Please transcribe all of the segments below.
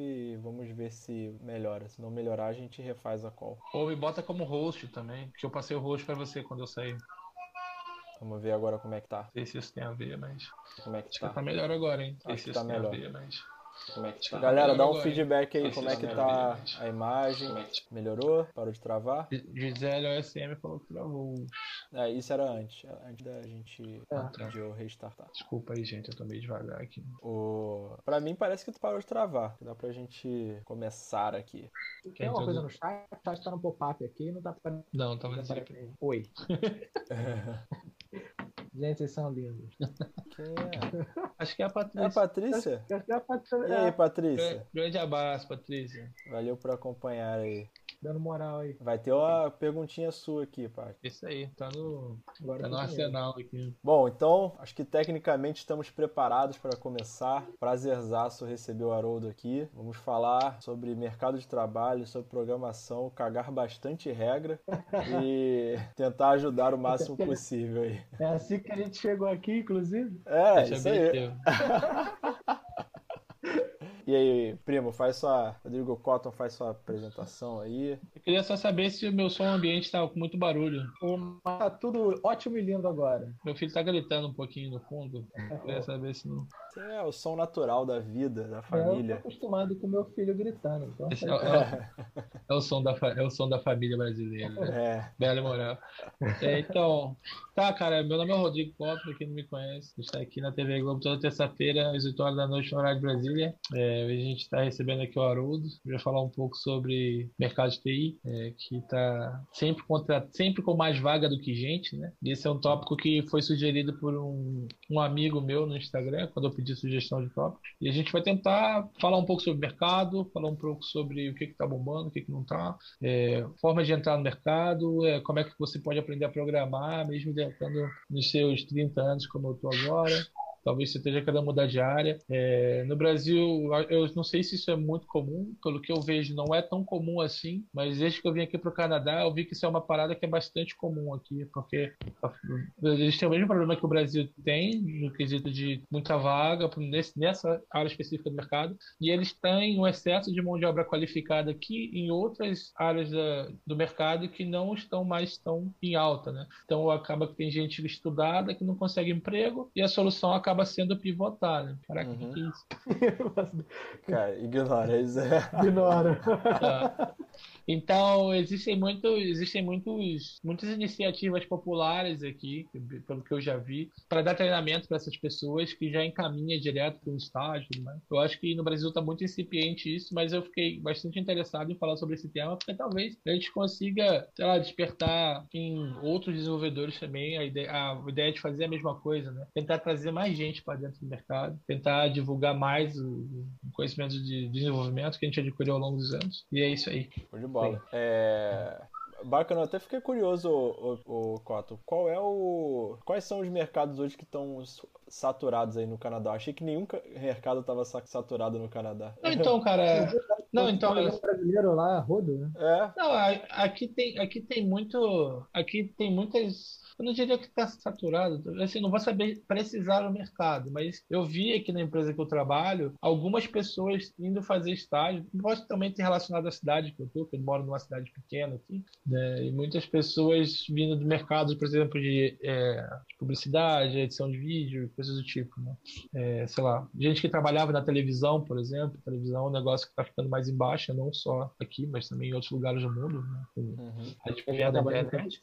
e vamos ver se melhora. Se não melhorar, a gente refaz a call. Ou me bota como host também, que eu passei o host pra você quando eu saí. Vamos ver agora como é que tá. Não sei se isso tem a ver, mas. Como é que Acho tá. que tá melhor agora, hein? Não Acho se que tá melhor. ver, mas. Como é que tá? Tá Galera, dá um agora, feedback aí, Acho como é que tá tá a imagem. Melhorou? Parou de travar? Gisele OSM falou que travou. É, isso era antes, antes da gente Ah, de eu restartar. Desculpa aí, gente, eu tô meio devagar aqui. O... Pra mim parece que tu parou de travar. Dá pra gente começar aqui. Tem uma coisa no chat, o chat tá no pop-up aqui, não tá aparecendo. Não, tava não dizendo. aparece. Oi. Gente, vocês são lindos. Quem é? Acho que é a É a Patrícia. Patrícia? Acho que é a Patrícia- E aí, é, Patrícia? Grande abraço, Patrícia. Valeu por acompanhar aí. dando moral aí. Vai ter uma perguntinha sua aqui, Pat. Isso aí, tá no, Agora tá no arsenal aqui. Bom, então, acho que tecnicamente estamos preparados para começar. Prazerzaço receber o Haroldo aqui. Vamos falar sobre mercado de trabalho, sobre programação, cagar bastante regra e tentar ajudar o máximo possível aí. É assim que a gente chegou aqui, inclusive. É, Deixa isso aí. E aí, primo, faz sua. Rodrigo Cotton faz sua apresentação aí. Eu queria só saber se o meu som ambiente tá com muito barulho. Tá tudo ótimo e lindo agora. Meu filho tá gritando um pouquinho no fundo. Eu queria saber se não. É o som natural da vida, da Eu tô família. acostumado com meu filho gritando. Então, é, o- é é o som da, é o som da família brasileira. né? É. Bela moral. É, então, tá, cara, meu nome é Rodrigo Costa, pra quem não me conhece. A gente tá aqui na TV Globo toda terça-feira, às 8 horas da noite, no horário de Brasília. É, a gente tá recebendo aqui o Haroldo, vai falar um pouco sobre mercado de TI, é, que tá sempre, contra, sempre com mais vaga do que gente, né? E esse é um tópico que foi sugerido por um, um amigo meu no Instagram, quando eu pedi sugestão de tópicos. E a gente vai tentar falar um pouco sobre mercado, falar um pouco sobre o que que tá bombando, o que que não tá, é, forma de entrar no mercado, é, como é que você pode aprender a programar, mesmo estando nos seus 30 anos, como eu estou agora. Talvez você esteja querendo mudar de área. É, no Brasil, eu não sei se isso é muito comum, pelo que eu vejo, não é tão comum assim, mas desde que eu vim aqui para o Canadá, eu vi que isso é uma parada que é bastante comum aqui, porque eles têm o mesmo problema que o Brasil tem, no quesito de muita vaga nesse, nessa área específica do mercado, e eles têm um excesso de mão de obra qualificada aqui em outras áreas da, do mercado que não estão mais tão em alta, né? Então acaba que tem gente estudada que não consegue emprego e a solução acaba sendo pivotar, né? Caraca, Uhum. que que é isso? Cara, ignora isso. é. Ignora. Então, existem, muito, existem muitos, muitas iniciativas populares aqui, pelo que eu já vi, para dar treinamento para essas pessoas que já encaminha direto para um estágio. Né? Eu acho que no Brasil está muito incipiente isso, mas eu fiquei bastante interessado em falar sobre esse tema, porque talvez a gente consiga, sei lá, despertar em outros desenvolvedores também a ideia, a ideia de fazer a mesma coisa, né? Tentar trazer mais gente para dentro do mercado, tentar divulgar mais o o conhecimento de desenvolvimento que a gente adquiriu ao longo dos anos. E é isso aí. De bola. É... Bacana, eu até fiquei curioso, o, o, o Coto. Qual é o. Quais são os mercados hoje que estão saturados aí no Canadá? Achei que nenhum ca- mercado estava saturado no Canadá. Não, então, cara. Não, então. Brasileiro lá, Rodo, né? É, Não, aqui tem, aqui tem muito. Aqui tem muitas. Eu não diria que está saturado, assim, não vou saber precisar o mercado, mas eu vi aqui na empresa que eu trabalho algumas pessoas indo fazer estágio, pode também ter relacionado à cidade que eu tô, que eu moro numa cidade pequena aqui, né, e muitas pessoas vindo do mercado, por exemplo, de, é, de publicidade, edição de vídeo, coisas do tipo, né? É, sei lá, gente que trabalhava na televisão, por exemplo, televisão é um negócio que está ficando mais em baixa, não só aqui, mas também em outros lugares do mundo, né? Uhum. A gente vê com internet.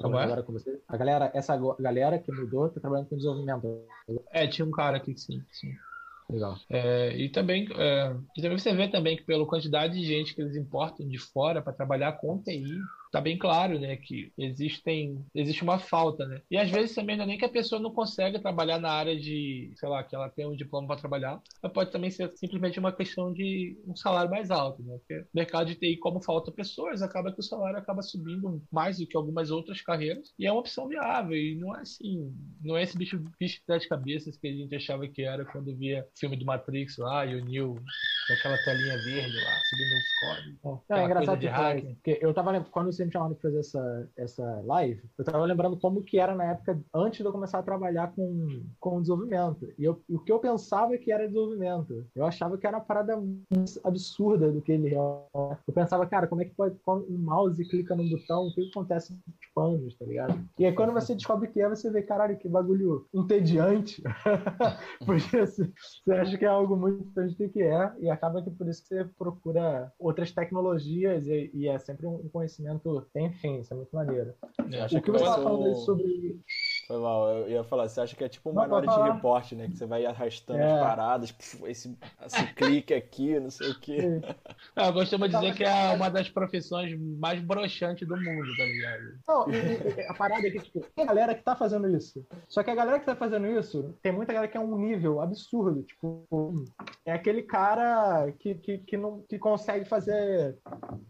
Como é? agora com você. A galera, essa galera que mudou tá trabalhando com desenvolvimento. É, tinha um cara aqui que sim, sim. Legal. É, e também é, e também você vê também que pela quantidade de gente que eles importam de fora para trabalhar com TI, tá bem claro, né, que existem existe uma falta, né? E às vezes também não é nem que a pessoa não consegue trabalhar na área de, sei lá, que ela tem um diploma para trabalhar, mas pode também ser simplesmente uma questão de um salário mais alto, né? Porque mercado de TI, como falta pessoas, acaba que o salário acaba subindo mais do que algumas outras carreiras e é uma opção viável e não é assim, não é esse bicho bicho de cabeças que a gente achava que era quando via filme do Matrix lá e o Neo aquela telinha verde lá, subindo os códigos. Não, é engraçado de que fala hacker. isso, porque eu tava lem- quando você me chamou pra fazer essa, essa live, eu tava lembrando como que era na época antes de eu começar a trabalhar com, com desenvolvimento. E eu, e o que eu pensava que era desenvolvimento. Eu achava que era uma parada absurda do que ele é. Eu pensava, cara, como é que pode quando um mouse clica num botão, o que acontece com os panos, tá ligado? E aí quando você descobre que é, você vê, caralho, que bagulho entediante. Porque você, você acha que é algo muito do que é, e acaba que por isso que você procura outras tecnologias e, e é sempre um conhecimento sem fim, isso é muito maneiro. É. O que que você estava falando aí um- sobre. Foi mal, eu ia falar, você acha que é tipo um Não, Minority falar. Report, né? Que você vai arrastando É. as paradas, puf, esse, esse clique aqui, não sei o quê. Ah, eu costumo dizer que é uma das profissões mais broxantes do mundo, tá ligado? Não, e- e- a parada é que, tipo, tem galera que tá fazendo isso. Só que a galera que tá fazendo isso, tem muita galera que é um nível absurdo. Tipo, é aquele cara que, que, que, não, que consegue fazer.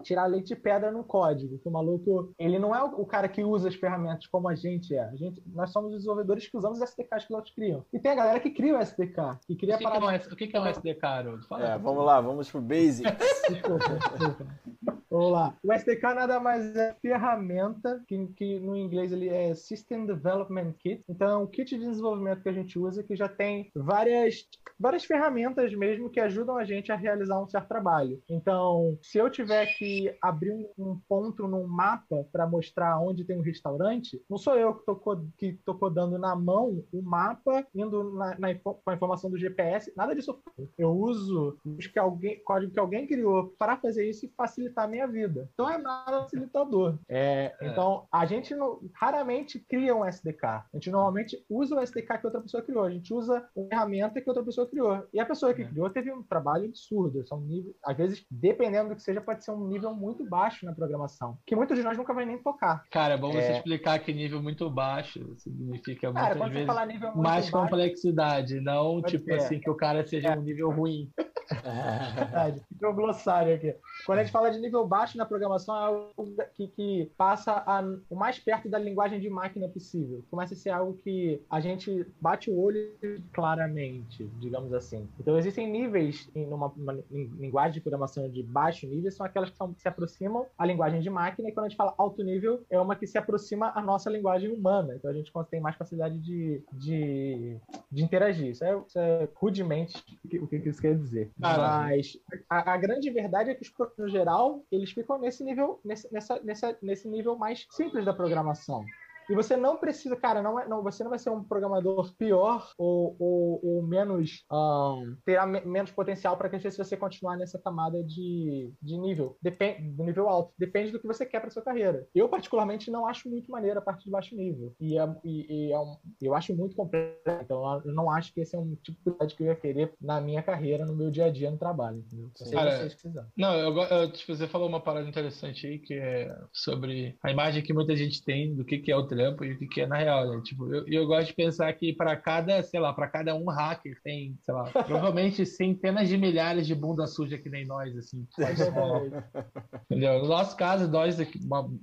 tirar leite de pedra no código. Que o maluco, ele não é o, o cara que usa as ferramentas como a gente é. A gente, nós somos os desenvolvedores que usamos os SDKs que os outros criam. E tem a galera que cria o SDK, que O cria que, a que é um, S- o que que é um SDK, Haroldo? Fala. É, vamos lá, vamos pro basic. Desculpa, desculpa. Vamos lá. O SDK nada mais é ferramenta, que, que no inglês ele é System Development Kit. Então, é um kit de desenvolvimento que a gente usa que já tem várias, várias ferramentas mesmo que ajudam a gente a realizar um certo trabalho. Então, se eu tiver que abrir um, um ponto num mapa para mostrar onde tem um restaurante, não sou eu que tô, co- que tô codando na mão o mapa, indo na, na com a informação do GPS, nada disso eu uso que alguém, código que alguém criou para fazer isso e facilitar a minha vida. Então é nada facilitador. É, É. Então, a gente não- raramente cria um SDK. A gente normalmente usa o SDK que outra pessoa criou. A gente usa uma ferramenta que outra pessoa criou. E a pessoa que É. criou teve um trabalho absurdo. São nível, às vezes, dependendo do que seja, pode ser um nível muito baixo na programação, que muitos de nós nunca vai nem tocar. Cara, é bom você É. explicar que nível muito baixo significa Cara, muitas vezes falar nível muito mais baixo, complexidade, não tipo ser. assim que o cara seja É. um nível ruim. verdade. Fica o glossário aqui. Quando a gente fala de nível baixo na programação, é algo que, que passa a- o mais perto da linguagem de máquina possível. Começa a ser algo que a gente bate o olho claramente, digamos assim. Então, existem níveis em uma, uma lin- linguagem de programação de baixo nível, são aquelas que são- se aproximam à linguagem de máquina, e quando a gente fala alto nível, é uma que se aproxima à nossa linguagem humana. Então, a gente tem mais facilidade de, de, de interagir. Isso é, isso é rudemente o que, o que isso quer dizer. Cara, Mas a, a grande verdade é que os programas, no geral, eles ficam nesse nível, nesse, nessa, nessa, nesse nível mais simples da programação. E você não precisa, cara, não é, não, você não vai ser um programador pior ou, ou, ou menos ahn, terá me- menos potencial para crescer se você continuar nessa camada de, de nível, depende do nível alto. Depende do que você quer para sua carreira. Eu particularmente não acho muito maneiro a parte de baixo nível e, é, e, e é um, eu acho muito complexo. Então eu não acho que esse é um tipo de coisa que eu ia querer na minha carreira, no meu dia a dia no trabalho, entendeu? Não sei Cara, vocês que fizeram. Não, eu, eu, tipo, você falou uma parada interessante aí, que é sobre a imagem que muita gente tem do que, que é o trampo e o que, que é na real, né? Tipo, eu, eu gosto de pensar que para cada, sei lá, para cada um hacker tem, sei lá, provavelmente centenas de milhares de bunda suja que nem nós, assim. só- Entendeu? No nosso caso, nós,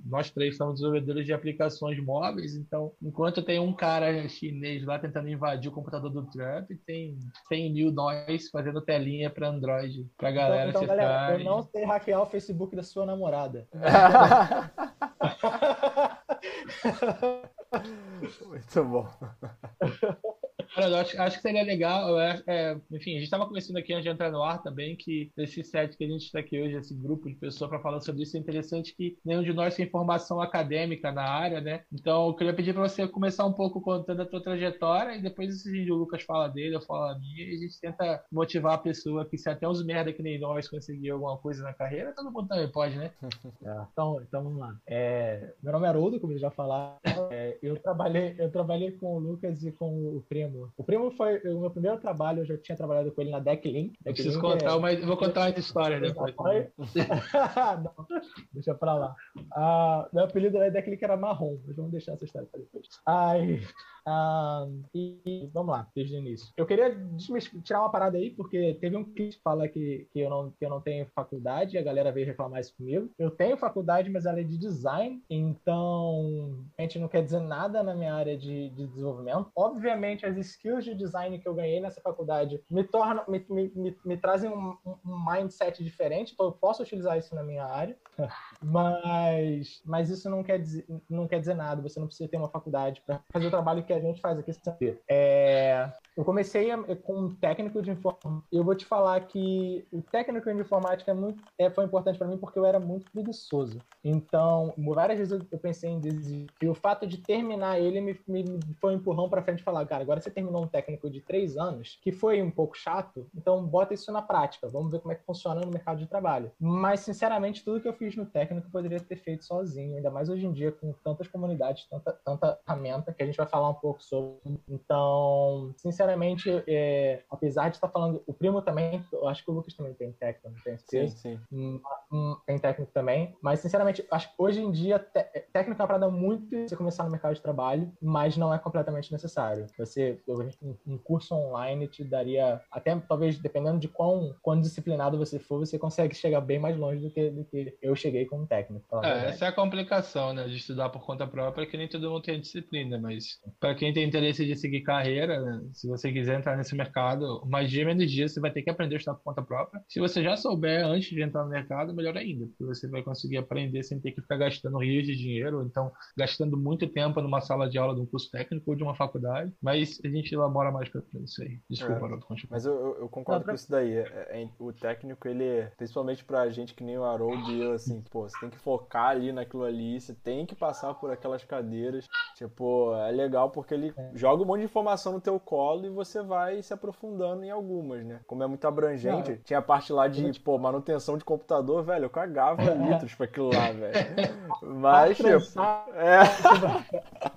nós três somos desenvolvedores de aplicações móveis, então, enquanto tem um cara chinês lá tentando invadir o computador do Trump, tem 100 mil nós fazendo telinha para Android, pra galera então, então, galera, eu não sei hackear o Facebook da sua namorada. Muito bom. Cara, eu acho, acho que seria legal. é, enfim, a gente estava conversando aqui antes de entrar no ar também que esse set que a gente está aqui hoje, esse grupo de pessoas para falar sobre isso, é interessante que nenhum de nós tem formação acadêmica na área, né? Então, eu queria pedir para você começar um pouco contando a tua trajetória e depois, se o Lucas fala dele, eu falo a minha, e a gente tenta motivar a pessoa que se até uns merda que nem nós conseguir alguma coisa na carreira, todo mundo também pode, né? É, Então, então vamos lá. É, meu nome é Haroldo, como eles já falaram. É, eu, trabalhei, eu trabalhei com o Lucas e com o Primo. O Primo foi o meu primeiro trabalho, eu já tinha trabalhado com ele na Decklink. Eu preciso Decklink contar é- uma, vou contar umas histórias depois. Foi? Não, deixa pra lá. Ah, meu apelido na Decklink era Marrom, mas vamos deixar essa história pra depois. Aí, E, vamos lá, desde o início. Eu queria tirar uma parada aí, porque teve um que fala que, que, eu não, que eu não tenho faculdade, a galera veio reclamar isso comigo. Eu tenho faculdade, mas ela é de design, então a gente não quer dizer nada na minha área de, de desenvolvimento. Obviamente, as skills de design que eu ganhei nessa faculdade me tornam, me, me, me, me trazem um, um mindset diferente, então eu posso utilizar isso na minha área, mas, mas isso não quer, dizer, não quer dizer nada, você não precisa ter uma faculdade para fazer o trabalho que a gente faz aqui. É, eu comecei com um técnico de informática. Eu vou te falar que o técnico de informática é muito, é, foi importante para mim porque eu era muito preguiçoso. Então, várias vezes eu pensei em desistir. E o fato de terminar ele me, me, foi um empurrão para frente falar, cara, agora você terminou um técnico de três anos, que foi um pouco chato, então bota isso na prática. Vamos ver como é que funciona no mercado de trabalho. Mas, sinceramente, tudo que eu fiz no técnico eu poderia ter feito sozinho, ainda mais hoje em dia, com tantas comunidades, tanta, tanta ferramenta, que a gente vai falar um pouco sobre. Então, sinceramente, é, apesar de estar falando, o primo também, eu acho que o Lucas também tem técnico, não tem certeza? Sim, sim. Hum, hum, tem técnico também, mas, sinceramente, acho que hoje em dia, técnico é uma parada muito você começar no mercado de trabalho, mas não é completamente necessário. Você, um curso online te daria, até talvez dependendo de quão, quão disciplinado você for, você consegue chegar bem mais longe do que, do que eu cheguei como técnico. É, essa é a complicação, né, de estudar por conta própria, que nem todo mundo tem disciplina, mas para quem tem interesse de seguir carreira, né, se você quiser entrar nesse mercado, mais dia menos dia você vai ter que aprender a estudar por conta própria. Se você já souber antes de entrar no mercado, melhor ainda, porque você vai conseguir aprender sem ter que ficar gastando rios de dinheiro, ou então gastando muito tempo numa sala de aula de um curso técnico ou de uma faculdade, mas a gente elabora mais para isso aí. Desculpa, é, Mas eu, eu concordo com isso daí. É, é, o técnico, ele, principalmente pra gente que nem o Harold e eu, assim, pô, você tem que focar ali naquilo ali, você tem que passar por aquelas cadeiras. Tipo, é legal porque ele é. joga um monte de informação no teu colo e você vai se aprofundando em algumas, né? Como é muito abrangente, tinha a parte lá de, pô, manutenção de computador, velho, eu cagava litros pra aquilo lá, velho. Mas, tipo, é.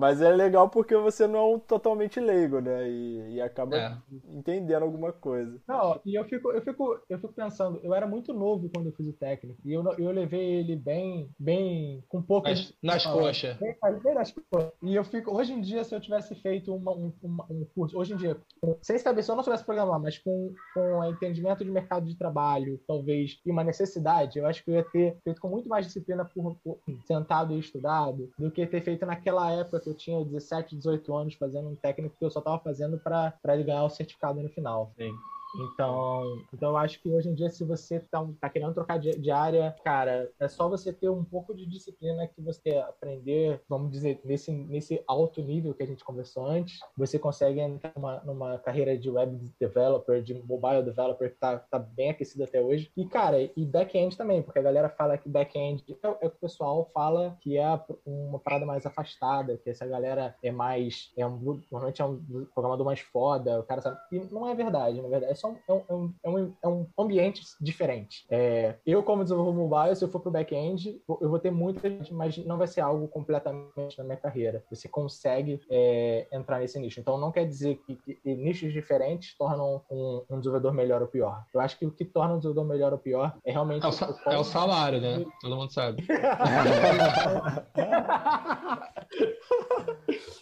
Mas é legal porque você não é um totalmente leigo, né? E, e acaba é. entendendo alguma coisa. Não, e eu fico, eu fico, eu fico pensando, eu era muito novo quando eu fiz o técnico. E eu, eu levei ele bem, bem, com poucas. Nas, nas coxas. Bem, bem nas coxas. E eu fico, hoje em dia, se eu tivesse feito uma, um, uma, um curso, hoje em dia, sem saber, se eu não soubesse programar, mas com, com entendimento de mercado de trabalho, talvez, e uma necessidade, eu acho que eu ia ter feito com muito mais disciplina por, por sentado e estudado do que ter feito naquela época que eu tinha 17, 18 anos fazendo um técnico que eu só estava fazendo para ele ganhar o certificado no final. Sim. Então, então eu acho que hoje em dia, se você tá, tá querendo trocar de, de, área, cara, é só você ter um pouco de disciplina que você aprender, vamos dizer, nesse, nesse alto nível que a gente conversou antes, você consegue entrar numa, numa carreira de web developer, de mobile developer, que tá, tá bem aquecida até hoje. E, cara, e back-end também, porque a galera fala que back-end é, é o que o pessoal fala que é uma parada mais afastada, que essa galera é mais, é um, normalmente é um programador mais foda, o cara sabe. E não é verdade, na verdade. É são, é, um, é, um, é um ambiente diferente. É, eu, como desenvolvedor mobile, se eu for para o back-end, eu vou ter muita gente, mas não vai ser algo completamente na minha carreira. Você consegue é, entrar nesse nicho. Então, não quer dizer que, que, que nichos diferentes tornam um, um, desenvolvedor melhor ou pior. Eu acho que o que torna um desenvolvedor melhor ou pior é realmente... É o, o, é o salário, né? Todo mundo sabe.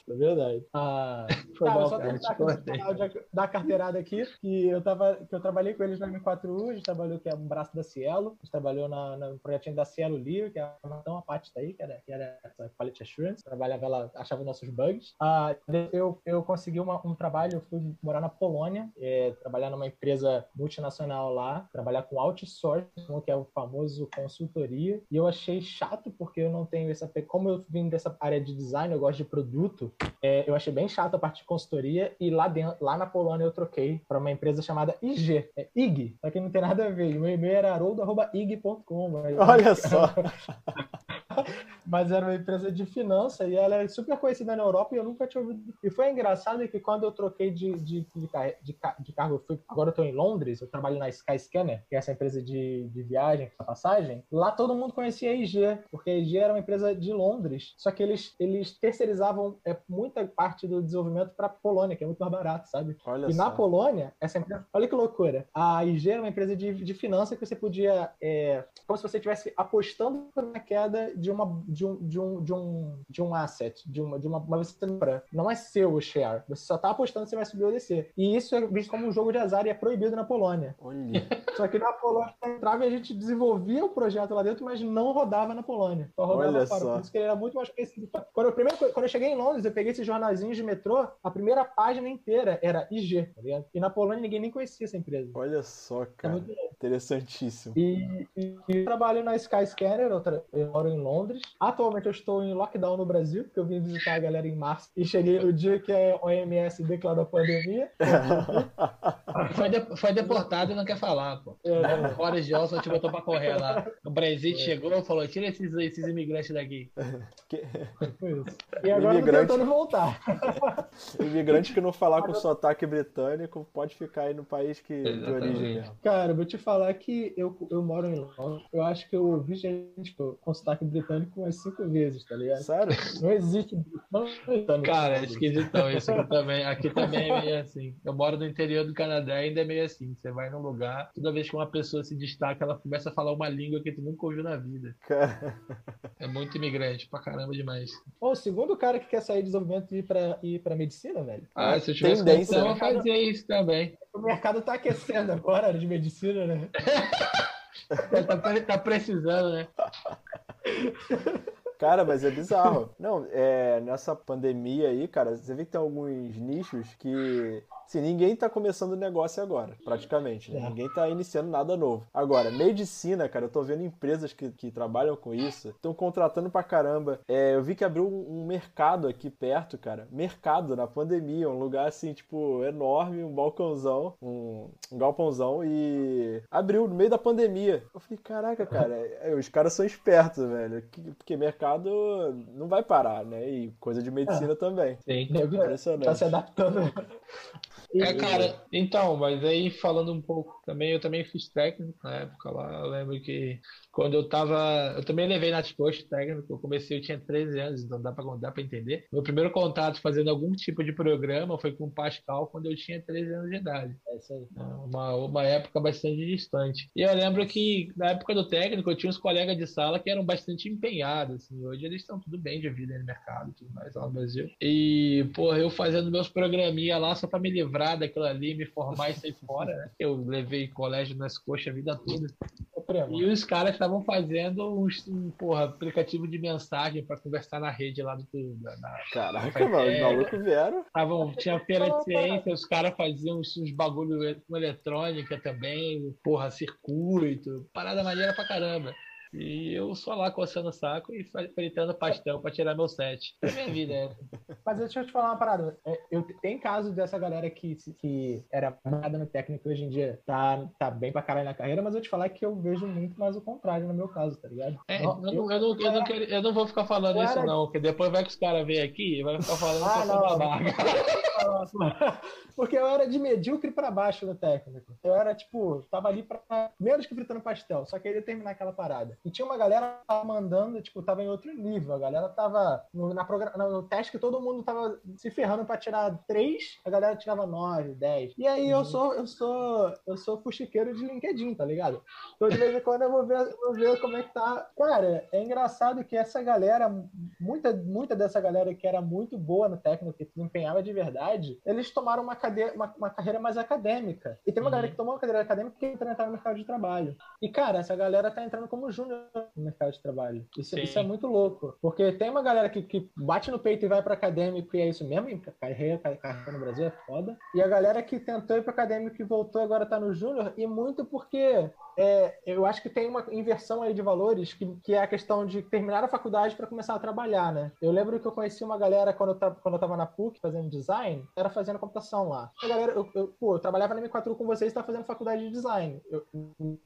é verdade. Ah, Foi tá, bom, eu só tenho dar, dar carteirada aqui, que eu tava, que eu trabalhei com eles na M4U, a gente trabalhou que é um braço da Cielo, a gente trabalhou na, no projetinho da Cielo Lear, que é uma parte daí, que era, que era Quality Assurance, trabalhava ela, achava nossos bugs. Ah, eu, eu consegui uma, um trabalho, eu fui morar na Polônia, é, trabalhar numa empresa multinacional lá, trabalhar com outsourcing, que é o famoso consultoria, e eu achei chato porque eu não tenho essa, como eu vim dessa área de design, eu gosto de produto, é, eu achei bem chato a parte de consultoria, e lá dentro, lá na Polônia eu troquei para uma empresa chamada chamada IG. É IG, só que não tem nada a ver. O meu e-mail era haroldo.ig.com. Olha só. mas era uma empresa de finança e ela é super conhecida na Europa e eu nunca tinha ouvido. E foi engraçado que quando eu troquei de, de, de, de, de cargo, eu fui, agora eu estou em Londres, eu trabalho na Skyscanner, que é essa empresa de, de viagem, passagem. Lá todo mundo conhecia a IG, porque a IG era uma empresa de Londres, só que eles, eles terceirizavam é, muita parte do desenvolvimento para a Polônia, que é muito mais barato, sabe? Olha e só. na Polônia, essa empresa, olha que loucura, a IG era uma empresa de, de finança que você podia, é, como se você estivesse apostando na queda de uma de um, de um, de um, de um asset, de uma, de uma, uma você não é seu o share. Você só tá apostando se vai subir ou descer. E isso é visto como um jogo de azar e é proibido na Polônia. Olha. Só que na Polônia entrava e a gente desenvolvia o projeto lá dentro, mas não rodava na Polônia. Só rodava Olha fora. só. Por isso que ele era muito mais conhecido. Quando eu, primeiro, quando eu cheguei em Londres, eu peguei esses jornalzinhos de metrô, a primeira página inteira era IG, tá ligado? E na Polônia ninguém nem conhecia essa empresa. Olha só, É cara. muito louco. Interessantíssimo. E, e- e eu trabalho na Skyscanner, eu, tra- eu moro em Londres. Atualmente eu estou em lockdown no Brasil, porque eu vim visitar a galera em março. E cheguei no dia que a OMS declarou a pandemia. Foi, de- foi deportado e não quer falar, pô. É, O Boris Johnson te botou pra correr lá. O Brexit chegou e falou: tira esses, esses imigrantes daqui. Que- foi isso. E agora Imigrante. tentando voltar. Imigrante que não falar com sotaque britânico pode ficar aí no país que, de origem mesmo. Cara, vou te falar que eu, eu moro em Londres. Eu acho que eu ouvi gente com sotaque britânico umas cinco vezes, tá ligado? Sério? Não existe não britânico. Cara, é esquisitão isso aqui também. Aqui também é meio assim. Eu moro no interior do Canadá e ainda é meio assim. Você vai num lugar, toda vez que uma pessoa se destaca, ela começa a falar uma língua que tu nunca ouviu na vida. Cara, É muito imigrante, pra caramba demais. Ô, o segundo cara que quer sair de desenvolvimento e ir pra, ir pra medicina, velho. Ah, se eu tivesse Tendência, condição, eu né? fazia isso também. O mercado tá aquecendo agora de medicina, né? Tá, tá precisando, né? Cara, mas é bizarro. Não, é, nessa pandemia aí, cara, você vê que tem alguns nichos que. Assim, ninguém tá começando negócio agora, praticamente. Né? É. Ninguém tá iniciando nada novo. Agora, medicina, cara, eu tô vendo empresas que, que trabalham com isso, estão contratando pra caramba. É, eu vi que abriu um, um mercado aqui perto, cara. Mercado na pandemia, um lugar assim, tipo, enorme, um balcãozão, um, um galpãozão, e abriu no meio da pandemia. Eu falei, caraca, cara, é, os caras são espertos, velho. que- Porque mercado não vai parar, né? E coisa de medicina também. Sim. Impressionante. tá se adaptando. É, cara, então, mas aí falando um pouco também, eu também fiz técnico na época lá. Eu lembro que quando eu tava. Eu também levei na Post técnico, eu comecei, eu tinha 13 anos, então dá pra, dá pra entender. Meu primeiro contato fazendo algum tipo de programa foi com o Pascal quando eu tinha 13 anos de idade. É isso aí. Uma, uma época bastante distante. E eu lembro que na época do técnico eu tinha uns colegas de sala que eram bastante empenhados. Assim. Hoje eles estão tudo bem de vida no mercado e tudo mais lá no Brasil. E, porra, eu fazendo meus programinha lá só pra me livrar daquilo ali, me formar e sair fora, né? Eu levei colégio nas coxas a vida toda. E os caras estavam fazendo uns, um, porra, aplicativo de mensagem pra conversar na rede lá do. Da, na, Caraca, mano, os malucos vieram. Tavam, tinha feira de ciência, os caras faziam uns, uns bagulho com eletrônica também, porra, circuito, parada maneira pra caramba. E eu só lá coçando o saco e fritando pastel pra tirar meu set. É minha vida, é. Mas deixa eu te falar uma parada. É, Eu, tem casos dessa galera que, que era nada no técnico e hoje em dia tá, tá bem pra caralho na carreira, mas eu te falar que eu vejo muito mais o contrário no meu caso, tá ligado? É, Não, eu, não, eu, não, eu, não quero- eu não vou ficar falando isso, não, porque depois vai que os caras vêm aqui e vai ficar falando Ah, que eu sou não. babaca. Porque eu era de medíocre pra baixo no técnico. Eu era, tipo, tava ali pra menos que fritando pastel, só queria terminar aquela parada. E tinha uma galera mandando, tipo, tava em outro nível. A galera tava no, na no teste que todo mundo tava se ferrando pra tirar 3, a galera tirava 9, 10. E aí eu sou, eu sou, eu sou fuxiqueiro de LinkedIn, tá ligado? Então de vez em quando eu vou ver, vou ver como é que tá. Cara, é engraçado que essa galera, muita, muita dessa galera que era muito boa no técnico, que desempenhava de verdade, eles tomaram uma, cade... uma, uma carreira mais acadêmica. E tem uma Uhum. galera que tomou uma cadeira acadêmica que entra no mercado de trabalho. E, cara, essa galera tá entrando como júnior no mercado de trabalho. Isso, isso é muito louco. Porque tem uma galera que, que bate no peito e vai para acadêmico e é isso mesmo. e Carreira, carreira no Brasil é foda. E a galera que tentou ir para acadêmico e voltou agora tá no júnior. E muito porque é, eu acho que tem uma inversão aí de valores que, que é a questão de terminar a faculdade para começar a trabalhar, né? Eu lembro que eu conheci uma galera quando eu, tava, quando eu tava na PUC fazendo design, era fazendo computação lá. A galera, eu, eu, pô, eu trabalhava na M4 com vocês e tava fazendo faculdade de design. Eu,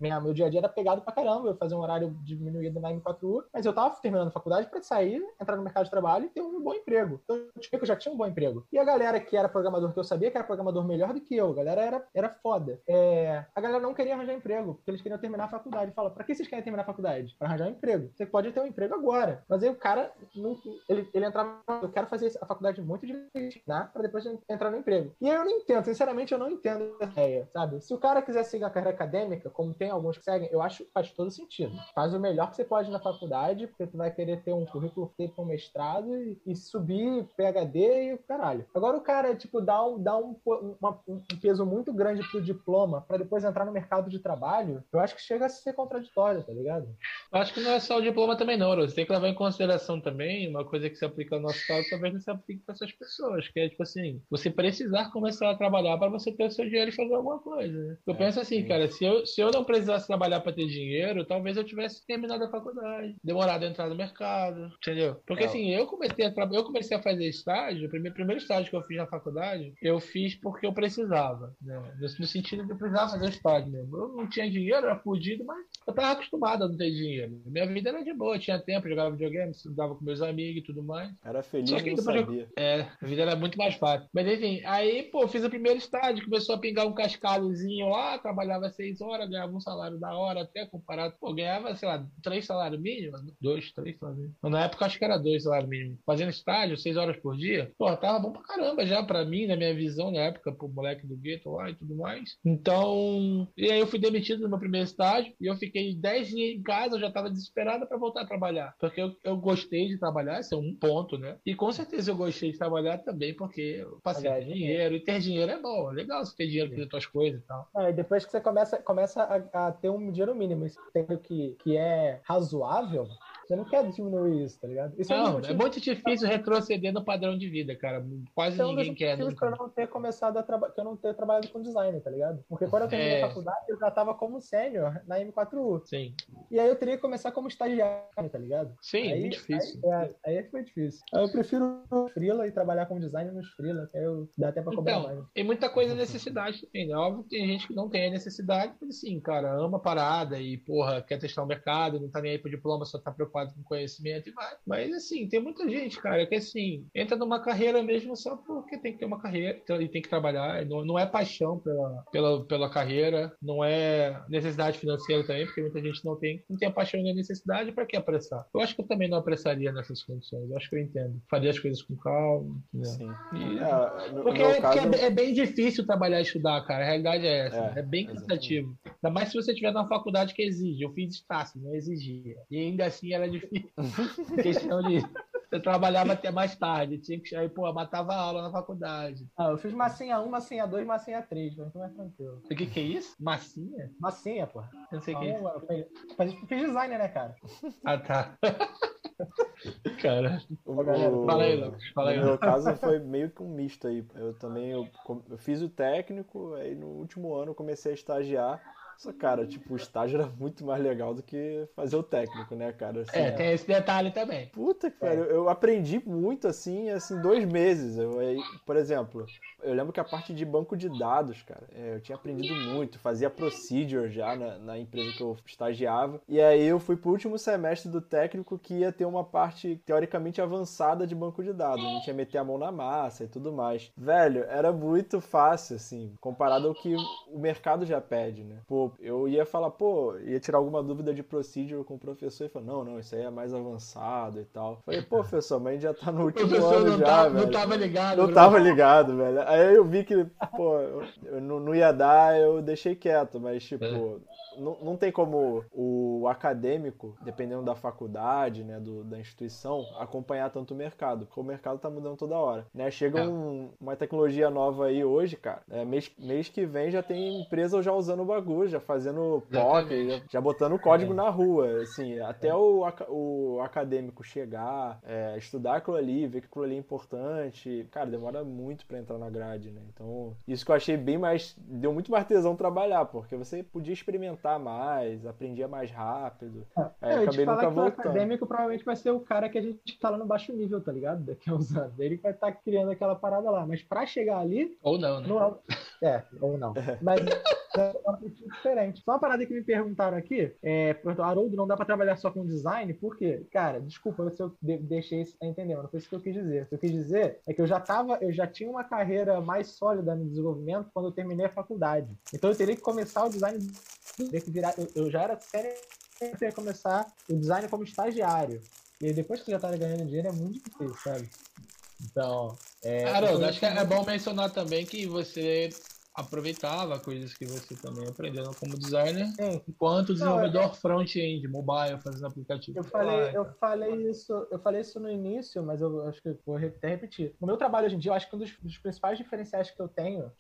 minha, meu dia a dia era pegado pra caramba, eu fazia um horário diminuído na M4U, mas eu tava terminando a faculdade para sair, entrar no mercado de trabalho e ter um bom emprego. Então, eu já tinha um bom emprego. E a galera que era programador, que eu sabia que era programador melhor do que eu, a galera era, era foda. É, a galera não queria arranjar emprego, porque eles queriam terminar a faculdade. Fala, pra que vocês querem terminar a faculdade? Pra arranjar um emprego. Você pode ter um emprego agora. Mas aí o cara, não, ele, ele entrava, eu quero fazer a faculdade muito direitinho, né? Pra depois entrar no emprego. E eu não entendo, sinceramente, eu não entendo essa ideia, sabe? Se o cara quiser seguir a carreira acadêmica, como tem alguns que seguem, eu acho que faz todo sentido. Faz faz o melhor que você pode na faculdade, porque tu vai querer ter um currículo feito com mestrado e, e, subir PHD e o caralho. Agora o cara, tipo, dá um, dá um, uma, um peso muito grande pro diploma para depois entrar no mercado de trabalho, eu acho que chega a ser contraditório, tá ligado? Acho que não é só o diploma também, não, Você tem que levar em consideração também uma coisa que se aplica no nosso caso, talvez não se aplique para essas pessoas, que é tipo assim, você precisar começar a trabalhar para você ter o seu dinheiro e fazer alguma coisa. Né? Eu é, penso assim, sim. cara, se eu, se eu não precisasse trabalhar para ter dinheiro, talvez eu tivesse terminado a faculdade, demorado a entrar no mercado, entendeu? Porque é. assim, eu comecei a eu comecei a fazer estágio, o primeiro, primeiro estágio que eu fiz na faculdade, eu fiz porque eu precisava, né? no, sentido de eu precisava fazer estágio mesmo. Eu não tinha dinheiro, era fudido, mas eu tava acostumado a não ter dinheiro. Minha vida era de boa, tinha tempo, jogava videogame, estudava com meus amigos e tudo mais. Era feliz, Só que não sabia. Eu, é, a vida era muito mais fácil. Mas enfim, aí, pô, fiz o primeiro estágio, começou a pingar um cascadozinho lá, trabalhava seis horas, ganhava um salário da hora até comparado. Pô, ganhava, sei lá, três salários mínimos, dois, três salários mínimos. Na época acho que era dois salários mínimos. Fazendo estágio, seis horas por dia, pô, tava bom pra caramba já pra mim, na minha visão na época, pro moleque do gueto lá e tudo mais. Então, e aí eu fui demitido no meu primeiro estágio e eu fiquei dez dias em casa, eu já tava desesperado para voltar a trabalhar. Porque eu, eu gostei de trabalhar, esse é um ponto, né? E com certeza eu gostei de trabalhar também porque eu passei é, dinheiro. E ter dinheiro é bom, é legal você ter dinheiro para fazer suas coisas e tal. É, e depois que você começa, começa a, a ter um dinheiro mínimo, tendo que, que é razoável, você não quer diminuir isso, tá ligado? Isso não, é, é muito difícil retroceder no padrão de vida, cara. Quase então, ninguém quer. Né? eu não ter começado a trabalhar, que eu não ter trabalhado com design, tá ligado? Porque quando eu terminei é... a faculdade, eu já tava como sênior na M4U. Sim. E aí eu teria que começar como estagiário, tá ligado? Sim, aí, muito difícil. Aí, é, aí foi difícil. Eu prefiro freela e trabalhar como designer nos freela, que aí eu dá até pra cobrar então, mais. Tem muita coisa necessidade também, né? Óbvio que tem gente que não tem a necessidade, mas assim, cara, ama a parada e, porra, quer testar o mercado, não tá nem aí pro diploma, só tá preocupado com conhecimento e vai. Mas assim, tem muita gente, cara, que assim, entra numa carreira mesmo só porque tem que ter uma carreira então, e tem que trabalhar. Não, não é paixão pela, pela, pela carreira, não é necessidade financeira também, porque muita gente não tem, não tem a paixão nem a necessidade, para que apressar? Eu acho que eu também não apressaria nessas condições. Eu acho que eu entendo. Faria as coisas com calma. Né? Sim. E, é, no, porque, no caso... porque é, é, bem difícil trabalhar e estudar, cara. A realidade é essa. É, é bem cansativo. Ainda mais se você estiver numa faculdade que exige. Eu fiz estácio, não exigia. E ainda assim era difícil. questão de. Eu trabalhava até mais tarde, tinha que aí, pô, matava aula na faculdade. Ah, eu fiz massinha 1, massinha 2, massinha 3, mas não é tranquilo. O que que é isso? Massinha? Massinha, pô. Eu não sei o que é isso. Mas fiz design, né, cara? Ah, tá. Cara, o, fala aí, Lucas. Fala aí. No meu caso foi meio que um misto aí. Eu também eu, eu fiz o técnico, aí no último ano eu comecei a estagiar. Só, cara, tipo, o estágio era muito mais legal do que fazer o técnico, né, cara? Assim, é, tem esse detalhe também. Puta que pariu. É. Eu aprendi muito, assim, assim, dois meses. Eu, por exemplo, eu lembro que a parte de banco de dados, cara, é, eu tinha aprendido muito, fazia procedure já na, na, empresa que eu estagiava. E aí eu fui pro último semestre do técnico que ia ter uma parte teoricamente avançada de banco de dados. A gente ia meter a mão na massa e tudo mais. Velho, era muito fácil, assim, comparado ao que o mercado já pede, né? Eu ia falar, pô, ia tirar alguma dúvida de procedure com o professor e falou, não, não, isso aí é mais avançado e tal. Falei, pô, professor, mas a gente já tá no último ano já, tá, velho. Não tava ligado. Não bro. tava ligado, velho. Aí eu vi que, pô, eu não, não ia dar, eu deixei quieto, mas, tipo, é. Não, não tem como o acadêmico, dependendo da faculdade, né, do, da instituição, acompanhar tanto o mercado, porque o mercado tá mudando toda hora, né? Chega é. um, uma tecnologia nova aí hoje, cara, é, mês, mês que vem já tem empresa já usando o bagulho, já fazendo POC, já, já, botando código é. na rua, assim, até é. o, o acadêmico chegar, é, estudar aquilo ali, ver que aquilo ali é importante, cara, demora muito para entrar na grade grade, né? Então, isso que eu achei bem mais. Deu muito mais tesão trabalhar, porque você podia experimentar mais, aprendia mais rápido. É, aí eu acabei nunca voltando. O acadêmico provavelmente vai ser o cara que a gente fala no baixo nível, tá ligado? Daqui a uns anos. Ele vai estar tá criando aquela parada lá. Mas pra chegar ali. Ou não, né? Não é... é, ou não. É. Mas é um diferente. Só uma parada que me perguntaram aqui: é, Haroldo, não dá pra trabalhar só com design? Por quê? Cara, desculpa se eu deixei isso entender, não foi isso que eu quis dizer. O que eu quis dizer é que eu já tava, eu já tinha uma carreira mais sólida no desenvolvimento quando eu terminei a faculdade. Então eu teria que começar o design, teria que virar, eu, eu já era sério, eu teria que começar o design como estagiário. E depois que já tá ganhando dinheiro é muito difícil, sabe? Então, é, Haroldo, acho que é bom mencionar também que você aproveitava coisas que você também aprendeu como designer, Sim. enquanto desenvolvedor Não, front-end, mobile, fazendo aplicativo. Eu falei, Ah, eu falei isso, eu falei isso no início, mas eu acho que vou até repetir. No meu trabalho hoje em dia, eu acho que um dos, dos principais diferenciais que eu tenho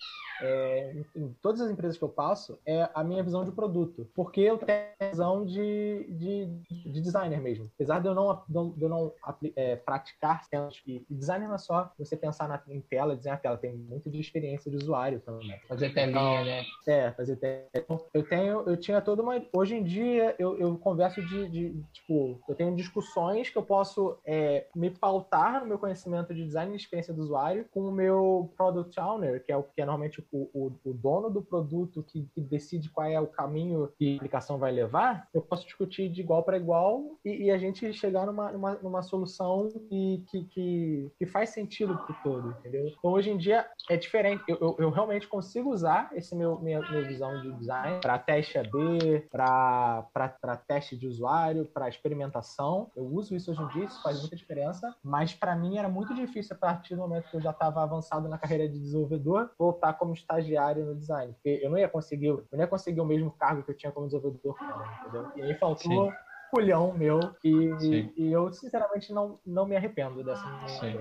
é, em, em todas as empresas que eu passo é a minha visão de produto. Porque eu tenho a visão de, de, de designer mesmo. Apesar de eu não, de eu não é, praticar cenas, e, e designer não é só você pensar na, em tela, desenhar tela, tem muito de experiência de usuário também. Fazer telinha, né? É, fazer teste. Então, Eu tenho, eu tinha toda uma. Hoje em dia eu, eu converso de, de- tipo, eu tenho discussões que eu posso é, me pautar no meu conhecimento de design e experiência do usuário com o meu product owner, que é o que é normalmente o, o, o dono do produto que, que decide qual é o caminho que a aplicação vai levar. Eu posso discutir de igual para igual e, e a gente chegar numa, numa, numa solução que, que, que, que faz sentido pro todo, entendeu? Então hoje em dia é diferente. Eu, eu, eu realmente consigo usar esse meu minha, minha visão de design para teste AD, para teste de usuário, para experimentação. Eu uso isso hoje em dia, isso faz muita diferença. Mas para mim era muito difícil a partir do momento que eu já estava avançado na carreira de desenvolvedor voltar como estagiário no design, porque eu não ia conseguir, eu não ia conseguir o mesmo cargo que eu tinha como desenvolvedor, entendeu? E aí faltou Sim. Culhão meu e, e eu sinceramente não, não me arrependo dessa Sim.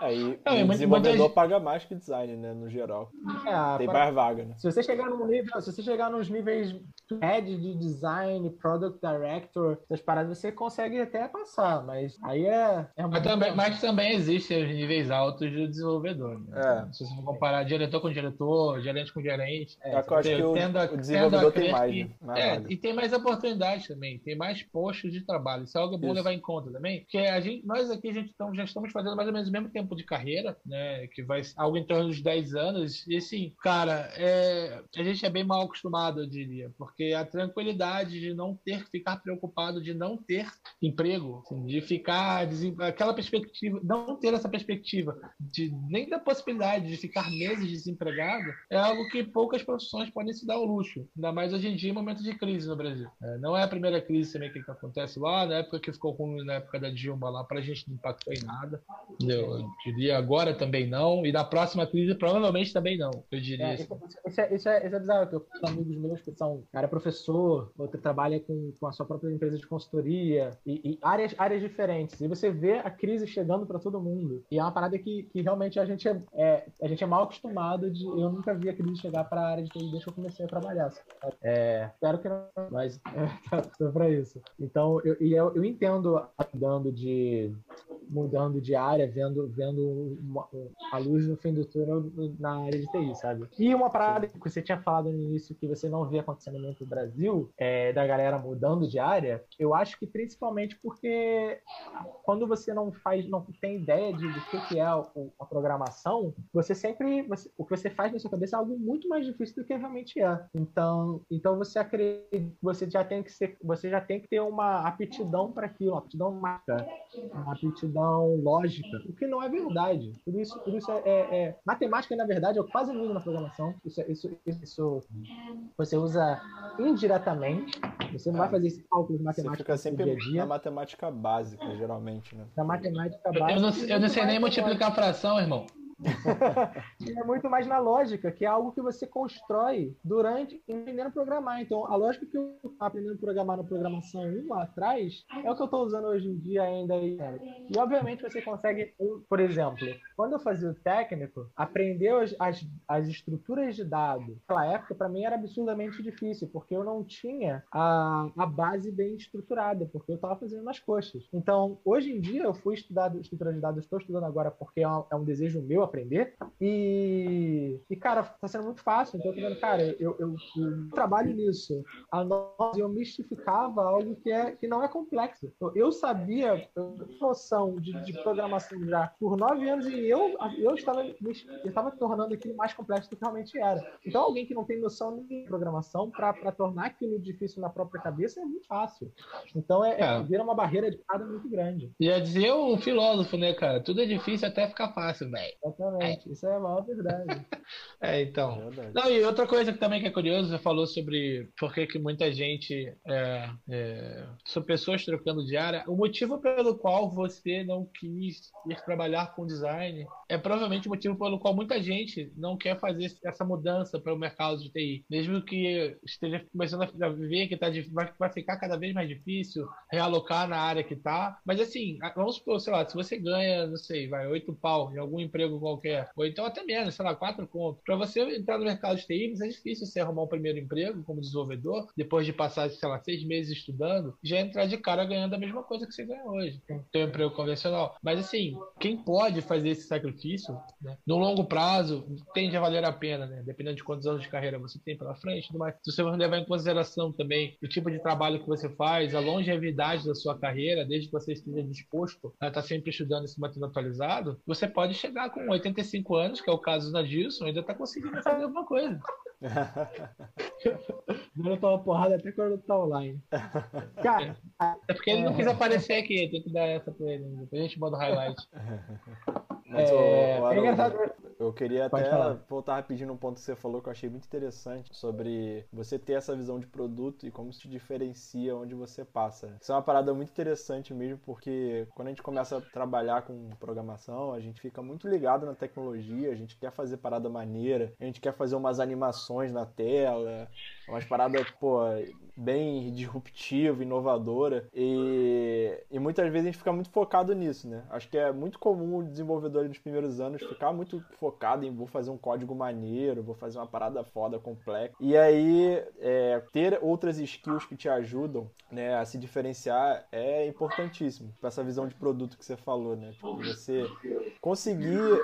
Aí, Não, o desenvolvedor paga mais que design, né, no geral. É, Tem para- mais vaga, né? Se você chegar num nível, se você chegar nos níveis head de design, product director, essas paradas, você consegue até passar, mas aí é. é Mas muito- também, mas também existem os níveis altos do desenvolvedor. Né? É. Se você for comparar diretor com diretor, gerente com gerente. É, eu acho que o, tendo a- o desenvolvedor tendo a tem mais, que- né? Mais É, e tem mais oportunidades também, tem mais postos de trabalho. Isso é algo bom Isso. levar em conta também, porque a gente, nós aqui a gente tamo- já estamos fazendo mais ou menos o mesmo tempo de carreira, né? Que vai algo em torno dos 10 anos. E assim, cara, é, a gente é bem mal acostumado, eu diria, porque a tranquilidade de não ter que ficar preocupado de não ter emprego, assim, de ficar desem- aquela perspectiva, não ter essa perspectiva de nem da possibilidade de ficar meses desempregado, é algo que poucas profissões podem se dar ao luxo, ainda mais hoje em dia em momentos de crise no Brasil. É, não é a primeira crise também que acontece lá, na época que ficou ruim na época da Dilma lá, pra gente não impactou em nada. Entendeu? Eu diria agora também não, e na próxima crise provavelmente também não. Eu diria É, assim. isso, isso é, isso, é, isso é bizarro, que eu tenho amigos meus que são, cara é professor, outro trabalha com, com a sua própria empresa de consultoria, e, e áreas, áreas diferentes. E você vê a crise chegando para todo mundo. E é uma parada que, que realmente a gente é, é- a gente é mal acostumado de. Eu nunca vi a crise chegar para a área de TI desde que eu comecei a trabalhar. sabe? É, espero que não, mas é, tô pra isso. Então, eu, e eu, eu entendo mudando de mudando de área, vendo, vendo uma- um- a luz no fim do túnel na área de TI, sabe? E uma parada que você tinha falado no início que você não vê acontecendo no Brasil, é, da galera mudando de área, eu acho que principalmente porque quando você não faz, não tem ideia de, do que, que é o- a programação, você sempre, você- o que você faz na sua cabeça é algo muito mais difícil do que realmente é. Então, então você acredita, você já tem que ser, você já tem que ter uma aptidão para aquilo, uma aptidão mágica, uma aptidão lógica, o que não é verdade. Por isso, por isso é, é- é- matemática na verdade eu quase não uso na programação. Isso, é- isso, isso você usa indiretamente. Você não É. vai fazer esse cálculo de Você matemática fica no sempre dia a dia. na matemática básica, geralmente, né? Na matemática básica. eu não, eu não sei nem multiplicar fração, irmão. É muito mais na lógica, que é algo que você constrói durante aprendendo a programar. Então, a lógica que eu aprendendo a programar na programação 1 lá atrás é o que eu estou usando hoje em dia ainda. E, obviamente, você consegue, por exemplo, quando eu fazia o técnico, aprender as, as, as estruturas de dados naquela época, para mim, era absurdamente difícil, porque eu não tinha a, a base bem estruturada, porque eu estava fazendo nas coxas. Então, hoje em dia, eu fui estudar estrutura de dados, estou estudando agora porque é um, é um desejo meu aprender. E, e cara, tá sendo muito fácil. Então, eu tô vendo, cara, eu, eu, eu trabalho nisso. A nós, eu mistificava algo que, é, que não é complexo. Eu, sabia, eu noção de, de programação já por nove anos e eu, eu, estava, eu estava tornando aquilo mais complexo do que realmente era. Então, alguém que não tem noção de programação, para tornar aquilo difícil na própria cabeça, é muito fácil. Então, é, é, É. vira uma barreira de cada muito grande. Já dizia um filósofo, né, cara? Tudo é difícil até ficar fácil, velho. Exatamente, isso é a maior verdade. é, então. É não, e outra coisa que também que é curioso, você falou sobre por que, que muita gente é, é, são pessoas trocando de área. O motivo pelo qual você não quis ir trabalhar com design é provavelmente o motivo pelo qual muita gente não quer fazer essa mudança para o mercado de TI. Mesmo que esteja começando a ver que tá, vai, vai ficar cada vez mais difícil realocar na área que está. Mas assim, vamos supor, sei lá, se você ganha, não sei, vai, oito pau em algum emprego qualquer, ou então até menos, sei lá, quatro contos. Para você entrar no mercado de TI, é difícil você arrumar um primeiro emprego como desenvolvedor, depois de passar, sei lá, seis meses estudando, já entrar de cara ganhando a mesma coisa que você ganha hoje. Tem um emprego convencional. Mas assim, quem pode fazer esse sacrifício, né, no longo prazo, tende a valer a pena, né? Dependendo de quantos anos de carreira você tem pela frente, mas se você levar em consideração também o tipo de trabalho que você faz, a longevidade da sua carreira, desde que você esteja disposto a estar sempre estudando se mantendo atualizado, você pode chegar com 85 anos, que é o caso da Dilson, ainda está conseguindo fazer alguma coisa. Dando uma porrada até quando tá online. Cara, é porque ele não quis aparecer aqui, tem que dar essa pra ele. Depois a gente bota o highlight. Mas, é, o, o é engraçado. Eu queria Pode até falar. voltar rapidinho num ponto que você falou que eu achei muito interessante sobre você ter essa visão de produto e como se diferencia onde você passa. Isso é uma parada muito interessante mesmo, porque quando a gente começa a trabalhar com programação, a gente fica muito ligado na tecnologia, a gente quer fazer parada maneira, a gente quer fazer umas animações na tela, umas paradas, pô, bem disruptiva, inovadora. E, e muitas vezes a gente fica muito focado nisso, né? Acho que é muito comum o desenvolvedor nos primeiros anos ficar muito focado em vou fazer um código maneiro, vou fazer uma parada foda, complexa. E aí, é, ter outras skills que te ajudam né, a se diferenciar é importantíssimo. Para essa visão de produto que você falou, né? Tipo, você conseguir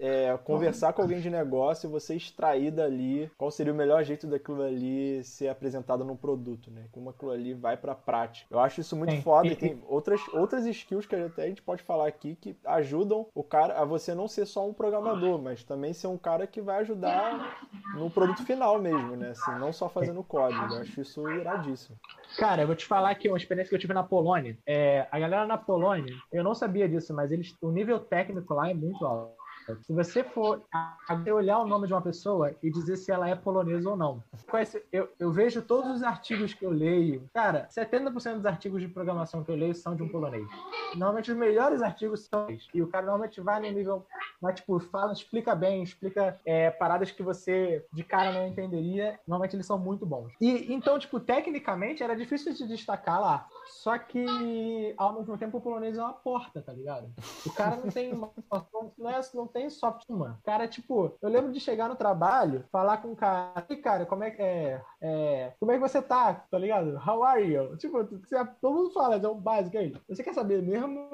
é, conversar com alguém de negócio e você extrair dali qual seria o melhor jeito daquilo ali ser apresentado num produto, né? Como aquilo ali vai pra prática. Eu acho isso muito Sim. foda e, tem outras, outras skills que até a gente pode falar aqui que ajudam o cara a você não ser só um programador, mas também ser um cara que vai ajudar no produto final mesmo, né? Assim, não só fazendo código. Eu acho isso iradíssimo. Cara, eu vou te falar que uma experiência que eu tive na Polônia. É, a galera na Polônia, eu não sabia disso, mas eles, o nível técnico lá é muito alto. Se você for olhar o nome de uma pessoa e dizer se ela é polonesa ou não. Eu, eu vejo todos os artigos que eu leio. Cara, 70% dos artigos de programação que eu leio são de um polonês. Normalmente os melhores artigos são e o cara normalmente vai no nível, mas tipo, fala, explica bem, explica é, paradas que você de cara não entenderia. Normalmente eles são muito bons. E então, tipo, tecnicamente era difícil de destacar lá. Só que ao mesmo tempo o polonês é uma porta, tá ligado? O cara não tem não, é, não tem soft man. Cara, tipo, eu lembro de chegar no trabalho, falar com o cara, e cara, como é que é, é, como é que você tá? Tá ligado? How are you? Tipo, você, todo mundo fala, é um básico aí. Você quer saber mesmo?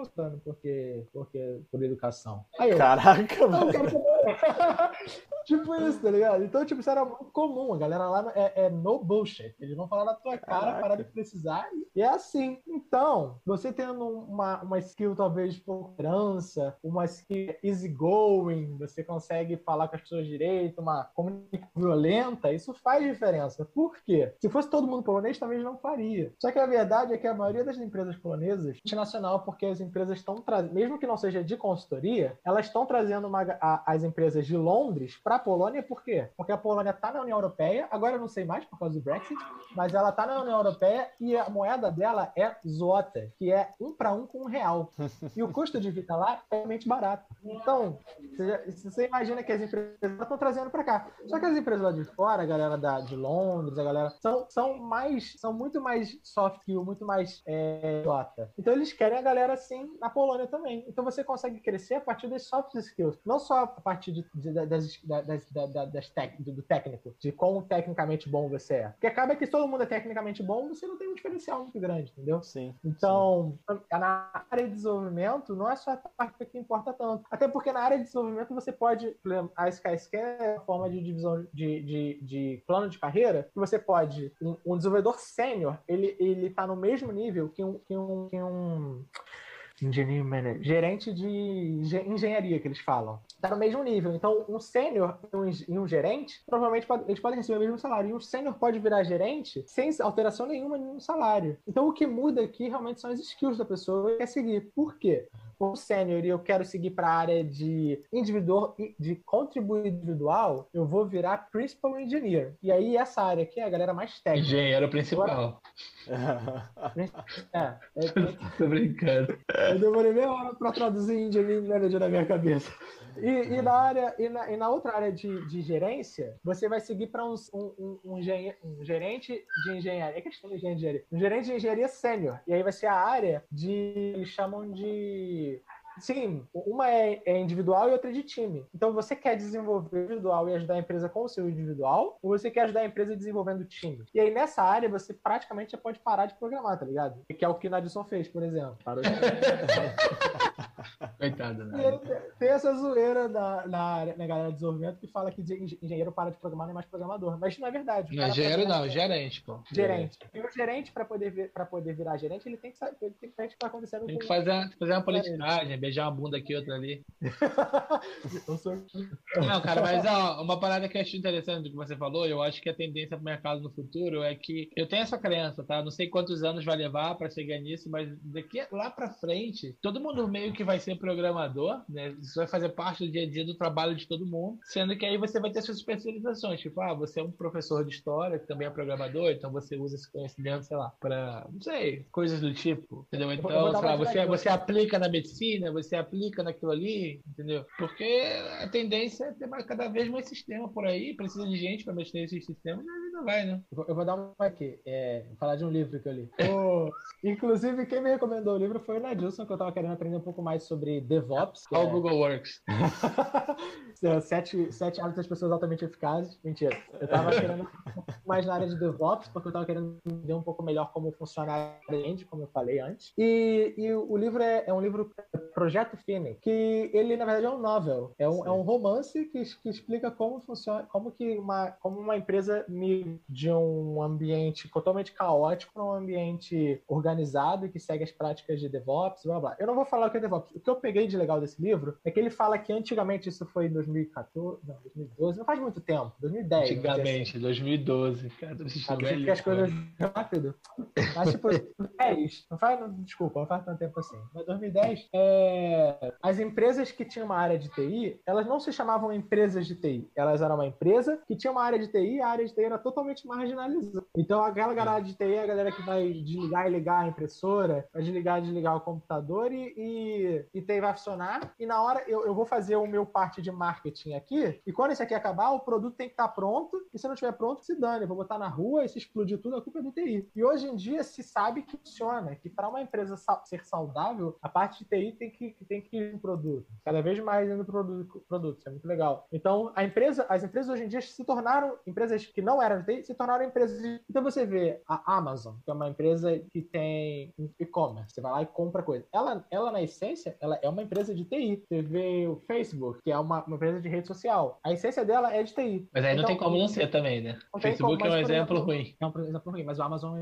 Porque, porque por educação. Aí eu, Caraca, mano. tipo isso, tá ligado? Então, tipo, isso era muito comum. A galera lá é, é no bullshit. Eles vão falar na tua cara, parar de precisar. E é assim. Então, você tendo uma, uma skill, talvez, de tolerância, uma skill easy going, você consegue falar com as pessoas direito, uma comunicação violenta, isso faz diferença. Por quê? Se fosse todo mundo polonês, talvez não faria. Só que a verdade é que a maioria das empresas polonesas, internacional, porque as empresas estão trazendo, mesmo que não seja de consultoria, elas estão trazendo uma, a, as empresas de Londres para a Polônia, por quê? Porque a Polônia está na União Europeia, agora eu não sei mais por causa do Brexit, mas ela está na União Europeia e a moeda dela é zlota, que é um para um com um real. E o custo de vida lá é realmente barato. Então, você, você imagina que as empresas estão trazendo para cá. Só que as empresas lá de fora, a galera da, de Londres, a galera, são, são mais, são muito mais soft skill, muito mais é. Então eles querem a galera assim na Polônia também. Então você consegue crescer a partir das soft skills, não só a partir de, de, das, das, das, das tec, do, do, técnico, de quão tecnicamente bom você é. Porque acaba que se todo mundo é tecnicamente bom, você não tem um diferencial muito grande, entendeu? Sim. Então, sim. na área de desenvolvimento, não é só a parte que importa tanto. Até porque na área de desenvolvimento você pode, a SkyScan é uma forma de divisão de, de, de plano de carreira, que você pode, um, um desenvolvedor sênior, ele, ele tá no mesmo nível que um, que um, que um Engineering Manager. Gerente de engenharia, que eles falam. Tá no mesmo nível. Então, um sênior e um gerente, provavelmente pode, eles podem receber o mesmo salário. E um sênior pode virar gerente sem alteração nenhuma no salário. Então, o que muda aqui realmente são as skills da pessoa que quer seguir. Por quê? o sênior e eu quero seguir para a área de individual, de contribuir individual, eu vou virar principal engineer. E aí essa área aqui é a galera mais técnica. Engenheiro principal. É, é, Tô brincando. Eu demorei meia hora para traduzir engineering manager na minha cabeça. E, e na área, e na, e na outra área de, de gerência, você vai seguir para um, um, um, um gerente de engenharia. É questão de engenharia. Um gerente de engenharia sênior. E aí vai ser a área de. Eles chamam de. Sim, uma é, é individual e outra é de time. Então, você quer desenvolver individual e ajudar a empresa com o seu individual, ou você quer ajudar a empresa desenvolvendo time? E aí, nessa área, você praticamente já pode parar de programar, tá ligado? Que é o que o Nadson fez, por exemplo. Parou de Coitado, né? tem essa zoeira da, na, área- na galera de desenvolvimento que fala que engenheiro para de programar não é mais programador. Mas não é verdade. O Não, engenheiro não, gerente, pô. Gerente. E o gerente, para poder, vir- poder virar gerente, ele tem que saber, ele tem que saber o que está acontecendo Tem que fazer, fazer uma politicagem, beijar uma bunda aqui, outra ali. Não, cara, mas ó, uma parada que eu acho interessante do que você falou, eu acho que a tendência pro mercado no futuro é que eu tenho essa crença, tá? Não sei quantos anos vai levar para chegar nisso, mas daqui lá para frente, todo mundo meio que vai ser programador, né? Isso vai fazer parte do dia a dia do trabalho de todo mundo, sendo que aí você vai ter suas especializações, tipo, ah, você é um professor de história que também é programador, então você usa esse conhecimento, sei lá, para, não sei, coisas do tipo, entendeu? Então, sei lá, você, você aplica na medicina, você aplica naquilo ali, entendeu? Porque a tendência é ter mais- cada vez mais sistema por aí, precisa de gente para mexer nesses sistemas, e a vida vai, né? Eu vou- dar uma aqui. É, vou falar de um livro que eu li. Inclusive, quem me recomendou o livro foi o Nadilson, que eu estava querendo aprender um pouco mais sobre DevOps. Qual é- Google Works? É, sete, sete hábitos das pessoas altamente eficazes. Mentira. Eu tava querendo um pouco mais na área de DevOps, porque eu tava querendo entender um pouco melhor como funciona a rede, como eu falei antes. E, e o livro é, é um livro Projeto Fini, que ele, na verdade, é um novel. É um, é um romance que, que explica como funciona, como que uma, como uma empresa de um ambiente totalmente caótico para um ambiente organizado e que segue as práticas de DevOps, blá blá. Eu não vou falar o que é DevOps. O que eu peguei de legal desse livro é que ele fala que antigamente isso foi em 2014, não, 2012, não faz muito tempo, 2010. vamos dizer assim. Antigamente, 2012. Cara, tô me sentindo Ah, velho, que as coisas rápido. Mas, tipo, 2010, não faz, não, desculpa, não faz tanto tempo assim. Mas 2010, é, as empresas que tinham uma área de TI, elas não se chamavam empresas de TI. Elas eram uma empresa que tinha uma área de TI e a área de TI era totalmente marginalizada. Então, aquela galera de TI é a galera que vai desligar e ligar a impressora, vai desligar e desligar o computador e, e, e TI vai funcionar. E na hora, eu, eu vou fazer o meu parte de marketing aqui, e quando esse aqui acabar, o produto tem que estar pronto, e se não estiver pronto, se dane. Eu vou botar na rua e se explodir tudo, a culpa é do TI. E hoje em dia se sabe que funciona, que para uma empresa sa- ser saudável, a parte de TI tem que, tem que ir no produto. Cada vez mais indo pro produto, produto. Isso é muito legal. Então, a empresa, as empresas hoje em dia se tornaram empresas que não eram de TI, se tornaram empresas de... Então você vê a Amazon, que é uma empresa que tem e-commerce. Você vai lá e compra coisa. Ela, ela, na essência, ela é uma empresa de TI. Você vê o Facebook, que é uma, uma empresa de rede social. A essência dela é de TI. Mas aí não Então, tem como não ser também, né? Não Facebook como, é um mas, exemplo exemplo, ruim. É um exemplo ruim, mas o Amazon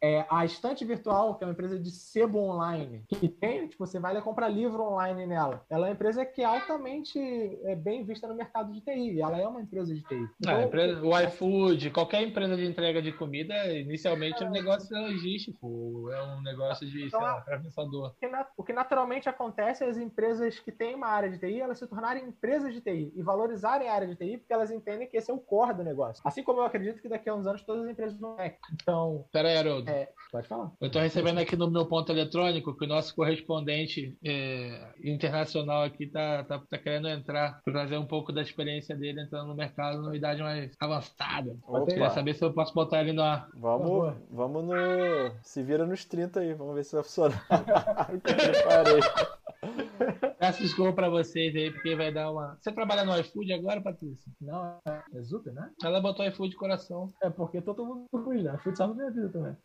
é a estante virtual, que é uma empresa de sebo online, que tem, tipo, você vai lá comprar livro online nela. Ela é uma empresa que é altamente é, bem vista no mercado de TI. Ela é uma empresa de TI. Ah, a empresa- o iFood, qualquer empresa de entrega de comida, inicialmente é um negócio logístico, é um negócio de, sei lá, processador. o que, na- o que naturalmente acontece é as empresas que têm uma área de TI, elas se tornarem empresas de TI e valorizarem a área de TI porque elas entendem que esse é o core do negócio. Assim como eu acredito que daqui a uns anos todas as empresas vão ter. Então, Pera aí, Haroldo. é, pode falar. Eu estou recebendo aqui no meu ponto eletrônico que o nosso correspondente é, internacional aqui tá, tá, tá querendo entrar para trazer um pouco da experiência dele entrando no mercado numa idade mais avançada. Opa. Queria saber se eu posso botar ele no ar. Por Vamos, vamos no. Se vira nos 30 aí, vamos ver se vai funcionar. Preparei. Peço desculpa para vocês aí, porque vai dar uma. Você trabalha no iFood agora, Patrícia? Não, é Zuper, né? Ela botou iFood coração. É porque todo mundo fui, né? Fui salvo minha vida também.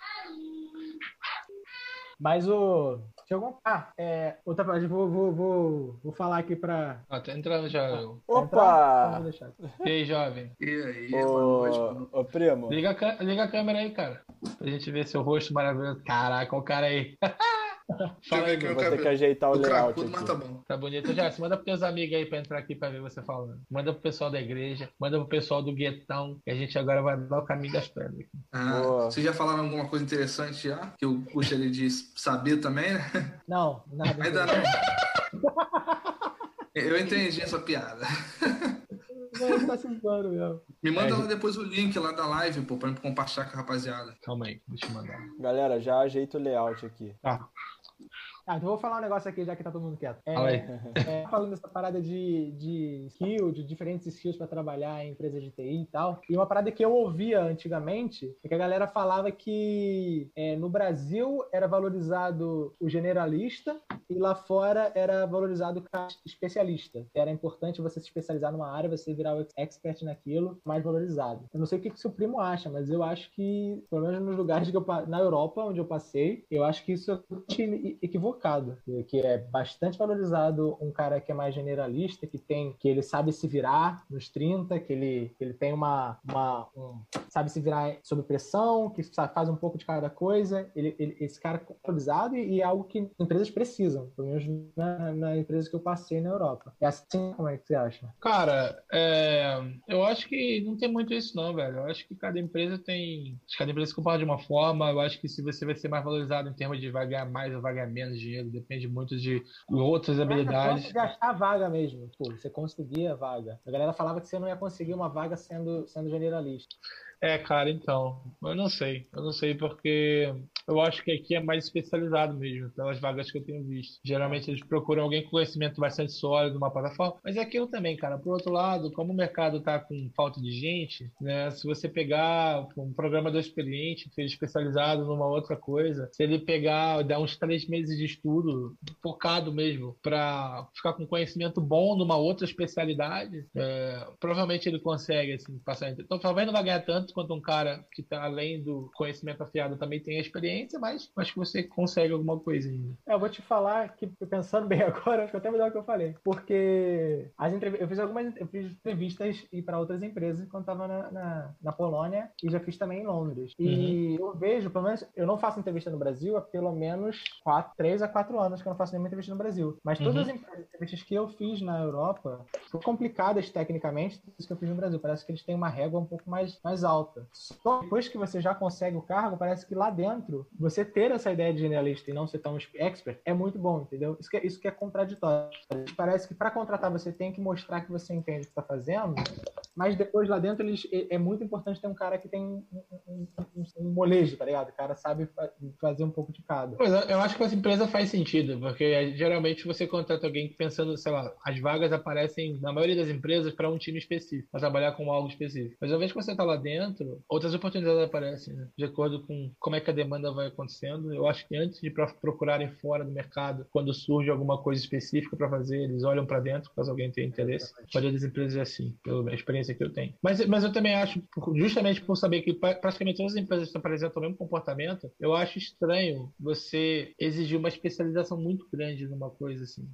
Mas o. Tinha algum. Ah, é. Outra parte, vou, vou, vou, vou falar aqui pra. Ó, tá entrando já. Então, Opa! vou deixar. E aí, jovem? E aí, boa noite. Ô, ô primo, Liga a, liga a câmera aí, cara. Pra gente ver seu rosto maravilhoso. Caraca, o cara aí. Fala aí, meu. o vou ter que cabelo. ajeitar o O layout cracudo, mas tá bom. Tá bonito. Já, manda pros teus amigos aí pra entrar aqui pra ver você falando. Manda pro pessoal da igreja, manda pro pessoal do guetão, que a gente agora vai dar o caminho das pedras. aqui. Ah, Boa. vocês já falaram alguma coisa interessante já? Que eu gostaria de saber também, né? Não, nada. Ainda não. Eu entendi essa piada. Tá mesmo. Me manda É, lá depois o link lá da live, pô, pra compartilhar com a rapaziada. Calma aí, deixa eu mandar. Galera, já ajeita o layout aqui. Tá, Ah, então eu vou falar um negócio aqui, já que tá todo mundo quieto. É, é, falando dessa parada de, de skill, de diferentes skills para trabalhar em empresas de TI e tal. E uma parada que eu ouvia antigamente é que a galera falava que é, no Brasil era valorizado o generalista e lá fora era valorizado o especialista. Era importante você se especializar numa área, você virar o expert naquilo, mais valorizado. Eu não sei o que, que seu primo acha, mas eu acho que, pelo menos nos lugares que eu, na Europa, onde eu passei, eu acho que isso é equivocado. Que- Que é bastante valorizado um cara que é mais generalista, que tem, que ele sabe se virar nos 30, que ele, que ele tem uma, uma um- sabe se virar sob pressão, que sa- faz um pouco de cada coisa. Ele, ele- esse cara é valorizado e, e é algo que empresas precisam, pelo menos na, na empresa que eu passei na Europa. É assim como é que você acha? Cara, é, eu acho que não tem muito isso não, velho. Eu acho que cada empresa tem. Cada empresa se comporta de uma forma. Eu acho que se você vai ser mais valorizado em termos de vai ganhar mais ou vai ganhar menos dinheiro, depende muito de outras habilidades. De achar a vaga mesmo. Pô, você conseguia a vaga. A galera falava que você não ia conseguir uma vaga sendo, sendo generalista. É, cara, então, eu não sei. Eu não sei porque eu acho que aqui é mais especializado mesmo, pelas vagas que eu tenho visto. Geralmente eles procuram alguém com conhecimento bastante sólido numa plataforma. Mas é aquilo também, cara. Por outro lado, como o mercado tá com falta de gente, né? Se você pegar um programador experiente, que seja especializado numa outra coisa, se ele pegar, dar uns três meses de estudo, focado mesmo, para ficar com conhecimento bom numa outra especialidade, é, provavelmente ele consegue, assim, passar. Então, talvez não vai ganhar tanto quanto um cara que tá além do conhecimento afiado também tem a experiência, mas acho que você consegue alguma coisa ainda. É, eu vou te falar que, pensando bem agora, acho que até melhor o que eu falei. Porque as entrev- eu fiz algumas eu fiz entrevistas e para outras empresas quando estava na, na, na Polônia e já fiz também em Londres. E eu vejo, pelo menos, eu não faço entrevista no Brasil há pelo menos quatro, três a quatro anos que eu não faço nenhuma entrevista no Brasil. Mas todas Uhum. as empre- entrevistas que eu fiz na Europa são complicadas tecnicamente, das que eu fiz no Brasil. Parece que eles têm uma régua um pouco mais, mais alta. Só depois que você já consegue o cargo, parece que lá dentro, você ter essa ideia de generalista e não ser tão expert é muito bom, entendeu? Isso que é, isso que é contraditório. Parece que para contratar você tem que mostrar que você entende o que está fazendo, mas depois lá dentro eles, é, é muito importante ter um cara que tem um, um, um- um molejo, tá ligado? O cara sabe fa- fazer um pouco de cada. Pois é, eu acho que essa empresa faz sentido, porque é, geralmente você contrata alguém pensando, sei lá, as vagas aparecem na maioria das empresas para um time específico, para trabalhar com algo específico. Mas uma vez que você está lá dentro, outras oportunidades aparecem, né? De acordo com como é que a demanda vai acontecendo. Eu acho que antes de pro- procurarem fora do mercado, quando surge alguma coisa específica para fazer, eles olham para dentro, caso alguém tenha interesse. A maioria das empresas é assim, pela experiência que eu tenho. Mas, mas eu também acho, justamente por saber que pra- praticamente todas as empresas apresentam o mesmo comportamento, eu acho estranho você exigir uma especialização muito grande numa coisa assim.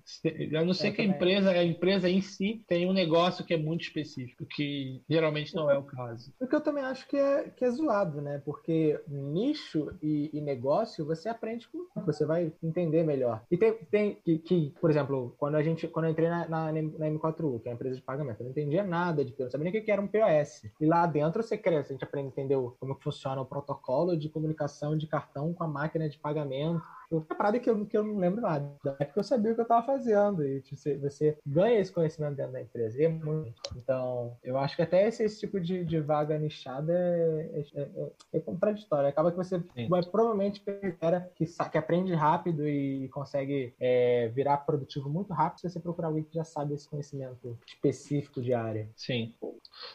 A não ser É, que a empresa, a empresa em si tenha um negócio que é muito específico, que geralmente não é o caso. O que eu também acho que é, que é zoado, né? Porque nicho e, e negócio você aprende com você vai entender melhor. E tem, tem que, que, por exemplo, quando a gente quando eu entrei na, na, na M4U, que é a empresa de pagamento, eu não entendia nada de sabia nem o que era um POS. E lá dentro você cresce, a gente aprende o- como funciona o protocolo de comunicação de cartão com a máquina de pagamento. Uma parada que eu, que eu não lembro nada. Da época eu sabia o que eu estava fazendo. E tipo, você, você ganha esse conhecimento dentro da empresa. E é muito. Então, eu acho que até esse, esse tipo de, de vaga nichada é, é, é- é contraditório. Acaba que você Sim. vai provavelmente pegar cara que, sa- que aprende rápido e consegue é, virar produtivo muito rápido se você procurar alguém que já sabe esse conhecimento específico de área. Sim.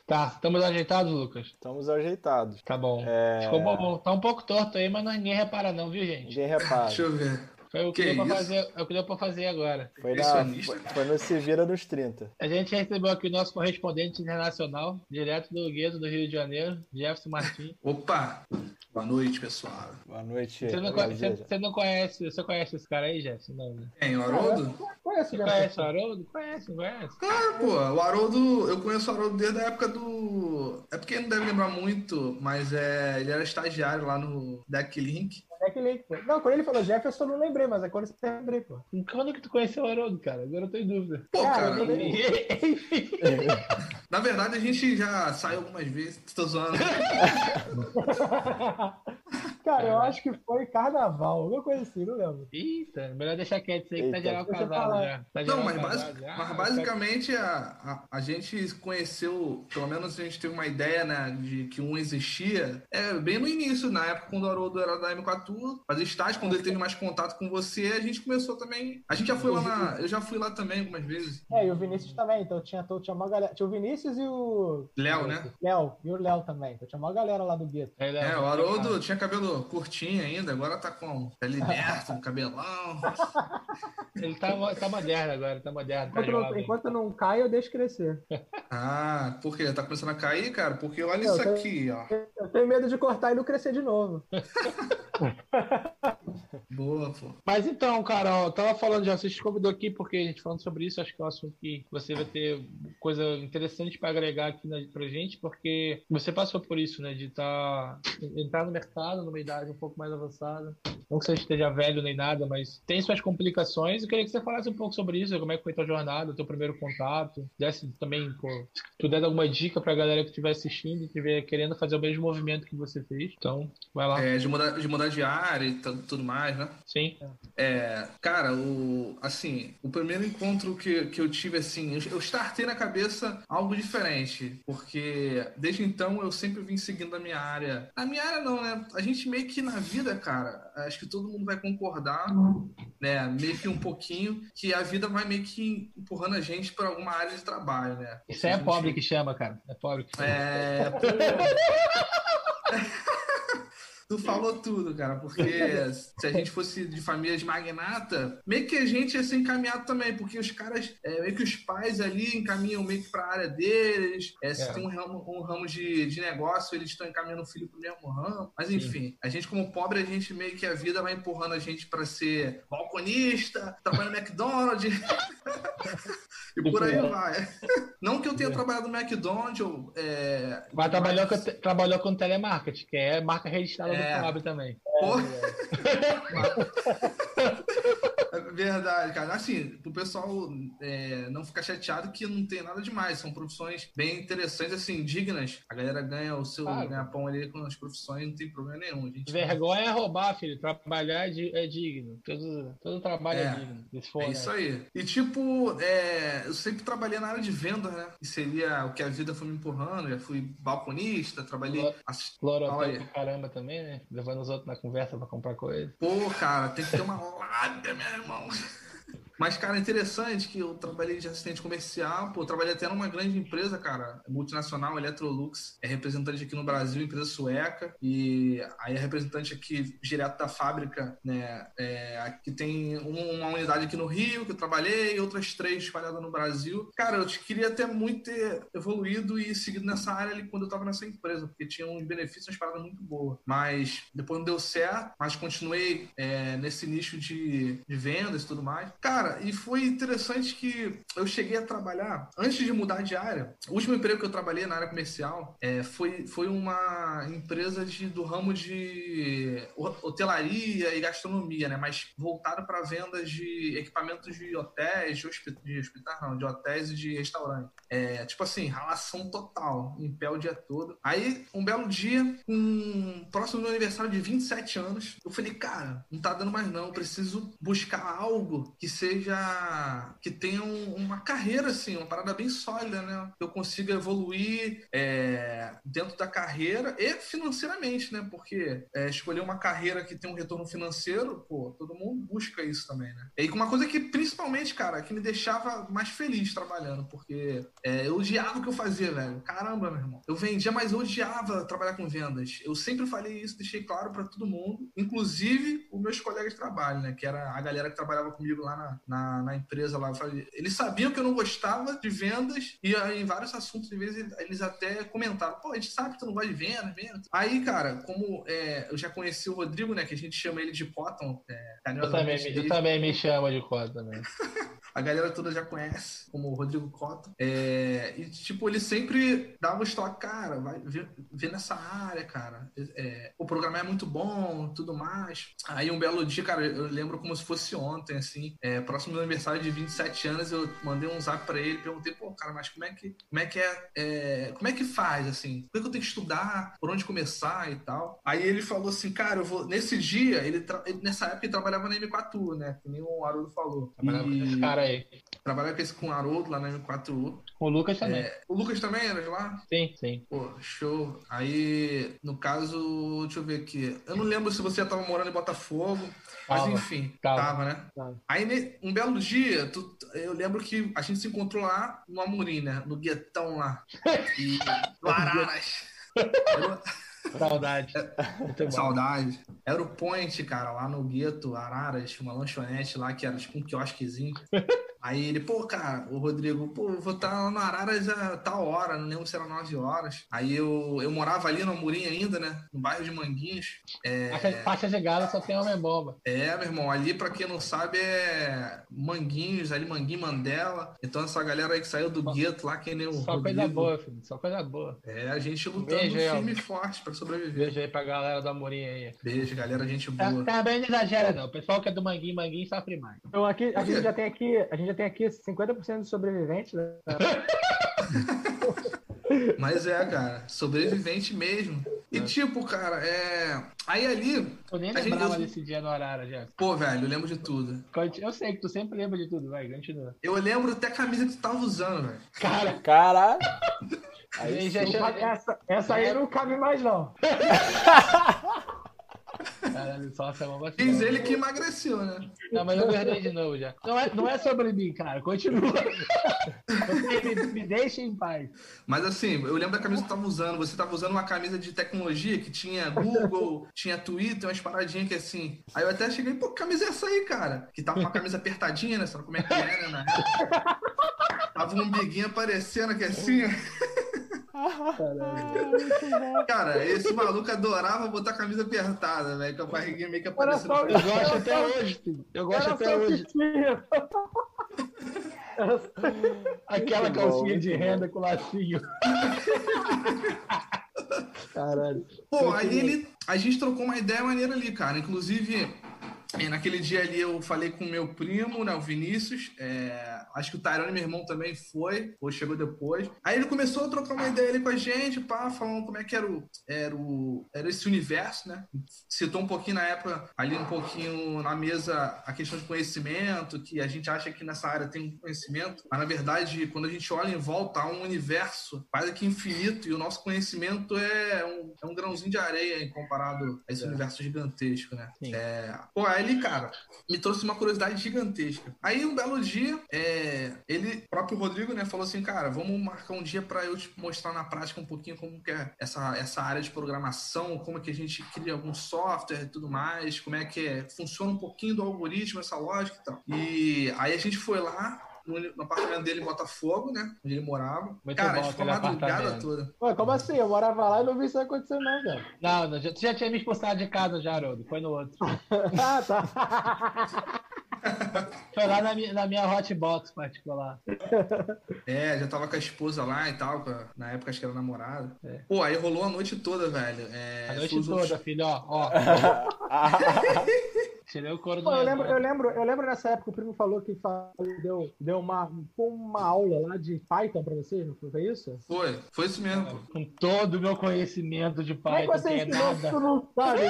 Tá, estamos ajeitados, Lucas? Estamos ajeitados. Tá bom. É, Ficou bom. Tá um pouco torto aí, mas ninguém repara não, viu, gente? Ninguém repara. Deixa eu ver. Foi o que, Que deu pra fazer, é o que deu pra fazer agora. Foi, na, foi, no Se Vira nos 30. A gente recebeu aqui o nosso correspondente internacional, direto do Gueto do Rio de Janeiro, Jefferson Martins. Opa! Boa noite, pessoal. Boa noite. Você não, conhe- você, você não conhece, você conhece esse cara aí, Jefferson? Não, né? Quem? O Haroldo? Conhece Você já? conhece o Haroldo? Conhece, conhece? Claro, pô. O Haroldo, eu conheço o Haroldo desde a época do. É porque não deve lembrar muito, mas é, ele era estagiário lá no Decklink. É que ele- Não, quando ele falou Jefferson, eu não lembrei, mas é quando você lembrei, pô. Quando que tu conheceu o Haroldo, cara? Agora eu tô em dúvida. Pô, Cara, cara, Enfim. na verdade a gente já saiu algumas vezes, tô zoando. Cara, eu acho que foi carnaval, alguma coisa assim, não lembro. Eita, melhor deixar quieto isso aí que tá geral casado já. Tá Não, mas, casado basi- já. mas basicamente a, a, a gente conheceu, pelo menos a gente teve uma ideia, né, de que um existia, é, bem no início, na época quando o Haroldo era da M4, fazia estágio, quando ele teve mais contato com você, a gente começou também. A gente já foi lá na. Eu já fui lá também algumas vezes. É, e o Vinícius também, então tinha, então tinha uma galera. Tinha o Vinícius e o. Léo, né? Léo, e o Léo também. Então tinha uma galera lá do gueto. Léo, É, o Haroldo tinha cabelo curtinho ainda, agora tá com tá liberto, um cabelão. Ele tá, tá moderno agora, tá moderno, tá Enquanto não, enquanto não cai, eu deixo crescer. Ah, por quê? Tá começando a cair, cara? Porque olha Não, isso tá- aqui, ó. Eu tenho medo de cortar e não crescer de novo. Boa, pô. Mas então, cara, ó, eu tava falando já, você te convidou aqui porque a gente falando sobre isso, acho que é um assunto que você vai ter coisa interessante para agregar aqui na, pra gente, porque você passou por isso, né, de tá, entrar no mercado numa idade um pouco mais avançada. Não que você esteja velho nem nada, mas tem suas complicações. Eu queria que você falasse um pouco sobre isso, como é que foi tua jornada, teu primeiro contato. Desse também, pô, se tu der alguma dica pra galera que estiver assistindo e estiver querendo fazer o mesmo movimento que você fez. Então, vai lá. É, de mudar, de mudar de área e tu- tudo mais, né? Sim. É, cara, o, assim, o primeiro encontro que, que eu tive, assim, eu, eu startei na cabeça algo diferente, porque desde então eu sempre vim seguindo a minha área. A minha área não, né? A gente meio que na vida, cara, acho que todo mundo vai concordar, né? Meio que um pouquinho, que a vida vai meio que empurrando a gente para alguma área de trabalho, né? Isso é gente- pobre que chama, cara. É pobre que chama. É, pô. Tu falou tudo, cara, porque se a gente fosse de família de magnata, meio que a gente ia ser encaminhado também, porque os caras, é, meio que os pais ali encaminham meio que pra área deles, é, se É. tem um ramo, um ramo de, de negócio, eles estão encaminhando o filho pro mesmo ramo. Mas enfim, a gente como pobre, a gente meio que a vida vai empurrando a gente pra ser balconista, trabalhar no McDonald's. E por aí vai. Não que eu tenha trabalhado no McDonald's, ou, é, Mas trabalhou com, trabalhou com telemarketing, que é marca registrada É. do pobre também. Pô. É Verdade, cara. Assim, pro pessoal é, não ficar chateado que não tem nada demais. São profissões bem interessantes, assim, dignas. A galera ganha o seu Claro. ganha-pão ali com as profissões, não tem problema nenhum. Gente Vergonha é roubar, filho. Trabalhar é, é digno. Todo, todo trabalho é, É. digno. For, É né? isso aí. E tipo, é, eu sempre trabalhei na área de venda, né? Que seria o que a vida foi me empurrando. Já fui balconista, trabalhei. Boa. assist- Flora Fala aí. pra caramba também, né? Levando os outros na conversa pra comprar coisa. Pô, cara, tem que ter uma lábia, meu irmão. Mas, cara, interessante que eu trabalhei de assistente comercial, pô, trabalhei até numa grande empresa, cara, multinacional, Electrolux, é representante aqui no Brasil, empresa sueca, e aí é representante aqui direto da fábrica, né, é, aqui tem um- uma unidade aqui no Rio, que eu trabalhei, outras três espalhadas no Brasil. Cara, eu queria até muito ter evoluído e seguido nessa área ali quando eu tava nessa empresa, porque tinha uns benefícios, umas paradas muito boas. Mas depois não deu certo, mas continuei é, nesse nicho de, de vendas e tudo mais. Cara, e foi interessante que eu cheguei a trabalhar, antes de mudar de área, o último emprego que eu trabalhei na área comercial é, foi, foi uma empresa de, do ramo de ho- hotelaria e gastronomia, né? Mas voltado para vendas de equipamentos de hotéis, de, de hospital, não, de hotéis e de restaurante. É, tipo assim, relação total, em pé o dia todo. Aí, um belo dia, um próximo do meu aniversário de 27 anos, eu falei, cara, não tá dando mais não, eu preciso buscar algo que seja, que tenha um- uma carreira, assim, uma parada bem sólida, né? Eu consiga evoluir é, dentro da carreira e financeiramente, né? Porque é, escolher uma carreira que tem um retorno financeiro, pô, todo mundo busca isso também, né? E uma coisa que, principalmente, cara, que me deixava mais feliz trabalhando, porque é, eu odiava o que eu fazia, velho. Caramba, meu irmão. Eu vendia, mas eu odiava trabalhar com vendas. Eu sempre falei isso, deixei claro pra todo mundo, inclusive os meus colegas de trabalho, né? Que era a galera que trabalhava comigo lá na, na, na empresa lá. Falei, eles sabiam que eu não gostava de vendas e aí, em vários assuntos, de vez eles até comentavam, pô, a gente sabe que tu não gosta de vendas, vendas. Aí, cara, como é, eu já conheci o Rodrigo, né? Que a gente chama ele de Cotton, é, Eu também, eu também me chamo de cota também. A galera toda já conhece, como o Rodrigo Cotto. É, e, tipo, ele sempre dava um estoque, cara, vai ver, nessa área, cara. É, o programa é muito bom, tudo mais. Aí um belo dia, cara, eu lembro como se fosse ontem, assim, é, próximo do aniversário de 27 anos, eu mandei um zap pra ele, perguntei, pô, cara, mas como é que, como é, que é, é como é que faz, assim? Por que eu tenho que estudar? Por onde começar e tal? Aí ele falou assim, cara, eu vou. Nesse dia, ele, tra... nessa época ele trabalhava na M4U, né? Que nem o Haroldo falou. E... cara aí. Trabalhava com esse com o Haroldo lá na M4U. O Lucas também. É... O Lucas também era de lá? Sim, sim. Pô, show. Aí, no caso, deixa eu ver aqui. Eu não lembro se você já tava morando em Botafogo. Mas tava, enfim, tava, tava né? Tava. Aí um belo dia, tu, eu lembro que a gente se encontrou lá no Amorim, né? No guetão lá. E no Araras. Saudade. Saudade. Era o Point, cara, lá no gueto, Araras, uma lanchonete lá que era tipo um quiosquezinho. Aí ele, pô, cara, o Rodrigo, pô, vou estar tá no Araras a tal hora, não lembro se era 9 horas. Aí eu, eu morava ali no Amorim ainda, né? No bairro de Manguinhos. É... Faixa de gala só tem homem bomba. É, meu irmão, ali pra quem não sabe é Manguinhos, ali Manguinho Mandela. Então essa galera aí que saiu do gueto lá, que nem o Só Rodrigo. coisa boa, filho, só coisa boa. É, a gente lutando Beijo, firme e forte pra sobreviver. Beijo aí pra galera do Amorim aí. Beijo, galera, gente boa. Também não exagera não, o pessoal que é do Manguinho, Manguinho sofre mais. Então aqui, a gente já tem aqui, a gente já tem aqui 50 50% de sobrevivente, né? Mas é, cara, sobrevivente mesmo. E é. tipo, cara, é. Aí ali. Eu nem lembrava gente... desse dia no horário, já. Pô, velho, eu lembro de tudo. Eu sei que tu sempre lembra de tudo, vai, continua. Eu lembro até a camisa que tu tava usando, velho. Cara. Cara. Aí, já, essa, essa aí não cabe mais, não. Caralho, só essa mão Diz ele que emagreceu, né? Não, mas eu guardei de novo já. Não é, não é sobre mim, cara. Continua. me, me deixa em paz. Mas assim, eu lembro da camisa que você tava usando. Você tava usando uma camisa de tecnologia que tinha Google, tinha Twitter, umas paradinhas que assim. Aí eu até cheguei, pô, que camisa é essa aí, cara? Que tava uma camisa apertadinha, né? Sabe como é que é, né? Tava um biguinho aparecendo aqui assim. Cara, esse maluco adorava botar a camisa apertada, velho, com a barriguinha meio que aparecendo. Eu gosto até hoje, filho. Eu gosto até hoje. Aquela calcinha de renda com lacinho. Caralho. Pô, aí ele. A gente trocou uma ideia maneira ali, cara. Inclusive, é, naquele dia ali eu falei com o meu primo, né, o Vinícius. É, acho que o Tyrone, meu irmão, também foi, ou chegou depois. Aí ele começou a trocar uma ideia ali com a gente, pá, falando como é que era o, era o era esse universo, né? Citou um pouquinho na época, ali um pouquinho na mesa, a questão de conhecimento, que a gente acha que nessa área tem conhecimento, mas na verdade, quando a gente olha em volta, há um universo quase que infinito e o nosso conhecimento é um, é um grãozinho de areia comparado a esse é. universo gigantesco, né? É, pô, aí ali, cara, me trouxe uma curiosidade gigantesca. Aí, um belo dia, é, ele, próprio Rodrigo, né, falou assim, cara, vamos marcar um dia para eu te mostrar na prática um pouquinho como que é essa, essa área de programação, como é que a gente cria algum software e tudo mais, como é que é, funciona um pouquinho do algoritmo, essa lógica e tal. E aí a gente foi lá, no, no, apartamento dele em Botafogo, né? Onde ele morava. Muito cara, bom, a gente ficou madrugada toda. Ué, como assim? Eu morava lá e não vi isso acontecer, não, cara. Não, não já, já tinha me expulsado de casa já, Haroldo. Foi no outro. ah, tá. Foi lá na minha, na minha hotbox particular. É, já tava com a esposa lá e tal, na época acho que era namorada. É. Pô, aí rolou a noite toda, velho. É, a noite toda, outros... filho, ó. ó. Tirei o couro do eu lembro, eu lembro, eu lembro nessa época o primo falou que deu, deu uma, uma aula lá de Python pra vocês, não foi isso? Foi, foi isso mesmo. Com todo o meu conhecimento de Python, Como é que você ensinou nada. Tu não sabe?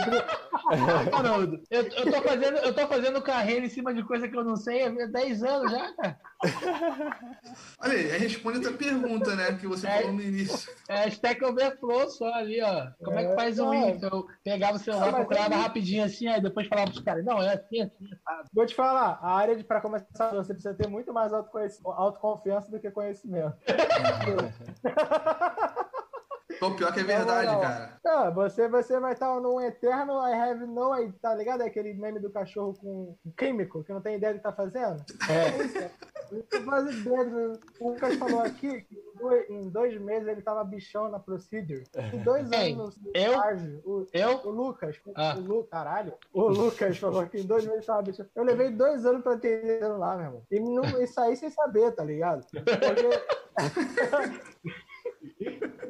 Haroldo, eu, eu, tô fazendo, eu tô fazendo carreira em cima de coisa que eu não sei há 10 anos já, cara. Olha aí, responde a tua pergunta, né? Que você é, falou no início. É Stack Overflow só ali, ó. Como é, é que faz um é. Eu pegava o celular, procurava rapidinho assim, aí depois falava pros caras, não, é assim, assim, sabe? Vou te falar, a área de para começar, você precisa ter muito mais autoconfiança do que conhecimento. Pô, pior que é verdade, Não, não. cara. Não, você, você vai estar num eterno I have no idea, tá ligado? Aquele meme do cachorro com um químico que não tem ideia do que tá fazendo. É isso. é. O Lucas falou aqui que em dois- em dois meses ele tava bichão na Procedure. Em dois Quem? anos no Eu? estágio, o, Eu? o Lucas, Ah. o Lu, caralho, o Lucas falou que em dois meses tava bichão. Eu levei dois anos pra entender lá, meu irmão. E, não, e saí sem saber, tá ligado? Porque...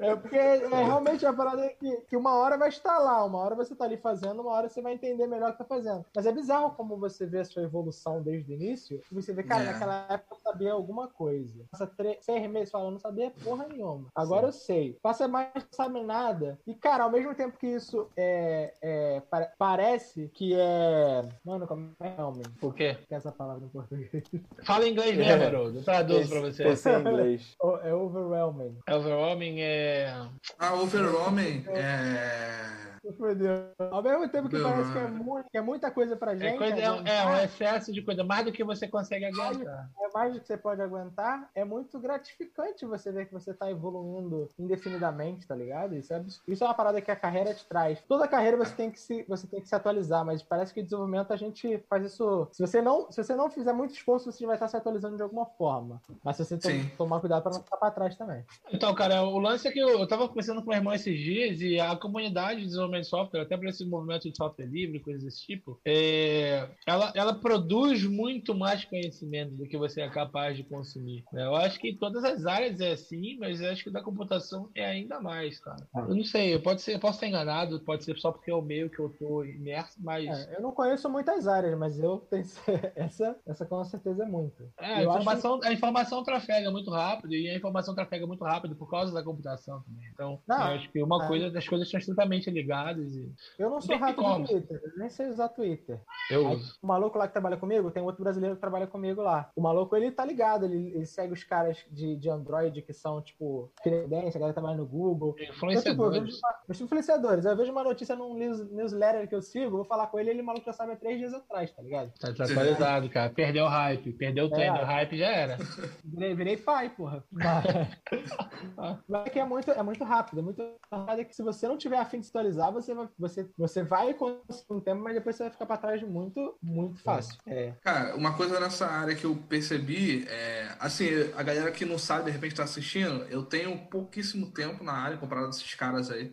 É porque é realmente a parada é que, que uma hora vai estar lá, uma hora você tá ali fazendo, uma hora você vai entender melhor o que tá fazendo. Mas é bizarro como você vê a sua evolução desde o início, e você vê, cara, É. naquela época eu sabia alguma coisa. Passa três, seis meses falando, não sabia porra nenhuma. Agora eu sei. Passa mais, não sabe nada. E, cara, ao mesmo tempo que isso é, é, pa- parece que é. Mano, como é que é, homem? O quê? Que é essa palavra em português? Fala em inglês mesmo, Haroldo. Eu traduzo pra você. Pensei em inglês. Oh, é overwhelming. Overwhelming é. Ah, Overwhelming é. Deus. Ao mesmo tempo que Meu parece que é, muito, que é muita coisa pra gente. É, coisa, é, aguentar, é um excesso de coisa, mais do que você consegue aguentar. é mais do que você pode aguentar, é muito gratificante você ver que você tá evoluindo indefinidamente, tá ligado? Isso é, isso é uma parada que a carreira te traz. Toda carreira você tem que se, você tem que se atualizar, mas parece que o desenvolvimento a gente faz isso. Se você não, se você não fizer muito esforço, você vai estar se atualizando de alguma forma. Mas se você to- Sim. tomar cuidado pra não ficar pra trás também. Então, cara, o lance é que eu, eu tava conversando com meu irmão esses dias e a comunidade de desenvolvimento de software, até para esse movimento de software livre, coisas desse tipo, é, ela, ela produz muito mais conhecimento do que você é capaz de consumir. né? Eu acho que em todas as áreas é assim, mas eu acho que da computação é ainda mais, cara. Eu não sei, pode ser, eu posso estar enganado, pode ser só porque é o meio que eu tô imerso, mas. É, eu não conheço muitas áreas, mas eu tenho essa, essa com certeza é muito. É, a Eu acho informação, a informação trafega muito rápido e a informação trafega muito rápido por causa da computação também. Então, Não, eu acho que uma é. coisa, as coisas estão extremamente ligadas. E Eu não sou Tem rato do Twitter, nem sei usar Twitter. eu Aí, uso. o maluco lá que trabalha comigo, tem outro brasileiro que trabalha comigo lá. O maluco, ele tá ligado, ele, ele segue os caras de, de Android que são, tipo, Credência, a galera trabalha no Google. Então, tipo, eu vejo Influenciadores. uma, os influenciadores. Eu vejo uma notícia num news- newsletter que eu sigo, vou falar com ele, ele maluco já sabe há três dias atrás, tá ligado? Tá desatualizado, cara. Perdeu o hype. Perdeu o trem É. do hype, já era. Virei, virei pai, porra. Mas, mas é que é muito, é muito rápido, é muito rápido que se você não tiver afim de se atualizar, você vai, você, você vai conseguir um tempo, mas depois você vai ficar pra trás muito, muito fácil. É. Cara, uma coisa nessa área que eu percebi é. Assim, a galera que não sabe, de repente tá assistindo, eu tenho pouquíssimo tempo na área comparado a esses caras aí.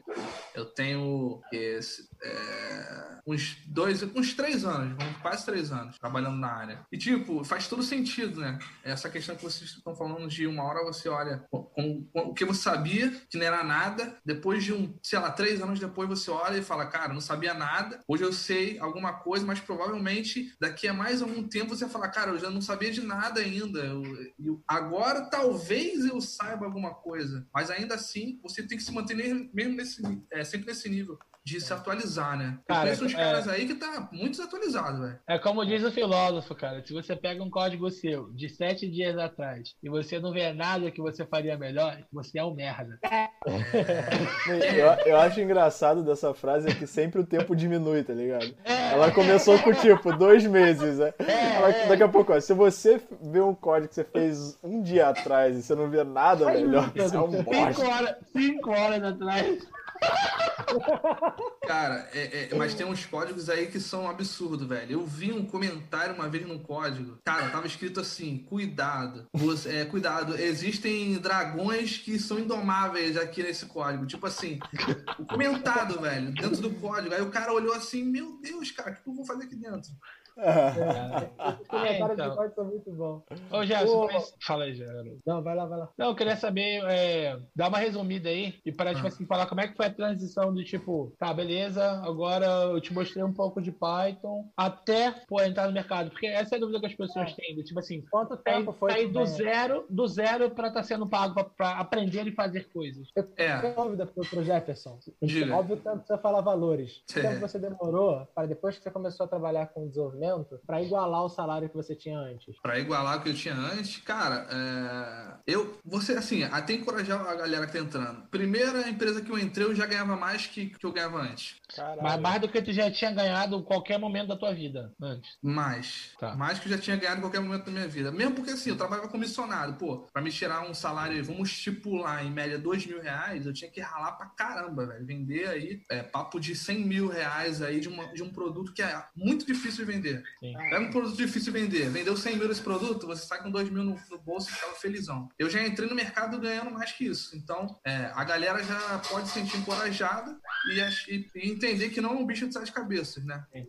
Eu tenho esse, é, uns dois, uns três anos, uns quase três anos trabalhando na área. E, tipo, faz todo sentido, né? Essa questão que vocês estão falando de uma hora você olha com, com- o que você sabia, que não era nada, depois de um, sei lá, três anos depois você olha e fala, cara, não sabia nada, hoje eu sei alguma coisa, mas provavelmente daqui a mais algum tempo você vai falar, cara, eu já não sabia de nada ainda. Eu, eu- agora talvez eu saiba alguma coisa, mas ainda assim você tem que se manter mesmo nesse, é, sempre nesse nível de se atualizar, né? Eu Cara, conheço uns é- caras aí que tá muito desatualizado, velho. É como diz o filósofo, cara. Se você pega um código seu de sete dias atrás e você não vê nada que você faria melhor, você é um merda. Eu, eu acho engraçado dessa frase é que sempre o tempo diminui, tá ligado? Ela começou com tipo dois meses, né? Ela- daqui a pouco, ó, se você vê um código que você fez um dia atrás e você não vê nada melhor, você é um Cinco bosta. horas, cinco horas atrás. Cara, é- é- mas tem uns códigos aí que são absurdos, velho. Eu vi um comentário uma vez num código. Cara, tava escrito assim: cuidado. Você, é, cuidado, existem dragões que são indomáveis aqui nesse código. Tipo assim, o comentado, velho, dentro do código. Aí o cara olhou assim: Meu Deus, cara, o que eu vou fazer aqui dentro? Os comentários então. de código são muito bons. Ô, Gerson, Ô. mas... fala aí, Gerson. Não, vai lá, vai lá. Não, eu queria saber, é, dar uma resumida aí e para tipo Ah. assim, falar como é que foi a transição de tipo, tá, beleza, agora eu te mostrei um pouco de Python até pô, entrar no mercado. Porque essa é a dúvida que as pessoas têm, do tipo assim, Quanto sair, tempo foi? sair do zero, do zero pra estar sendo pago pra, pra aprender e fazer coisas. É, Tenho dúvida pro, pro Diga. Óbvio que não precisa falar valores. É. O tempo você demorou para depois que você começou a trabalhar com desenvolvimento, momento pra igualar o salário que você tinha antes? Pra igualar o que eu tinha antes, cara, é... eu, você, assim, até encorajar a galera que tá entrando. Primeira empresa que eu entrei, eu já ganhava mais que, que eu ganhava antes. Caralho. Mas mais do que tu já tinha ganhado em qualquer momento da tua vida antes. Mais. Tá. Mais que eu já tinha ganhado em qualquer momento da minha vida. Mesmo porque, assim, eu trabalhava comissionado. Pô, pra me tirar um salário, vamos estipular, em média, dois mil reais, eu tinha que ralar pra caramba, velho. Vender aí, é, papo de 100 mil reais aí de, uma, de um produto que é muito difícil de vender. Sim. Pega um produto difícil de vender. Vendeu 100 mil desse produto, você sai com 2 mil no, no bolso e ficava felizão. Eu já entrei no mercado ganhando mais que isso. Então, é, a galera já pode se sentir encorajada e, e- entender que não é um bicho de sete cabeças, né? É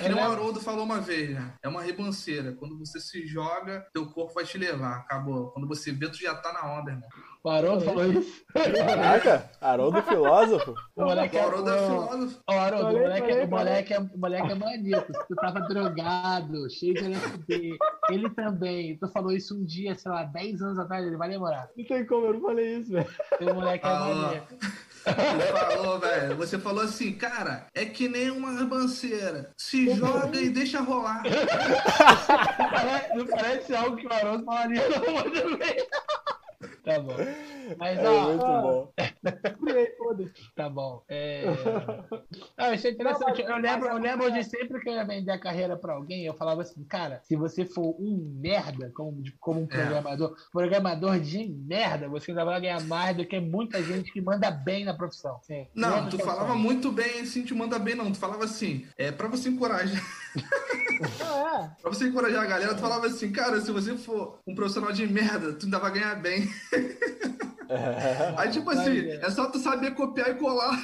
que nem o lembro- Haroldo falou uma vez, né? É uma ribanceira. Quando você se joga, teu corpo vai te levar. Acabou. Quando você vê, tu já tá na onda, irmão. O Haroldo falou isso. Caraca, Haroldo filósofo. O moleque é. Haroldo é o- filósofo. Ô, Haroldo, o moleque, falei, o moleque, é, o moleque é maníaco. Tu tava drogado, cheio de LSD, ele também. Tu falou isso um dia, sei lá, 10 anos atrás, ele vai demorar. Não tem como, eu não falei isso, velho. O moleque é Falou. maníaco. Ele falou, velho. Você falou assim, cara, é que nem uma ribanceira. Se joga e deixa rolar. Não parece, algo que o Haroldo falaria não, também. Tá bom. Mas, É ó, muito bom. Criei, foda-se. Tá bom. É... Ah, isso é interessante. Eu lembro, eu lembro de sempre que eu ia vender a carreira pra alguém, eu falava assim, cara, se você for um merda, como, como um programador, programador de merda, você ainda vai ganhar mais do que muita gente que manda bem na profissão. Sim. Não, tu falava muito bem, assim, te manda bem, não. Tu falava assim, é pra você encorajar. Não, é. Pra você encorajar a galera, tu falava assim, cara, se você for um profissional de merda, tu ainda vai ganhar bem. Aí, tipo assim, é só tu saber copiar e colar.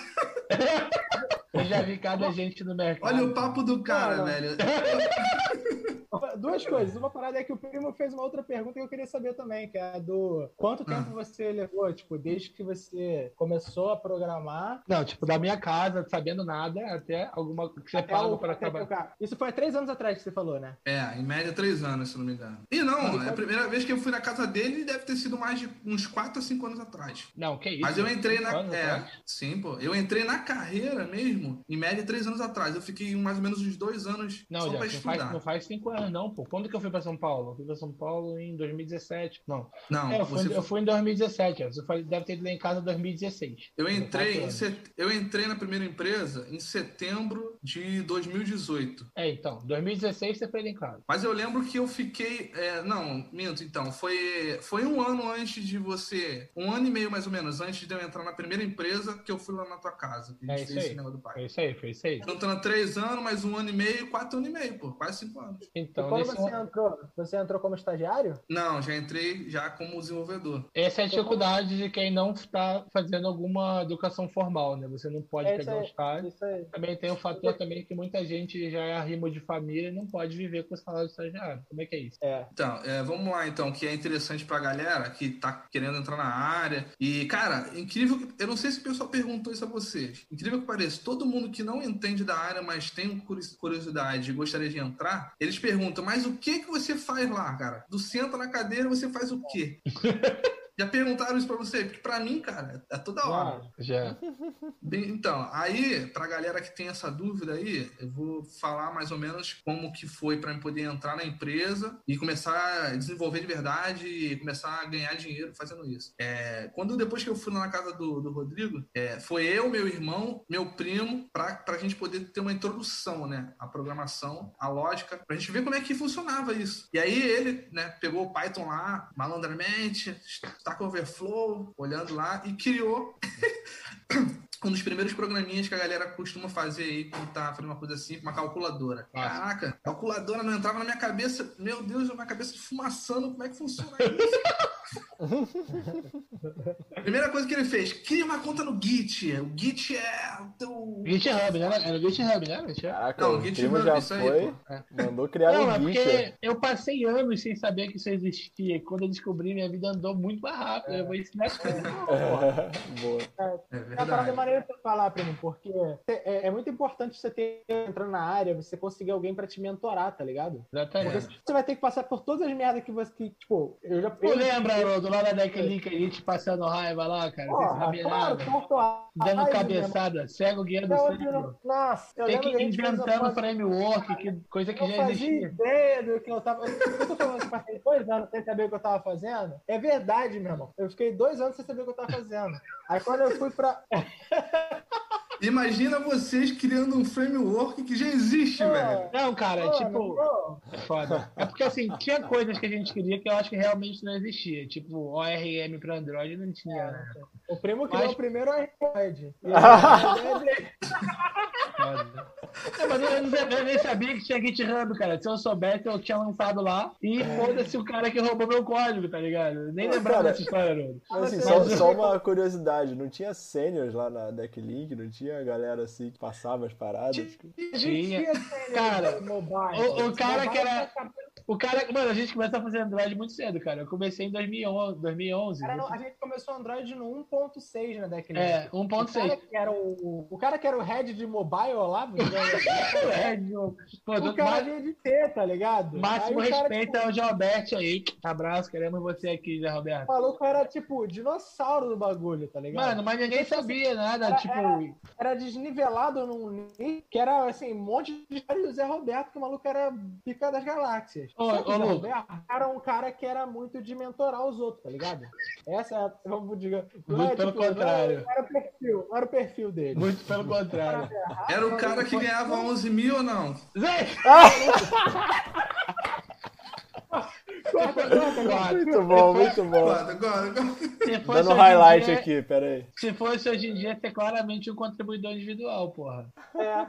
Eu já vi cada gente no mercado. Olha o papo do cara, não. velho. Duas coisas. Uma parada é que o primo fez uma outra pergunta que eu queria saber também, que é a do quanto tempo Ah. você levou, tipo, desde que você começou a programar Não, tipo, da minha casa, sabendo nada, até alguma que você até paga para trabalhar. Isso foi há três anos atrás que você falou, né? É, em média três anos, se não me engano. E não, é a primeira vez que eu fui na casa dele deve ter sido mais de uns 4 a 5 anos atrás. Não, que isso? Mas eu entrei na. É, sim, pô. Eu entrei na carreira mesmo, em média, três anos atrás. Eu fiquei mais ou menos uns dois anos Não, só já, pra não, estudar. faz, não faz cinco anos, não, pô. Quando que eu fui pra São Paulo? Eu fui pra São Paulo em 2017. Não, Não, É, eu, fui, você eu fui em 2017. ó. Você deve ter ido lá em casa em 2016. Eu entrei, em set... eu entrei na primeira empresa em setembro de 2018. É, então, 2016 você foi lá em casa. Mas eu lembro que eu fiquei. é, não, minto, então. Foi, foi um ano antes de você. Um ano e meio, mais ou menos, antes de eu entrar na primeira empresa que eu fui lá na tua casa. Que a É gente isso fez aí. esse negócio do pai. Foi isso aí, foi isso aí. Juntando três anos, mais um ano e meio, quatro anos e meio, pô. Quase cinco anos. Então, e quando você um- entrou, você entrou como estagiário? Não, já entrei já como desenvolvedor. essa é a dificuldade de quem não está fazendo alguma educação formal, né? Você não pode É pegar um aí. estágio. Isso aí. Também tem o fator também que muita gente já é arrimo de família e não pode viver com o salário de estagiário. Como é que é isso? É. Então, é, vamos lá então, que é interessante pra galera que tá querendo entrar na área. E, cara, incrível que. Eu não sei se o pessoal perguntou isso a vocês. Incrível que pareça, todo mundo que não entende da área, mas tem curi- curiosidade e gostaria de entrar, eles perguntam, mas o que que você faz lá, cara? Tu senta na cadeira, você faz o quê? Já perguntaram isso pra você? Porque pra mim, cara, é toda hora. Já. Bem, então, aí, pra galera que tem essa dúvida aí, eu vou falar mais ou menos como que foi para eu poder entrar na empresa e começar a desenvolver de verdade e começar a ganhar dinheiro fazendo isso. É, quando depois que eu fui lá na casa do, do Rodrigo, é, foi eu, meu irmão, meu primo, pra, pra gente poder ter uma introdução, né? A programação, a lógica, pra gente ver como é que funcionava isso. E aí ele, né, pegou o Python lá, malandramente, Stack Overflow, olhando lá e criou um dos primeiros programinhas que a galera costuma fazer aí quando tá fazendo uma coisa assim, uma calculadora. Nossa. Caraca, calculadora não entrava na minha cabeça. Meu Deus, minha cabeça fumaçando, como é que funciona isso? Primeira coisa que ele fez, cria uma conta no Git. O Git é o teu... GitHub, né? Era o GitHub, né? Caraca, Não, o GitHub, já isso aí, foi, pô. mandou criar Não, é um Git. porque eu passei anos sem saber que isso existia. Quando eu descobri, minha vida andou muito mais rápido. Eu vou ensinar tudo. Boa. É É uma parada verdade. Você falar, primo, porque é, é muito importante você ter entrando na área, você conseguir alguém pra te mentorar, porque Exatamente. você vai ter que passar por todas as merdas que você, que, tipo, eu já Tu lembra, lembra do lado da Deck Link, a gente passando raiva lá, cara? Porra, claro, Dando meu cabeçada, cego guiando irmão. cego. Eu- Nossa, eu Tem que ir inventando framework, que, coisa que Eu já existia. ideia do que eu tava. Eu tô falando que eu passei dois anos sem saber o que eu tava fazendo. É verdade, meu irmão. Eu fiquei dois anos sem saber o que eu tava fazendo. Aí quando eu fui pra. Imagina vocês criando um framework que já existe, velho. Não, cara, Pô, tipo, é foda. É porque assim, tinha coisas que a gente queria que eu acho que realmente não existia. Tipo, ORM pra Android não tinha, né? o primo criou Mas- o primeiro. E Foda. Não, mas eu, não- nem sabia que tinha GitHub, cara. Se eu soubesse, eu tinha lançado lá e foda-se o cara que roubou meu código, tá ligado? Nem Mas, lembrava cara, dessa história. Mas, assim, Mas só, eu- só uma curiosidade, não tinha seniors lá na Decklink? Não tinha galera assim que passava as paradas? a gente Tinha. tinha sênior Cara, mobile. o- o cara que era- O cara, mano, a gente começa a fazer Android muito cedo, cara. Eu comecei em 2011. 2011 Era no- a gente começou Android no 1.6 na Decklink. é, O cara 1.6. que era o, o cara que era o head de mobile lá, digamos assim, É, meu, pô, o cara vinha de ter, tá ligado? máximo Aí o cara, respeito tipo, ao Gilberto aí. Abraço, queremos você aqui, Zé Roberto. O maluco era tipo dinossauro do bagulho, tá ligado? Mano, mas ninguém sabia nada, Era- tipo. era desnivelado num que era assim, um monte de história do Zé Roberto, que o maluco era pica das galáxias. Ô, ô. Roberto era um cara que era muito de mentorar os outros, tá ligado? Essa é a. Vamos dizer. não Muito é, pelo tipo, não contrário. Não era o perfil, era o perfil dele. Muito pelo contrário. Era o cara que ganhava 11 mil ou não? Zé! Corta, corta, corta. Muito bom, muito bom. Dando hoje em highlight dia- aqui, pera aí. Se fosse hoje em dia, ser claramente um contribuidor individual, porra. É.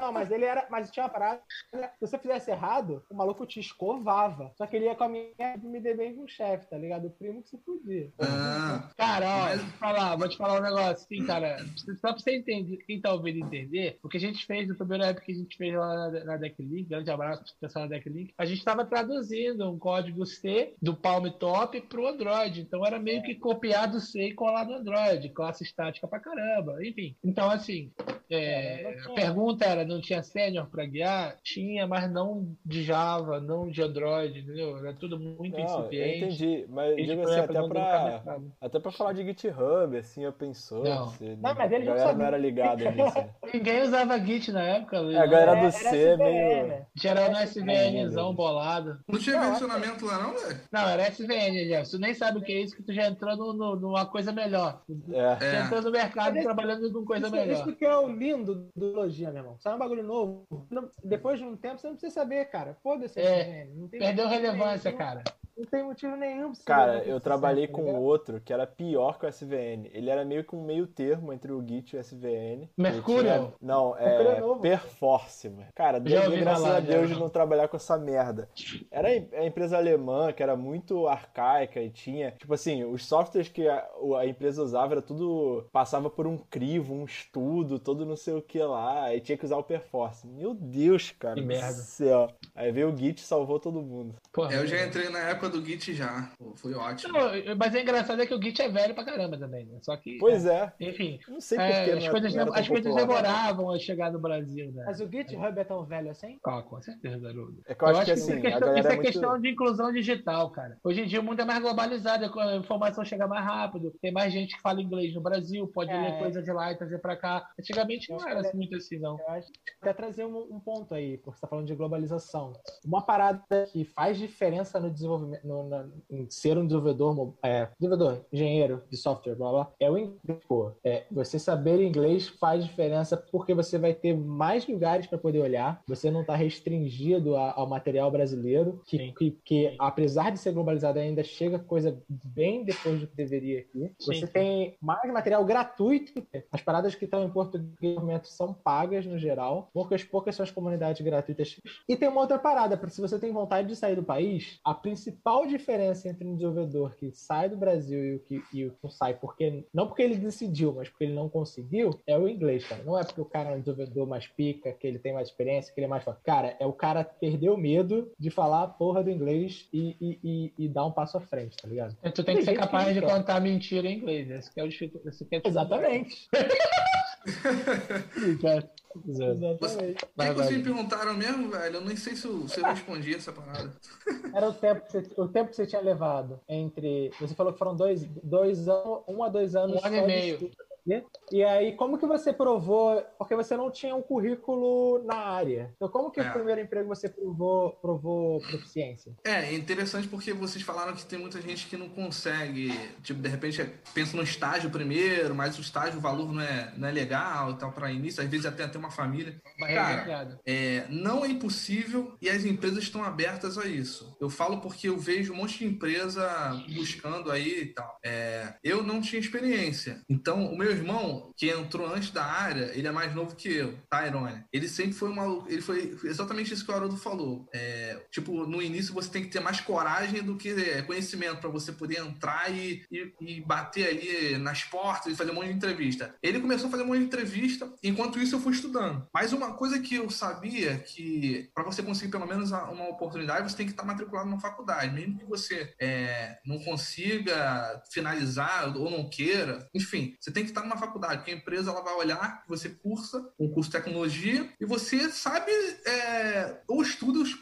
Não, mas ele era. Mas tinha uma parada. né? Se você fizesse errado, o maluco te escovava. Só que ele ia com a minha me dê bem com o chefe, tá ligado? O primo que se fudia. Ah, Cara, ó, vou te falar, vou te falar um negócio, assim, cara. Só pra você entender, quem tá ouvindo entender, o que a gente fez, no primeiro época que a gente fez lá na, na Decklink, grande abraço pro pessoal da Decklink, a gente tava traduzindo um código C do Palm Top pro Android. Então era meio que copiar do C e colar no Android, classe estática pra caramba, enfim. Então, assim, é, É, não a pergunta era, não tinha sênior pra guiar? Tinha, mas não de Java, não de Android, entendeu? Era tudo muito Não, eu incipiente. entendi, mas digo assim, até cabeçada. até pra falar de GitHub, assim, eu pensou. Não. se- Não, mas eles a não galera não sabiam. era ligada nisso. né? Ninguém usava Git na época, Luiz. É, a galera do Era C SVN, meio. né? Geral no Era SVNzão SVN. bolado. não tinha Não, versionamento lá, não, velho? Não, era SVN. Tu nem sabe o que é isso, que tu já entrou no, no- numa coisa melhor. É. Tu É. entrou no mercado esse- trabalhando com coisa Isso, melhor. isso que é o lindo do Logia, meu irmão. Sai um bagulho novo. não- depois de um tempo, você não precisa saber, cara. Foda-se. É, SVN, não tem Perdeu relevância, nenhum- cara. Não tem motivo nenhum pra você Cara, eu trabalhei tá com outro que era pior que o SVN. Ele era meio que um meio termo entre o Git e o SVN. Mercúrio? tinha- Não, é é. Perforce, mano. Cara, ouvi graças a já. Deus de não trabalhar com essa merda. Era a em- a empresa alemã que era muito arcaica e tinha, tipo assim, os softwares que a, a empresa usava era tudo passava por um crivo, um estudo, todo não sei o que lá, e tinha que usar o Perforce. Meu Deus, cara. Que do merda. Céu. Aí veio o Git e salvou todo mundo. Porra, Eu já entrei na época do Git já. Pô, foi ótimo. Não, mas é engraçado é que o Git é velho pra caramba também, né? Só que. Pois é. Enfim. Não sei é, porquê. as coisas, não as coisas a chegar no Brasil, né? Mas o GitHub é tão velho assim? Ah, com certeza, Haroldo. É que eu acho que isso assim, é questão, isso é é muito... questão de inclusão digital, cara. Hoje em dia o mundo é mais globalizado, a informação chega mais rápido, tem mais gente que fala inglês no Brasil, pode É. ler coisa de lá e trazer pra cá. Antigamente Eu não era é- muito assim, não. Eu acho que até trazer um, um ponto aí, porque você está falando de globalização. Uma parada que faz diferença no desenvolvimento, no, na- em ser um desenvolvedor, é, desenvolvedor, engenheiro de software, blá blá, é o inglês. Pô, é, você saber inglês faz diferença porque você vai ter mais lugares para poder olhar, você não está restringido a- ao material brasileiro, que, que, que, apesar de ser globalizado ainda chega coisa bem depois do que deveria aqui. Sim, Você tem mais material gratuito. As paradas que estão em português são pagas no geral. Poucas, poucas são as comunidades gratuitas. E tem uma outra parada, porque se você tem vontade de sair do país, a principal diferença entre um desenvolvedor que sai do Brasil e o que, e o que não sai, porque não porque ele decidiu, mas porque ele não conseguiu, é o inglês, cara. Não é porque o cara é um desenvolvedor mais pica, que ele tem mais experiência, que ele é mais. Cara, é o cara perder o medo de falar a porra do inglês e, e, e, e dar um passo à frente, tá ligado? Tu tem que Tem ser que capaz não de quer. contar mentira em inglês. Esse que é o esse que é o. Exatamente. Exatamente. O que vocês me perguntaram mesmo, velho? Eu nem sei se eu, se eu respondi essa parada. Era o tempo, que você, o tempo que você tinha levado entre. Você falou que foram dois, dois anos, um a dois anos. Um ano e meio. Estudo. E aí, como que você provou? Porque você não tinha um currículo na área. Então, como que é. o primeiro emprego você provou, provou proficiência? É, interessante porque vocês falaram que tem muita gente que não consegue, tipo, de repente pensa no estágio primeiro, mas o estágio, o valor não é, não é legal e tal para início, às vezes até ter uma família. Cara, é, não é impossível e as empresas estão abertas a isso. Eu falo porque eu vejo um monte de empresa buscando aí e tal. É, eu não tinha experiência. Então, o meu irmão, que entrou antes da área, ele é mais novo que eu, tá, Irônia? Ele sempre foi uma. Ele foi exatamente isso que o Haroldo falou. É, tipo, no início você tem que ter mais coragem do que é, conhecimento para você poder entrar e, e, e, bater ali nas portas e fazer um monte de entrevista. Ele começou a fazer um monte de entrevista, enquanto isso eu fui estudando. Mas uma coisa que eu sabia que para você conseguir pelo menos uma oportunidade, você tem que estar matriculado na faculdade, mesmo que você é, não consiga finalizar ou não queira, enfim, você tem que estar numa faculdade, porque a empresa ela vai olhar que você cursa um curso de tecnologia e você sabe é, ou estuda os,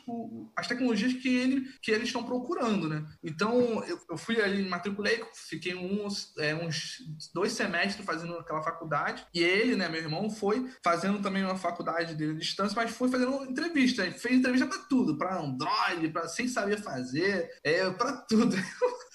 as tecnologias que, ele, que eles estão procurando, né? Então, eu, eu fui ali, matriculei, fiquei uns, é, uns dois semestres fazendo aquela faculdade e ele, né, meu irmão, foi fazendo também uma faculdade dele à distância, mas foi fazendo entrevista, fez entrevista para tudo, para Android, para sem saber fazer, é, para tudo.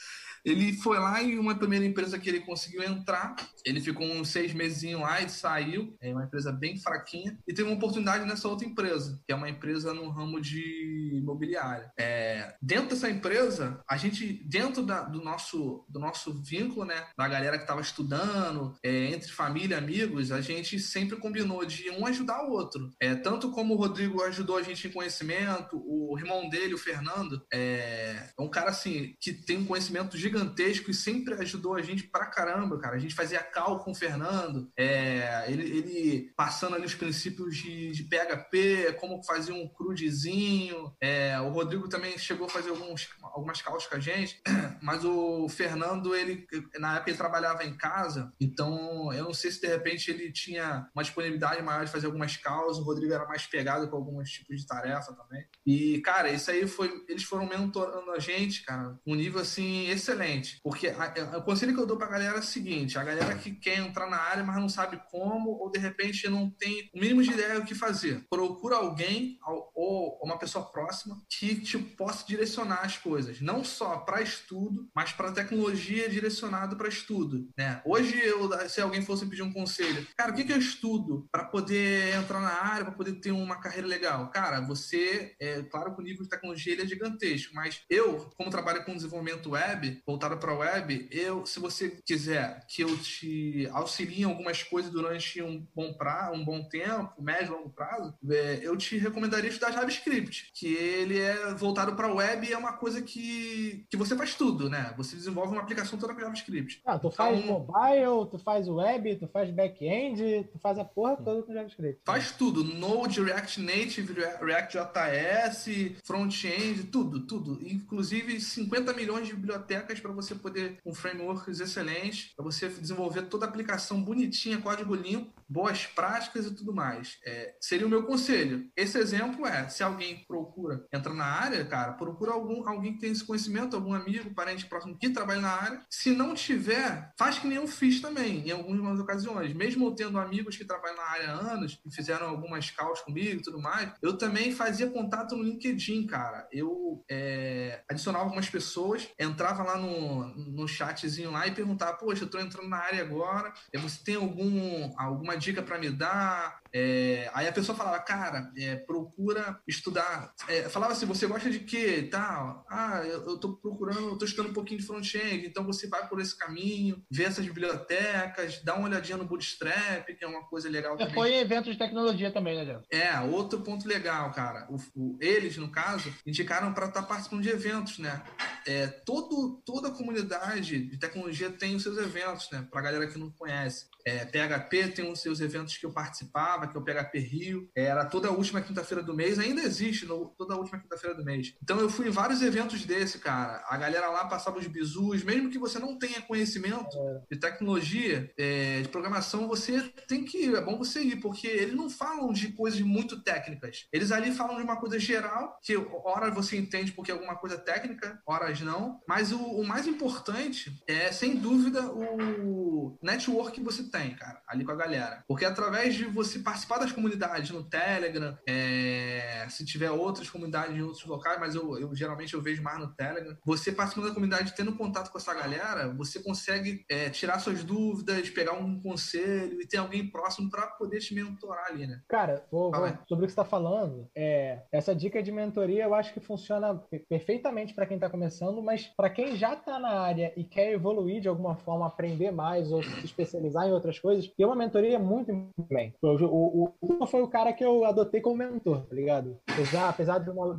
Ele foi lá e uma primeira empresa que ele conseguiu entrar, ele ficou uns seis meses lá e saiu. É uma empresa bem fraquinha. E teve uma oportunidade nessa outra empresa, que é uma empresa no ramo de imobiliária. É, dentro dessa empresa, a gente, dentro da, do, nosso, do nosso vínculo, né, da galera que estava estudando, é, entre família amigos, a gente sempre combinou de um ajudar o outro. É, tanto como o Rodrigo ajudou a gente em conhecimento, o irmão dele, o Fernando, é, é um cara assim que tem um conhecimento gigante gigantesco e sempre ajudou a gente pra caramba, cara. A gente fazia cal com o Fernando, é, ele, ele, passando ali os princípios de, de PHP, como fazia um crudezinho. É, o Rodrigo também chegou a fazer alguns, algumas calos com a gente, mas o Fernando, ele na época ele trabalhava em casa, então eu não sei se de repente ele tinha uma disponibilidade maior de fazer algumas causas, o Rodrigo era mais pegado com alguns tipos de tarefa também. E, cara, isso aí foi. Eles foram mentorando a gente, cara, um nível assim excelente Porque a, o conselho que eu dou pra galera é o seguinte: a galera que quer entrar na área, mas não sabe como, ou de repente não tem o mínimo de ideia do que fazer. Procura alguém ou uma pessoa próxima que te possa direcionar as coisas. Não só para estudo, mas para tecnologia direcionado para estudo. Né? Hoje, eu, se alguém fosse pedir um conselho, cara, o que, que eu estudo para poder entrar na área, para poder ter uma carreira legal? Cara, você, é claro que o nível de tecnologia ele é gigantesco, mas eu, como trabalho com desenvolvimento web, voltada para a web, eu, se você quiser que eu te auxilie em algumas coisas durante um bom prazo, um bom tempo, médio longo prazo, é, eu te recomendaria estudar JavaScript, que ele é voltado para a web e é uma coisa que, que você faz tudo, né? Você desenvolve uma aplicação toda com JavaScript. Ah, tu faz então, mobile, tu faz web, tu faz back-end, tu faz a porra toda com JavaScript. Faz tudo, Node, React Native, React JS, front-end, tudo, tudo. Inclusive 50 milhões de bibliotecas para você poder, com frameworks excelentes, para você desenvolver toda a aplicação bonitinha, código limpo, boas práticas e tudo mais. É, seria o meu conselho. Esse exemplo é, se alguém procura entrar na área, cara, procura algum, alguém que tenha esse conhecimento, algum amigo, parente próximo que trabalhe na área. Se não tiver, faz que nem eu fiz também, em algumas ocasiões. Mesmo eu tendo amigos que trabalham na área há anos, e fizeram algumas causas comigo e tudo mais, eu também fazia contato no LinkedIn, cara. Eu é, adicionava algumas pessoas, entrava lá no no, chatzinho lá e perguntar, poxa, eu tô entrando na área agora, você tem algum, alguma dica para me dar? É, aí a pessoa falava, cara, é, procura estudar. É, falava assim, você gosta de quê? Tal. Ah, eu, eu tô procurando, eu tô estudando um pouquinho de front-end, então você vai por esse caminho, vê essas bibliotecas, dá uma olhadinha no Bootstrap, que é uma coisa legal. Também. Foi evento de tecnologia também, né, Deus? É, outro ponto legal, cara. O, o, eles, no caso, indicaram para estar tá participando de eventos, né? É, todo, toda a comunidade de tecnologia tem os seus eventos, né? Pra galera que não conhece. É, PHP tem os seus eventos que eu participava, que é o PHP Rio. Era toda a última quinta-feira do mês, ainda existe no, toda a última quinta-feira do mês. Então eu fui em vários eventos desse, cara. A galera lá passava os bizus, mesmo que você não tenha conhecimento é. de tecnologia, é, de programação, você tem que ir. É bom você ir, porque eles não falam de coisas muito técnicas. Eles ali falam de uma coisa geral, que hora você entende porque é alguma coisa técnica, horas não. Mas o, o mais importante é, sem dúvida, o network que você tem, cara, ali com a galera. Porque através de você participar das comunidades no Telegram, é, se tiver outras comunidades em outros locais, mas eu, eu, geralmente eu vejo mais no Telegram, você participando da comunidade, tendo contato com essa galera, você consegue é, tirar suas dúvidas, pegar um conselho e ter alguém próximo para poder te mentorar ali, né? Cara, vou, vou, sobre o que você está falando, é, essa dica de mentoria eu acho que funciona perfeitamente para quem está começando, mas para quem já está na área e quer evoluir de alguma forma, aprender mais ou se especializar em outras coisas, ter uma mentoria é muito bem. O, o, o, foi o cara que eu adotei como mentor, tá ligado? Apesar, apesar de uma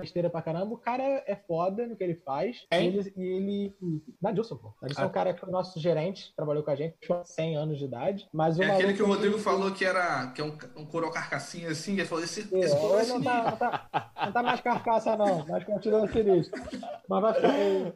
besteira pra caramba, o cara é foda no que ele faz. É? E ele. E ele Nadilson, pô. Nadilson ah. é o cara que é o nosso gerente, trabalhou com a gente, 100 anos de idade. Mas é aquele que o Rodrigo falou que era que é um, um coro carcassinha assim, ele falou: esse, é, esse coro é não, tá, não, tá, não tá mais carcaça, não, mas continua sinistro. Mas vai ficar.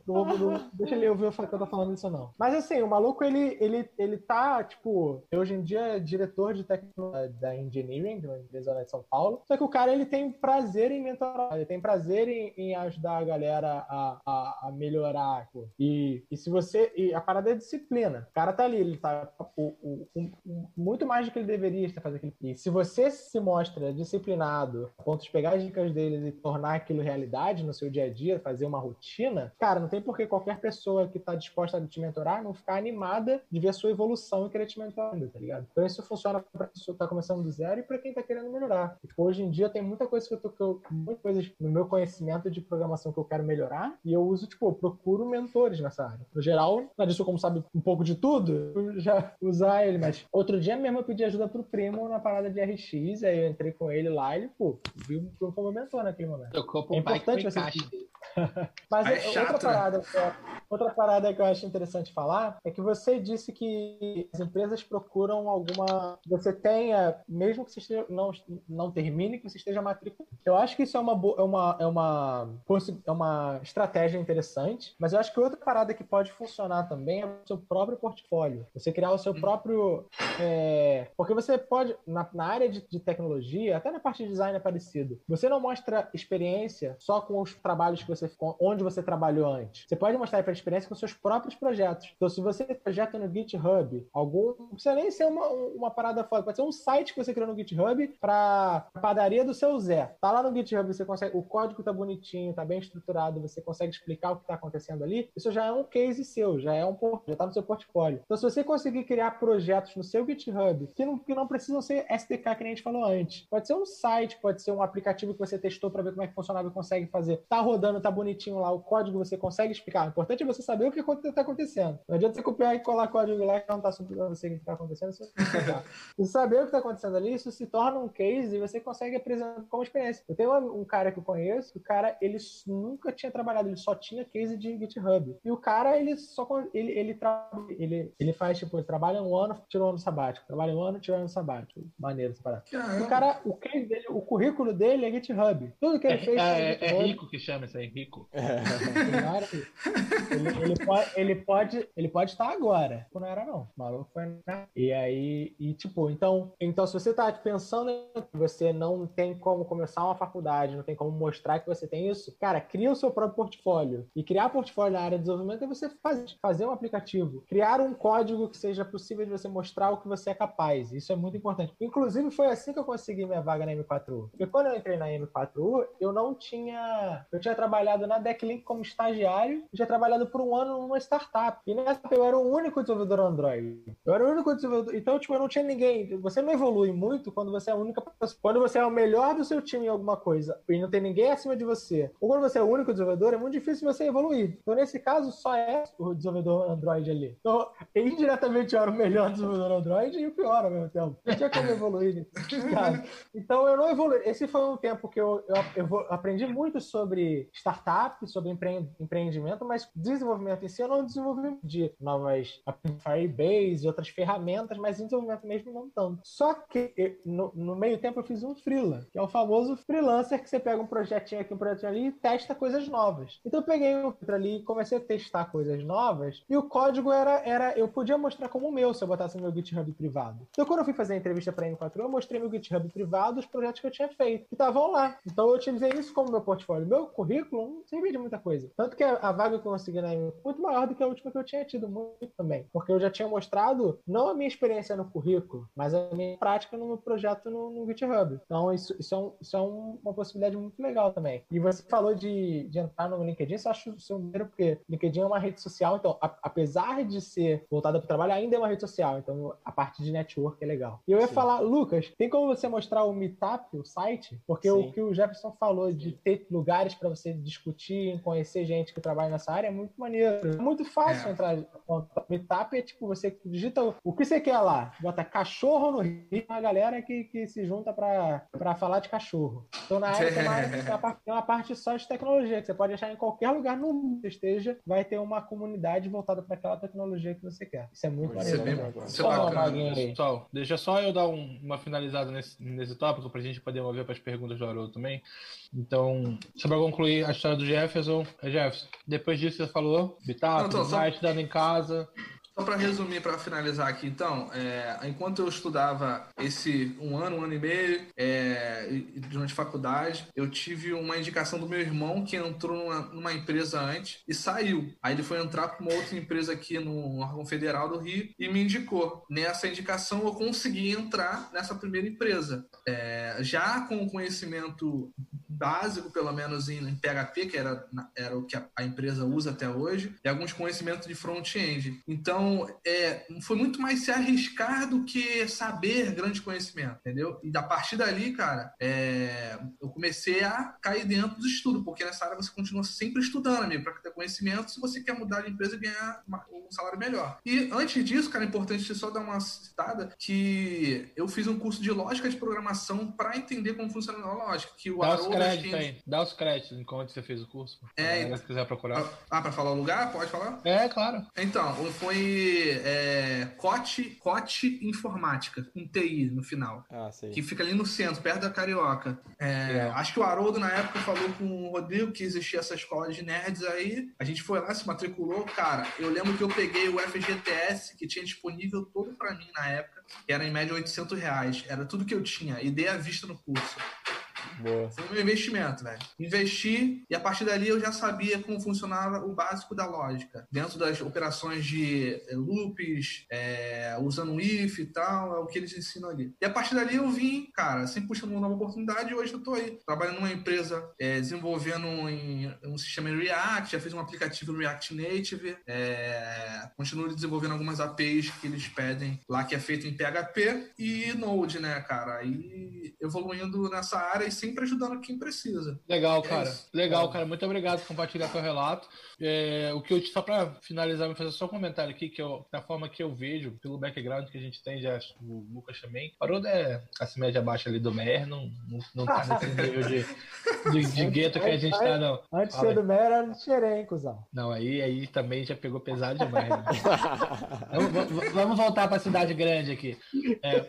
Não, não, deixa ele ouvir o que eu tô falando isso, não. Mas assim, o maluco, ele, ele, ele tá, tipo, hoje em dia é diretor de tecnologia da engineering, de uma empresa de São Paulo. Só que o cara, ele tem prazer em mentorar, ele tem prazer em, em ajudar a galera a, a, a melhorar. E, e se você. E a parada é disciplina. O cara tá ali, ele tá o, o, o, muito mais do que ele deveria estar fazendo aquilo. E se você se mostra disciplinado, a ponto de pegar as dicas deles e tornar aquilo realidade no seu dia a dia, fazer uma rotina, cara, não tem por que qualquer pessoa que tá disposta a te mentorar não ficar animada de ver a sua evolução e querer te mentorar, tá ligado? Então isso funciona pra pessoa começando do zero e pra quem tá querendo melhorar. Tipo, hoje em dia tem muita coisa que eu tô, que eu, muitas coisas no meu conhecimento de programação que eu quero melhorar e eu uso, tipo, eu procuro mentores nessa área. No geral, na disso como sabe um pouco de tudo, eu já usar ele, mas outro dia mesmo eu pedi ajuda pro primo na parada de RX, aí eu entrei com ele lá e ele, pô, viu como mentor naquele momento. é importante você... Mas é outra, né? parada, né? outra parada que eu acho interessante falar é que você disse que as empresas procuram alguma. Você tenha, mesmo que você esteja, não, não termine, que você esteja matriculado. Eu acho que isso é uma, é, uma, é, uma, é uma estratégia interessante, mas eu acho que outra parada que pode funcionar também é o seu próprio portfólio. Você criar o seu hum. próprio. É... Porque você pode, na, na área de, de tecnologia, até na parte de design é parecido, você não mostra experiência só com os trabalhos que você onde você trabalhou antes. Você pode mostrar a experiência com seus próprios projetos. Então, se você projeta no GitHub algum, não precisa nem ser uma, uma parada foda, pode ser um site que você criou no GitHub para padaria do seu Zé. Tá lá no GitHub, você consegue, o código tá bonitinho, tá bem estruturado, você consegue explicar o que está acontecendo ali. Isso já é um case seu, já é um já tá no seu portfólio. Então, se você conseguir criar projetos no seu GitHub que não, que não precisam ser SDK que nem a gente falou antes, pode ser um site, pode ser um aplicativo que você testou para ver como é que funcionava e consegue fazer. Tá rodando, tá bonitinho lá, o código você consegue explicar. O importante é você saber o que está acontecendo. Não adianta você copiar e colar código lá que não está sobre você o que está acontecendo. Você saber o que está acontecendo ali, isso se torna um case e você consegue apresentar como experiência. Eu tenho um cara que eu conheço, o cara, ele nunca tinha trabalhado, ele só tinha case de GitHub. E o cara, ele só ele, ele, ele, ele faz, tipo, ele trabalha um ano, tira um ano sabático. Trabalha um ano, tira um ano sabático. Maneiro essa parada. O cara, o case dele, o currículo dele é GitHub. Tudo que ele é, fez. É, é, é rico que chama isso aí, rico. É. ele, ele, pode, ele pode ele pode estar agora. Não era, não. O maluco foi. E aí, e tipo, então, então se você tá pensando que você não tem como começar uma faculdade, não tem como mostrar que você tem isso, cara, cria o seu próprio portfólio. E criar portfólio na área de desenvolvimento é você faz, fazer um aplicativo, criar um código que seja possível de você mostrar o que você é capaz. Isso é muito importante. Inclusive, foi assim que eu consegui minha vaga na M4U. Porque quando eu entrei na M4U, eu não tinha. Eu tinha trabalhado na Decklink como estagiário já trabalhado por um ano numa startup. E nessa eu era o único desenvolvedor Android. Eu era o único desenvolvedor. Então, tipo, eu não tinha ninguém. Você não evolui muito quando você é a única pessoa. Quando você é o melhor do seu time em alguma coisa e não tem ninguém acima de você. Ou quando você é o único desenvolvedor, é muito difícil você evoluir. Então, nesse caso, só é o desenvolvedor Android ali. Então, indiretamente eu era o melhor desenvolvedor Android e o pior ao mesmo tempo. Não tinha como evoluir. Então, eu não evolui. Esse foi um tempo que eu, eu, eu aprendi muito sobre startup, sobre empre empreendimento, mas desenvolvimento em si, eu não desenvolvi de novas Firebase e outras ferramentas, mas desenvolvimento mesmo não tanto. Só que no, no meio tempo eu fiz um freela, que é o famoso freelancer que você pega um projetinho aqui, um projetinho ali e testa coisas novas. Então eu peguei um ali e comecei a testar coisas novas e o código era, era eu podia mostrar como o meu se eu botasse no meu GitHub privado. Então quando eu fui fazer a entrevista para a M4, eu mostrei meu GitHub privado, os projetos que eu tinha feito, que estavam lá. Então eu utilizei isso como meu portfólio. Meu currículo não servia de muita coisa. Tanto que a, a vaga que eu consegui na M4 muito maior do que a última que eu tinha tido, muito também. Porque eu já tinha mostrado não a minha experiência no currículo, mas a minha prática no projeto no, no GitHub. Então isso, isso é, um, isso é um, uma possibilidade muito legal também. E você falou de, de entrar no LinkedIn, isso eu acho o seu número, porque LinkedIn é uma rede social, então a, apesar de ser voltada para o trabalho, ainda é uma rede social. Então a parte de network é legal. E eu ia Sim. falar, Lucas, tem como você mostrar o Meetup, o site? Porque Sim. o que o Jefferson falou de ter lugares para você discutir, conhecer gente que trabalha nessa área é muito maneiro. É muito fácil é. entrar no Meetup, é tipo, você digita o que você quer lá, bota cachorro no rio, uma galera que, que se junta para falar de cachorro. Então na área tem uma, tem, uma parte, só de tecnologia, que você pode achar em qualquer lugar no mundo que esteja, vai ter uma comunidade voltada para aquela tecnologia que você quer. Isso é muito maneiro. Isso é bacana. Pessoal, deixa só eu dar um, uma finalizada nesse, nesse tópico para a gente poder mover para as perguntas do Haroldo também. Então, só para concluir a história do Jefferson, é Jefferson, depois disso você falou, Bitap, só... estudando em casa, só para resumir, para finalizar aqui, então, é, enquanto eu estudava esse um ano, um ano e meio, é, durante faculdade, eu tive uma indicação do meu irmão que entrou numa, numa empresa antes e saiu. Aí ele foi entrar para uma outra empresa aqui no órgão federal do Rio e me indicou. Nessa indicação, eu consegui entrar nessa primeira empresa. É, já com o conhecimento básico, pelo menos em, em PHP, que era, era o que a, a empresa usa até hoje, e alguns conhecimentos de front-end. Então, então, é, foi muito mais se arriscar do que saber grande conhecimento, entendeu? E a partir dali, cara, é, eu comecei a cair dentro do estudo, porque nessa área você continua sempre estudando, amigo, para ter conhecimento se você quer mudar de empresa e ganhar um salário melhor. E antes disso, cara, é importante só dar uma citada que eu fiz um curso de lógica de programação para entender como funciona a lógica. Que o Dá os créditos aí, dá os créditos enquanto você fez o curso. É, se quiser procurar. Ah, para falar o lugar? Pode falar? É, claro. Então, foi é, Cote, Cote Informática, com TI no final. Ah, que fica ali no centro, perto da Carioca. É, acho que o Haroldo, na época, falou com o Rodrigo que existia essa escola de nerds aí. A gente foi lá, se matriculou. Cara, eu lembro que eu peguei o FGTS, que tinha disponível todo para mim na época, que era em média 800 reais. Era tudo que eu tinha, e dei a vista no curso. Boa. Foi meu investimento, velho. Investi e a partir dali eu já sabia como funcionava o básico da lógica. Dentro das operações de eh, loops, é, usando o if e tal, é o que eles ensinam ali. E a partir dali eu vim, cara, sempre puxando uma nova oportunidade e hoje eu tô aí. Trabalhando numa empresa é, desenvolvendo em, um sistema em React, já fiz um aplicativo React Native, é, continuo desenvolvendo algumas APIs que eles pedem lá que é feito em PHP e Node, né, cara? E evoluindo nessa área e sempre ajudando quem precisa. Legal, é cara. Legal, cara. Muito obrigado por compartilhar seu relato. É, o que eu só para finalizar, vou fazer só um comentário aqui que eu, da forma que eu vejo, pelo background que a gente tem, já o Lucas também. Parou é classe média baixa ali do Mer, não, não, não tá nesse nível de, de, de gueto que a gente tá, não. Antes de ser do Mer, era do Xerém, cuzão. Não, aí, aí também já pegou pesado demais. Né? vamos, vamos voltar para a cidade grande aqui. É,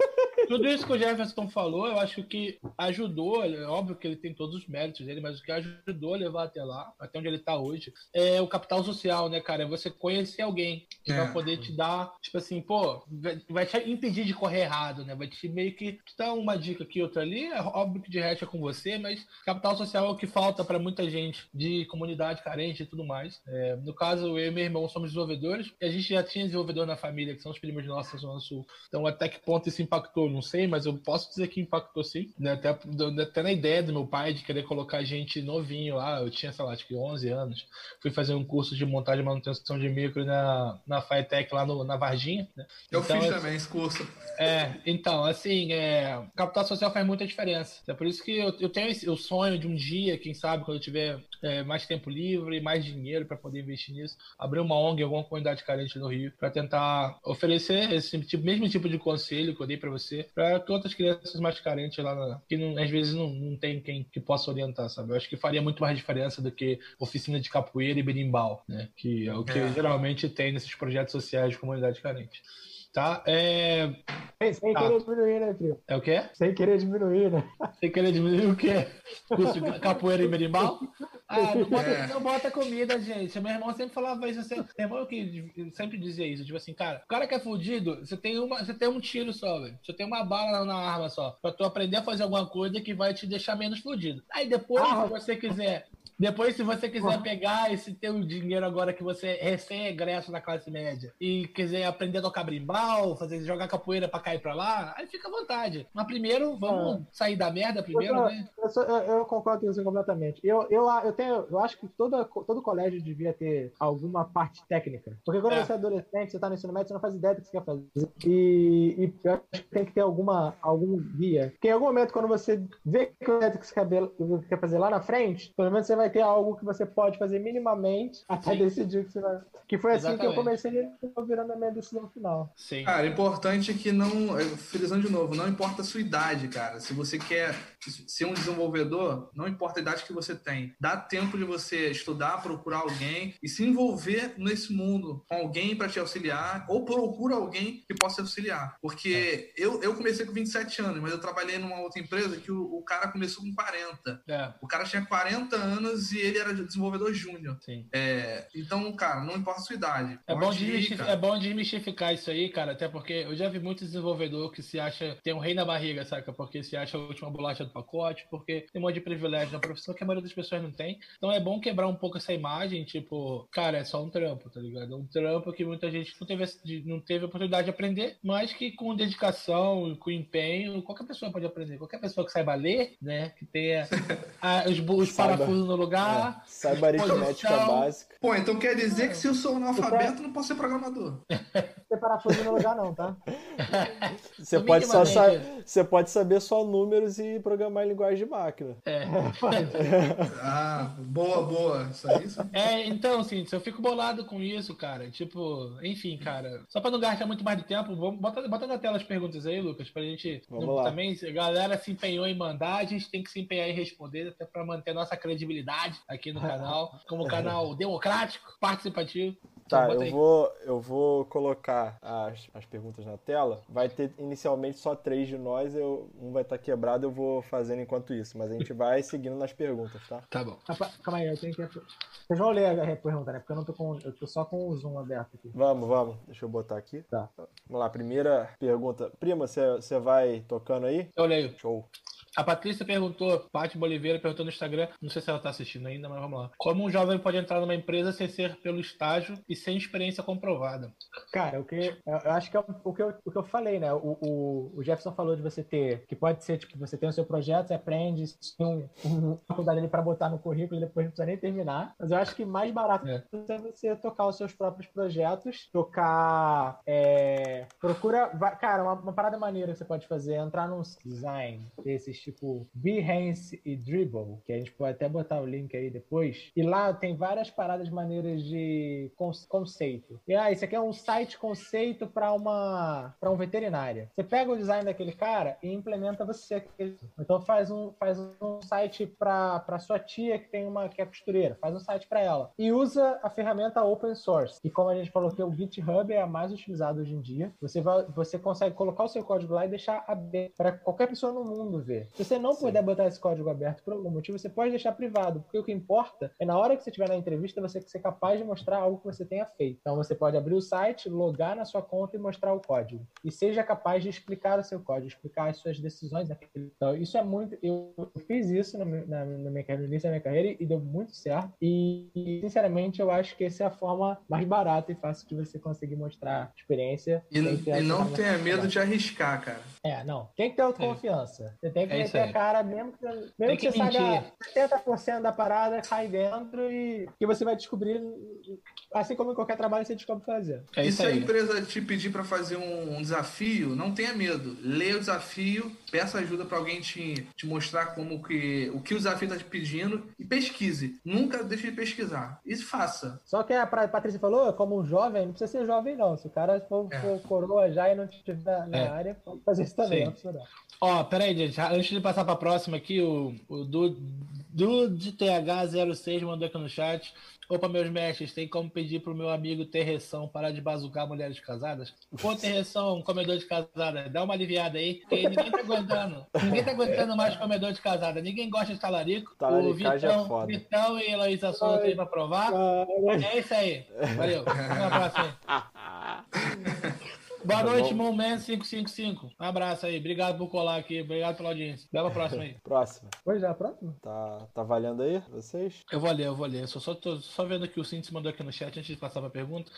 tudo isso que o Jefferson falou, eu acho que ajudou, é óbvio que ele tem todos os méritos dele, mas o que ajudou a levar até lá, até onde ele está hoje, é o capital social, né, cara? É você conhecer alguém que é. vai poder te dar, tipo assim, pô, vai te impedir de correr errado, né? Vai te meio que te dar uma dica aqui, outra ali. É óbvio que de resto é com você, mas capital social é o que falta para muita gente de comunidade carente e tudo mais. É, no caso, eu e meu irmão somos desenvolvedores, e a gente já tinha desenvolvedor na família, que são os primos nossos da Zona Sul. Então, até que ponto isso impactou? Não sei, mas eu posso dizer que impactou sim. Né? Até, até na ideia do meu pai de querer colocar gente novinho lá. Eu tinha, sei lá, acho que 11 anos. Fui fazer um curso de montagem e manutenção de micro na, na Firetech lá no, na Varginha. Né? Eu então, fiz também esse curso. É, então, assim, é, capital social faz muita diferença. É por isso que eu, eu tenho esse, o sonho de um dia, quem sabe, quando eu tiver é, mais tempo livre, mais dinheiro para poder investir nisso, abrir uma ONG, alguma comunidade carente no Rio, para tentar oferecer esse tipo, mesmo tipo de conselho que eu dei para você, para outras crianças mais carentes lá, na, que não, às vezes não, não tem quem que possa orientar, sabe? Eu acho que faria muito mais diferença do que oficina de capoeira e berimbau, né? Que é o que é. geralmente tem nesses projetos sociais de comunidade carente. Tá? É... Sem tá. querer diminuir, né, tio? É o quê? Sem querer diminuir, né? Sem querer diminuir o quê? Curso capoeira e berimbau? Ah, não bota, é. não bota comida, gente. Meu irmão sempre falava isso. Assim, meu irmão que sempre dizia isso. Tipo assim, cara, o cara que é fudido, você tem, uma, você tem um tiro só, velho. Você tem uma bala na arma só. Pra tu aprender a fazer alguma coisa que vai te deixar menos fudido. Aí depois, ah, se você quiser depois, se você quiser pegar esse teu dinheiro agora que você é recém-egresso na classe média e quiser aprender a tocar brimbal, fazer, jogar capoeira pra cair pra lá, aí fica à vontade. Mas primeiro, vamos é. sair da merda primeiro, eu, né? Eu, sou, eu, eu, concordo com você completamente. Eu, eu, eu, tenho, eu acho que todo, todo colégio devia ter alguma parte técnica. Porque quando é. você é adolescente, você tá no ensino médio, você não faz ideia do que você quer fazer. E, e eu acho que tem que ter alguma, algum guia. Porque em algum momento, quando você vê que você quer, quer fazer lá na frente, pelo menos você vai vai ter algo que você pode fazer minimamente até Sim. decidir o que você vai. Que foi assim Exatamente. que eu comecei virando a minha decisão final. Sim. Cara, importante é que não. É, frisando de novo, não importa a sua idade, cara. Se você quer ser um desenvolvedor, não importa a idade que você tem. Dá tempo de você estudar, procurar alguém e se envolver nesse mundo com alguém para te auxiliar ou procura alguém que possa auxiliar. Porque é. eu, eu comecei com 27 anos, mas eu trabalhei numa outra empresa que o, o cara começou com 40. É. O cara tinha 40 anos e ele era desenvolvedor júnior. É, então, cara, não importa a sua idade. É bom, ir, é bom desmistificar isso aí, cara, até porque eu já vi muito desenvolvedor que se acha, tem um rei na barriga, saca? Porque se acha a última bolacha do pacote, porque tem um monte de privilégio na profissão que a maioria das pessoas não tem. Então é bom quebrar um pouco essa imagem, tipo, cara, é só um trampo, tá ligado? É um trampo que muita gente não teve, não teve oportunidade de aprender, mas que com dedicação, com empenho, qualquer pessoa pode aprender. Qualquer pessoa que saiba ler, né? Que tenha a, os, os parafusos no lugar. É. Saiba aritmética básica. Pô, então quer dizer que se eu sou analfabeto, não posso ser programador. Ter parafuso no lugar, não, tá? Você pode, só você pode saber só números e programar em linguagem de máquina. É. ah, boa, boa. Isso aí. Isso. É, então, assim, eu fico bolado com isso, cara. Tipo, enfim, cara. Só pra não gastar muito mais de tempo, vamos, bota, bota na tela as perguntas aí, Lucas, pra gente. Vamos não, lá. Também, a galera se empenhou em mandar, a gente tem que se empenhar em responder, até pra manter a nossa credibilidade aqui no canal, como canal democrático, participativo. Tá, eu vou, eu vou colocar as, as perguntas na tela. Vai ter inicialmente só três de nós, eu, um vai estar tá quebrado, eu vou fazendo enquanto isso. Mas a gente vai seguindo nas perguntas, tá? Tá bom. Calma aí, eu tenho que. Vocês vão ler a pergunta, né? Porque eu não tô com. Eu tô só com o zoom aberto aqui. Vamos, vamos. Deixa eu botar aqui. Tá. Vamos lá, primeira pergunta. Prima, você vai tocando aí? Eu leio. Show. A Patrícia perguntou, Paty Boliveira perguntou no Instagram, não sei se ela tá assistindo ainda, mas vamos lá. Como um jovem pode entrar numa empresa sem ser pelo estágio e sem experiência comprovada? Cara, o que eu acho que é o que eu, o que eu falei, né? O, o, o Jefferson falou de você ter, que pode ser, tipo, você tem o seu projeto, você aprende, tem um, um faculdade ali para botar no currículo e depois não precisa nem terminar. Mas eu acho que mais barato é, é você tocar os seus próprios projetos, tocar. É, procura. Cara, uma, uma parada maneira que você pode fazer é entrar num design desses tipo Behance e Dribble, que a gente pode até botar o link aí depois. E lá tem várias paradas maneiras de conceito. E ah, isso aqui é um site conceito para uma para um veterinária. Você pega o design daquele cara e implementa você. Então faz um faz um site para sua tia que tem uma que é costureira, faz um site para ela e usa a ferramenta open source. E como a gente falou que o GitHub é a mais utilizada hoje em dia, você vai você consegue colocar o seu código lá e deixar aberto para qualquer pessoa no mundo ver. Se você não Sim. puder botar esse código aberto por algum motivo, você pode deixar privado, porque o que importa é na hora que você estiver na entrevista você ser capaz de mostrar algo que você tenha feito. Então você pode abrir o site, logar na sua conta e mostrar o código. E seja capaz de explicar o seu código, explicar as suas decisões. Então, isso é muito. Eu fiz isso na, na, na minha, no início da minha carreira e deu muito certo. E, sinceramente, eu acho que essa é a forma mais barata e fácil de você conseguir mostrar experiência. E, e não tenha medo de arriscar, cara. É, não. Tem que ter autoconfiança. Você tem que meter a cara, mesmo que, mesmo que, que, você saiba 70% da parada, cai dentro e que você vai descobrir, assim como em qualquer trabalho, você descobre fazer. É e se a empresa te pedir para fazer um, um, desafio, não tenha medo. Leia o desafio, peça ajuda para alguém te, te mostrar como que o que o desafio está te pedindo e pesquise. Nunca deixe de pesquisar. E faça. Só que a Patrícia falou, como um jovem, não precisa ser jovem, não. Se o cara for, é. for coroa já e não estiver na é. área, pode fazer isso também. Ó, peraí, gente. Antes de passar para a próxima aqui, o, o do, do de TH06 mandou aqui no chat. Opa, meus mestres, tem como pedir pro meu amigo Terreção parar de bazucar mulheres casadas? Pô, Terreção, comedor de casada, dá uma aliviada aí, porque ninguém tá aguentando. Ninguém tá aguentando mais comedor de casada. Ninguém gosta de talarico. o Vitão, é foda. Vitão e Heloísa Souza aí pra provar. É isso aí. Valeu. Até a próxima aí. Boa tá noite, Momman 555. Um abraço aí. Obrigado por colar aqui. Obrigado pela audiência. Leva a próxima aí. próxima. Pois já, a próxima? Tá, tá valendo aí, vocês? Eu vou ler, eu vou ler. Só, só, tô, só vendo aqui o Cinti mandou aqui no chat antes de passar pra pergunta.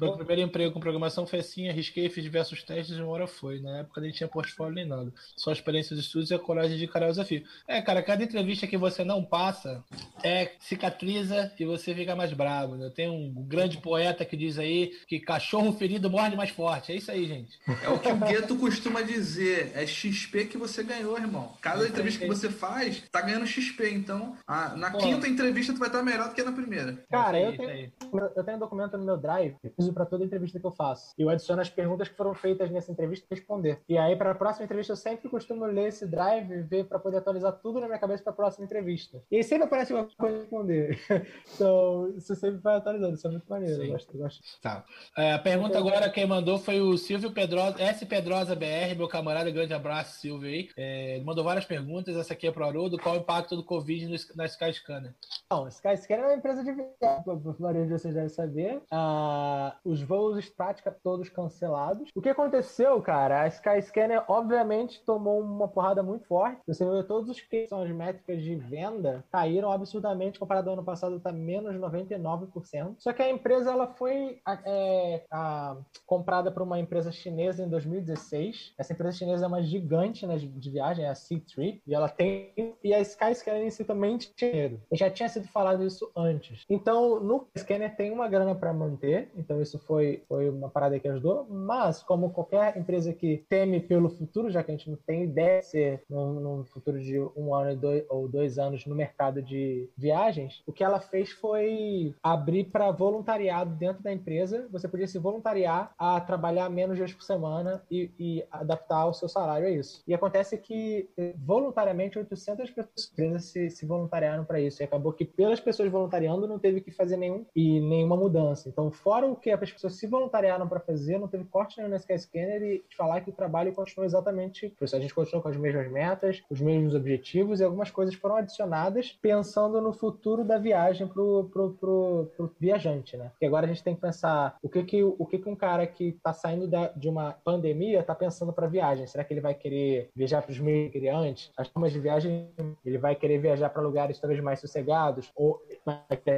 Meu primeiro emprego com programação foi assim, arrisquei, fiz diversos testes e uma hora foi. Na época nem tinha portfólio nem nada. Só experiência de estudos e a coragem de encarar o desafio. É, cara, cada entrevista que você não passa é cicatriza e você fica mais bravo. Né? Tem um grande poeta que diz aí que cachorro ferido morde mais forte. É isso aí, gente. É o que o Gueto costuma dizer. É XP que você ganhou, irmão. Cada é entrevista que você faz, tá ganhando XP. Então, a, na Pô. quinta entrevista tu vai estar melhor do que na primeira. Cara, eu tenho, eu tenho um documento no meu drive uso para toda entrevista que eu faço. Eu adiciono as perguntas que foram feitas nessa entrevista e responder. E aí, para a próxima entrevista, eu sempre costumo ler esse drive e ver para poder atualizar tudo na minha cabeça para a próxima entrevista. E aí sempre aparece uma coisa para responder. então, isso sempre vai atualizando. Isso é muito maneiro. Eu gosto, eu gosto. Tá. É, a pergunta agora quem mandou foi o Silvio Pedrosa, S. Pedrosa BR, meu camarada. Grande abraço, Silvio aí. É, mandou várias perguntas. Essa aqui é para o Haroldo. Qual o impacto do Covid no, na Skyscanner? Não, Skyscanner é uma empresa de viagem, a maioria de vocês devem saber. Ah, os voos prática todos cancelados. O que aconteceu, cara? A Skyscanner, obviamente, tomou uma porrada muito forte. Você vê todos os que são as métricas de venda caíram absurdamente comparado ao ano passado, tá menos 99%. Só que a empresa ela foi é, a, comprada por uma empresa chinesa em 2016. Essa empresa chinesa é uma gigante né, de viagem, é a C3, e ela tem e a Skyscanner em si também tinha dinheiro. Já tinha sido falado isso antes. Então, no Scanner tem uma grana para manter, então isso foi, foi uma parada que ajudou, mas como qualquer empresa que teme pelo futuro, já que a gente não tem ideia de ser no, futuro de um ano dois, ou dois anos no mercado de viagens, o que ela fez foi abrir para voluntariado dentro da empresa. Você podia se voluntariar a trabalhar menos dias por semana e, e adaptar o seu salário a isso. E acontece que voluntariamente 800 pessoas se, se voluntariaram para isso. E acabou que pelas pessoas voluntariando não teve que fazer nenhum e nenhuma mudança. Então, fora o que as pessoas se voluntariaram para fazer, não teve corte no SK Scanner e falar que o trabalho continua exatamente. Por isso a gente continua com as mesmas metas, os mesmos objetivos e algumas coisas foram adicionadas pensando no futuro da viagem pro, pro, pro, pro viajante, né? Porque agora a gente tem que pensar o que que, o que, que um cara que está saindo da, de uma pandemia está pensando para viagem. Será que ele vai querer viajar para os meios que queria antes? As formas de viagem, ele vai querer viajar para lugares talvez mais sossegados ou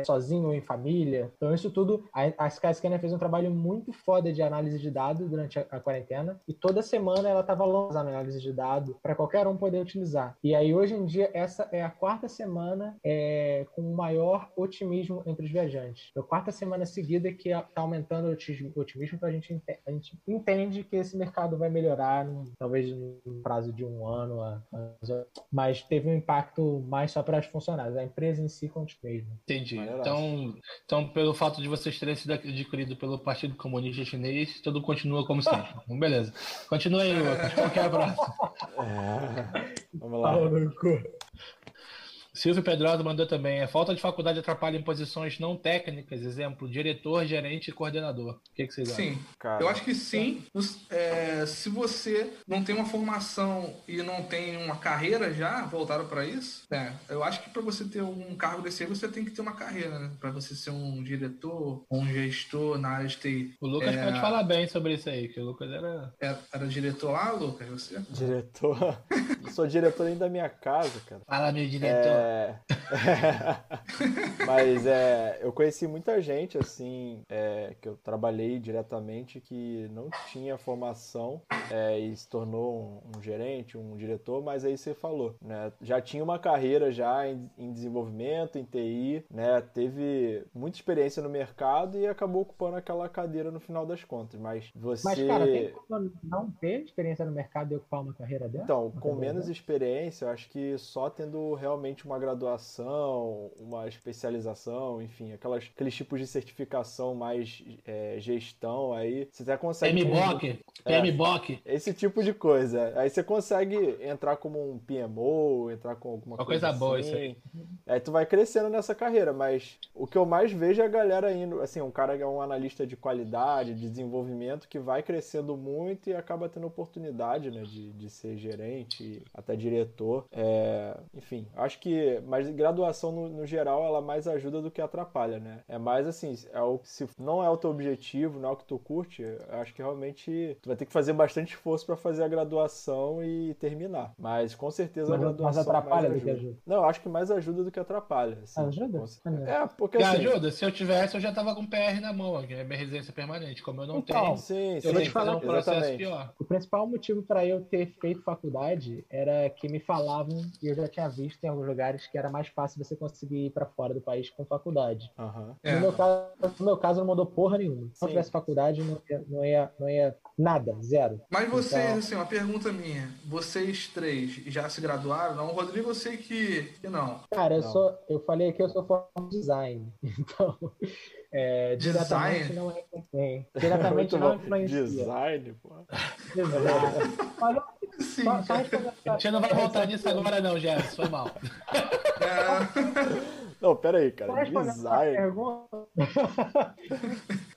sozinho ou em família. Então isso tudo, a, a Skyscanner fez um trabalho muito foda de análise de dados durante a, a quarentena e toda semana ela estava lançando análise de dados para qualquer um poder utilizar. E aí hoje em dia essa é a quarta semana é, com o maior otimismo entre os viajantes. É a quarta semana seguida que está aumentando o otimismo, então a gente, a gente entende que esse mercado vai melhorar, talvez no prazo de um ano, mas teve um impacto mais só para os funcionários. A empresa em si continua mesmo. Entendi. Então, então, pelo fato de vocês terem sido adquirido pelo Partido Comunista Chinês, tudo continua como sempre. Então, beleza. Continua aí, Lucas. Qual que é a próxima? É... Vamos lá. Silvio Pedrosa mandou também. A falta de faculdade atrapalha em posições não técnicas, exemplo, diretor, gerente e coordenador. O que, que vocês acham? Sim, Cara, eu acho que sim. É, se você não tem uma formação e não tem uma carreira já voltada para isso, é, eu acho que para você ter um cargo desse aí, você tem que ter uma carreira, né? Para você ser um diretor, um gestor na área de TI. O Lucas é... pode falar bem sobre isso aí, que o Lucas era. Era, é, era diretor lá, Lucas? Você? Diretor. sou diretor nem da minha casa, cara. Fala, meu diretor. É... Mas é, eu conheci muita gente, assim, é, que eu trabalhei diretamente que não tinha formação é, e se tornou um, um, gerente, um diretor, mas aí você falou, né? Já tinha uma carreira já em, em, desenvolvimento, em TI, né? Teve muita experiência no mercado e acabou ocupando aquela cadeira no final das contas. Mas você. Mas, cara, tem como não ter experiência no mercado e ocupar uma carreira dela? Então, com menos dela? experiência, eu acho que só tendo realmente uma graduação, uma especialização, enfim, aquelas, aqueles tipos de certificação mais é, gestão, aí você até consegue. PMBOK, é, PMBOK. Esse tipo de coisa. Aí você consegue entrar como um PMO, entrar com alguma uma coisa, coisa boa isso aí. Aí tu vai crescendo nessa carreira, mas o que eu mais vejo é a galera indo, assim, um cara que é um analista de qualidade, de desenvolvimento, que vai crescendo muito e acaba tendo oportunidade, né, de, de ser gerente, até diretor. É, enfim, acho que, mas graduação no, no, geral, ela mais ajuda do que atrapalha, né? É mais assim, é o, se não é o teu objetivo, não é o que tu curte, acho que realmente tu vai ter que fazer bastante esforço para fazer a graduação e terminar. Mas com certeza mas, a graduação. Mas atrapalha do que ajuda. Não, acho que mais ajuda do que atrapalha. Assim. Ajuda? É, porque que assim, ajuda. Se eu tivesse, eu já tava com PR na mão, que é minha residência permanente. Como eu não então, tenho, sim, eu sim, vou te falar um processo exatamente. pior. O principal motivo para eu ter feito faculdade era que me falavam, e eu já tinha visto em alguns lugares, que era mais fácil você conseguir ir para fora do país com faculdade. Uhum. É. No, meu caso, no meu caso, não mudou porra nenhuma. Se não tivesse faculdade, não ia, não ia, não ia nada, zero. Mas vocês, então... assim, uma pergunta minha. Vocês três já se graduaram? Não, Rodrigo, eu sei que, que não. Cara, eu Não. sou. Eu falei que eu sou formado em design. Então, é, diretamente Design? não é. é diretamente não influencia. Design, pô. Exato. Mas, Sim, só, só A gente não vai voltar nisso agora, não, Gerson. Foi mal. É, Não, pera aí, Só cara. Design.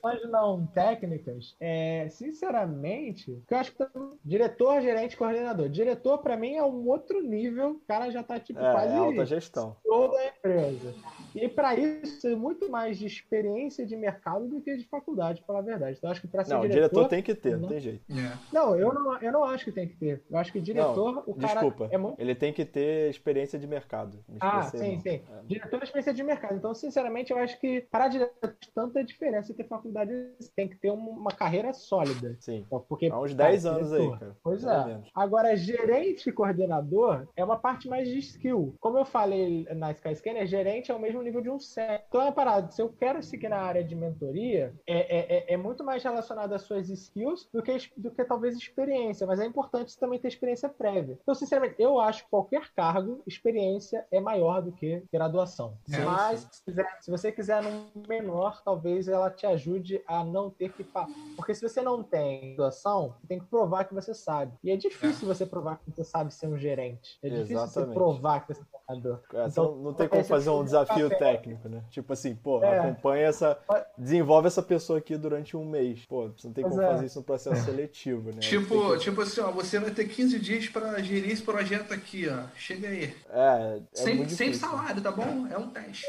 mas não técnicas, é, sinceramente, que eu acho que diretor, gerente, coordenador. Diretor, pra mim, é um outro nível. O cara já tá, tipo, É, quase é alta gestão. toda a empresa. E para isso, é muito mais de experiência de mercado do que de faculdade, falar a verdade. Então, acho que para ser Não, o diretor, diretor tem que ter, não não. tem jeito. é. Não, eu não, eu não acho que tem que ter. Eu acho que diretor, o cara Desculpa. é muito. Ele tem que ter experiência de mercado. Me Ah, sim, mal. sim. É. Diretor é experiência de mercado. Então, sinceramente, eu acho que para diretor tanta diferença ter faculdade, tem que ter um- uma carreira sólida. Sim. Porque, Há uns cara, 10 anos aí, diretor. cara. Pois é. menos. Agora, gerente e coordenador é uma parte mais de skill. Como eu falei na Skyscanner, gerente é o mesmo nível de um CEP. Então é uma parada, se eu quero seguir na área de mentoria, é, é, é- é muito mais relacionado às suas skills do que, do que talvez experiência, mas é importante você também ter experiência prévia. Então, sinceramente, eu acho que qualquer cargo, experiência é maior do que graduação. Sim, mas se quiser- se você quiser num menor, talvez ela te ajude a não ter que falar. Porque se você não tem graduação, você tem que provar que você sabe. E é difícil você provar que você sabe ser um gerente. É difícil você provar que você é um. É, Então, não, tem como fazer um de desafio técnico, né? Tipo assim, pô, É. acompanha essa. Desenvolve essa pessoa aqui durante um mês. Pô, você não tem Pois como é. fazer isso no processo seletivo, né? Tipo, que- tipo assim, ó, você vai ter 15 dias pra gerir esse projeto aqui, ó. Chega aí. É, é sem, muito sem salário, tá bom? É um teste.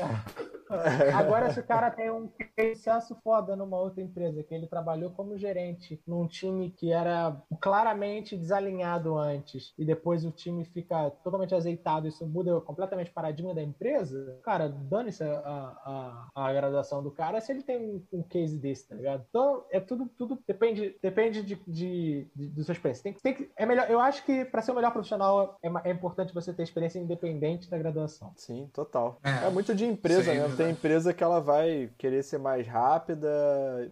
Agora, se o cara tem um sucesso foda numa outra empresa, que ele trabalhou como gerente num time que era claramente desalinhado antes, e depois o time fica totalmente azeitado, isso muda completamente o paradigma da empresa, cara, dane-se a, a, a graduação do cara se ele tem um, um case desse, tá ligado? Então, é tudo, tudo depende, depende de, de, de, do seu experiência. Tem, que- tem que, é melhor, eu acho que para ser o melhor profissional é, é importante você ter experiência independente da graduação. Sim, total. É. É, muito de empresa, Sim, né? verdade. Tem empresa que ela vai querer ser mais rápida,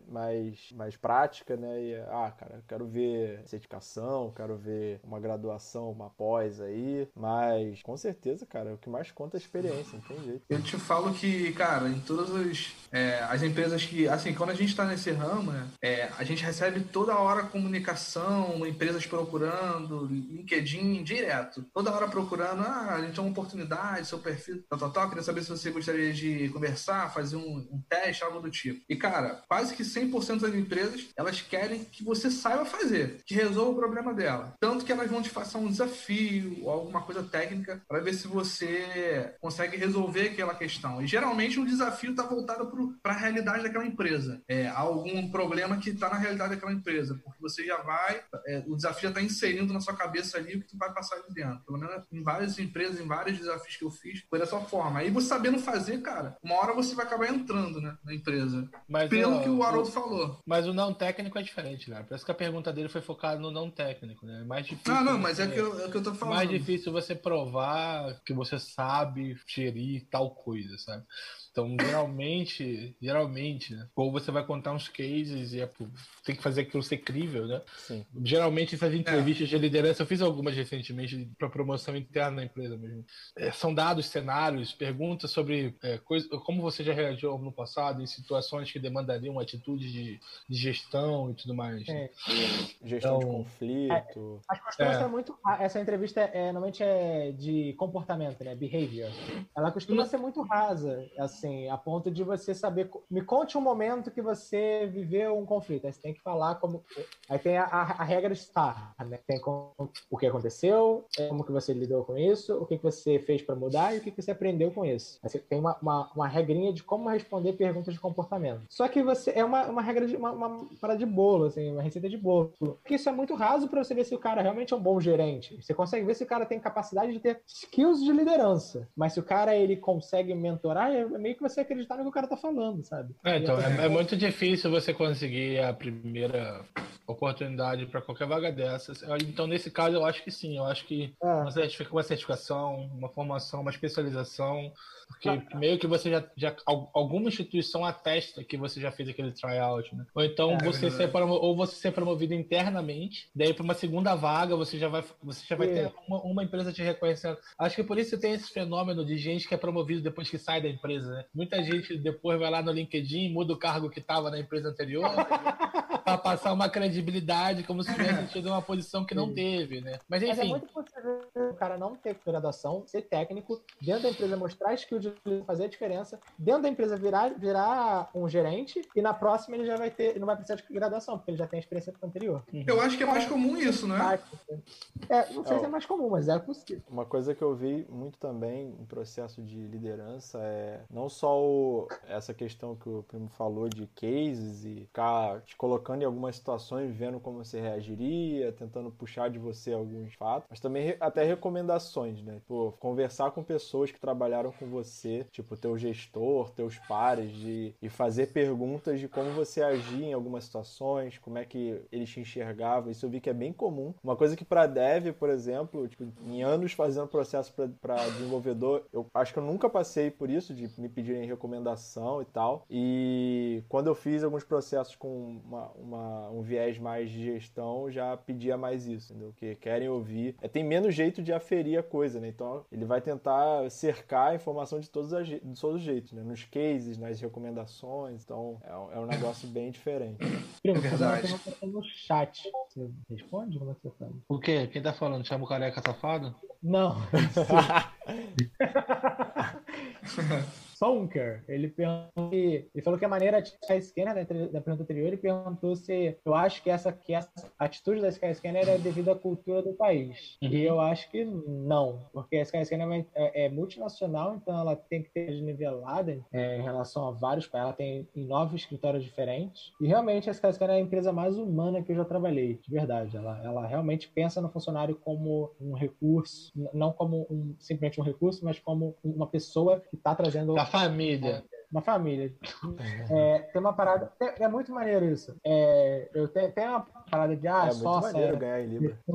mais, mais prática, né? E, ah, cara, eu quero ver certificação, quero ver uma graduação, uma pós aí. Mas, com certeza, cara, o que mais conta é a experiência, não tem jeito. Eu te falo que, cara, em todas as, é, as empresas que, assim, quando a gente tá nesse ramo, né, é, a gente recebe toda hora comunicação, empresas procurando, LinkedIn direto. Toda hora procurando, ah, a gente tem uma oportunidade, seu perfil, tal, tal, tal. Queria saber se você gostaria de conversar, fazer um, um teste, algo do tipo. E, cara, quase que 100% das empresas, elas querem que você saiba fazer, que resolva o problema dela. Tanto que elas vão te passar um desafio alguma coisa técnica para ver se você consegue resolver aquela questão. E geralmente o desafio está voltado para a realidade daquela empresa. É, algum problema que está na realidade daquela empresa, porque você já vai, é, o desafio já está inserindo na sua cabeça ali o que tu vai passar ali dentro. Pelo menos em várias empresas, em vários desafios que eu fiz, foi dessa forma. Aí você sabendo fazer, cara, uma hora você vai acabar entrando né, na empresa. Mas, Pelo que o Haroldo falou. Mas o não técnico é diferente, né? Parece que a pergunta dele foi focada no não técnico, né? É mais difícil. Ah, não, mas é, que eu, é que eu tô falando. Mais difícil você provar que você sabe gerir tal coisa, sabe? Então, geralmente, geralmente, né? Ou você vai contar uns cases e é, tem que fazer aquilo ser crível, né? Sim. Geralmente, essas entrevistas é. de liderança, eu fiz algumas recentemente para promoção interna na empresa mesmo. É, são dados, cenários, perguntas sobre é, coisa, como você já reagiu no passado em situações que demandariam atitude de, de gestão e tudo mais. É. Gestão então, de conflito. É, acho que é muito. Essa entrevista é, normalmente é de comportamento, né? Behavior. Ela costuma ser muito rasa. Assim, assim, a ponto de você saber. Me conte um momento que você viveu um conflito. Aí você tem que falar como. Aí tem a, a, regra estar, né? Tem o que aconteceu, como que você lidou com isso, o que, que você fez para mudar e o que, que você aprendeu com isso. Aí você tem uma, uma, uma, regrinha de como responder perguntas de comportamento. Só que você é uma, uma regra de uma, uma parada de bolo, assim, uma receita de bolo. Porque isso é muito raso para você ver se o cara realmente é um bom gerente. Você consegue ver se o cara tem capacidade de ter skills de liderança. Mas se o cara ele consegue mentorar, é meio meio que você acreditar no que o cara tá falando, sabe? É, então, é, é muito difícil você conseguir a primeira oportunidade para qualquer vaga dessas. Então, nesse caso, eu acho que sim. Eu acho que é. uma certificação, uma formação, uma especialização porque meio que você já, já. Alguma instituição atesta que você já fez aquele tryout, né? Ou então é, você ser ou você ser promovido internamente, daí para uma segunda vaga você já vai, você já vai é. ter uma, uma, empresa te reconhecendo. Acho que por isso tem esse fenômeno de gente que é promovido depois que sai da empresa, né? Muita gente depois vai lá no LinkedIn, muda o cargo que estava na empresa anterior. para passar uma credibilidade como se tivesse tido uma posição que não teve, né? Mas enfim. Mas é muito possível o cara não ter graduação, ser técnico, dentro da empresa mostrar skill de fazer a diferença, dentro da empresa virar, virar um gerente e na próxima ele já vai ter, não vai precisar de graduação, porque ele já tem a experiência anterior. Uhum. Eu acho que é mais comum isso, né? É, não sei é, se é mais comum, mas é possível. Uma coisa que eu vi muito também em processo de liderança é não só o, essa questão que o primo falou de cases e ficar te colocando em algumas situações, vendo como você reagiria, tentando puxar de você alguns fatos, mas também até recomendações, né? Pô, conversar com pessoas que trabalharam com você, tipo teu gestor, teus pares, de, e fazer perguntas de como você agia em algumas situações, como é que eles te enxergavam. Isso eu vi que é bem comum. Uma coisa que para dev, por exemplo, tipo, em anos fazendo processo para desenvolvedor, eu acho que eu nunca passei por isso, de me pedirem recomendação e tal. E quando eu fiz alguns processos com uma, uma, um viés mais de gestão, já pedia mais isso, entendeu? Que querem ouvir. É, tem menos jeito de aferir a coisa, né? Então ele vai tentar cercar a informação de todos, as, de todos os jeitos, né? Nos cases, nas recomendações. Então é, um, é um negócio bem diferente. Primo, é verdade. no chat. Você responde? Como é que você fala? O quê? Quem tá falando? Chama o careca safado? Não. Sonker, ele perguntou ele falou que a maneira de Skyscanner, da, da pergunta anterior, ele perguntou se eu acho que essa, que essa atitude da Skyscanner é devido à cultura do país. Uhum. E eu acho que não, porque a Skyscanner é, é, multinacional, então ela tem que ter nivelada é, em relação a vários países. Ela tem em nove escritórios diferentes. E realmente a Skyscanner é a empresa mais humana que eu já trabalhei, de verdade. Ela, ela realmente pensa no funcionário como um recurso, não como um, simplesmente um recurso, mas como uma pessoa que está trazendo família. Uma família. É, tem uma parada. É, é muito maneiro isso. É, eu tenho, tem uma parada de ah, é só. Muito maneiro ganhar em Libra.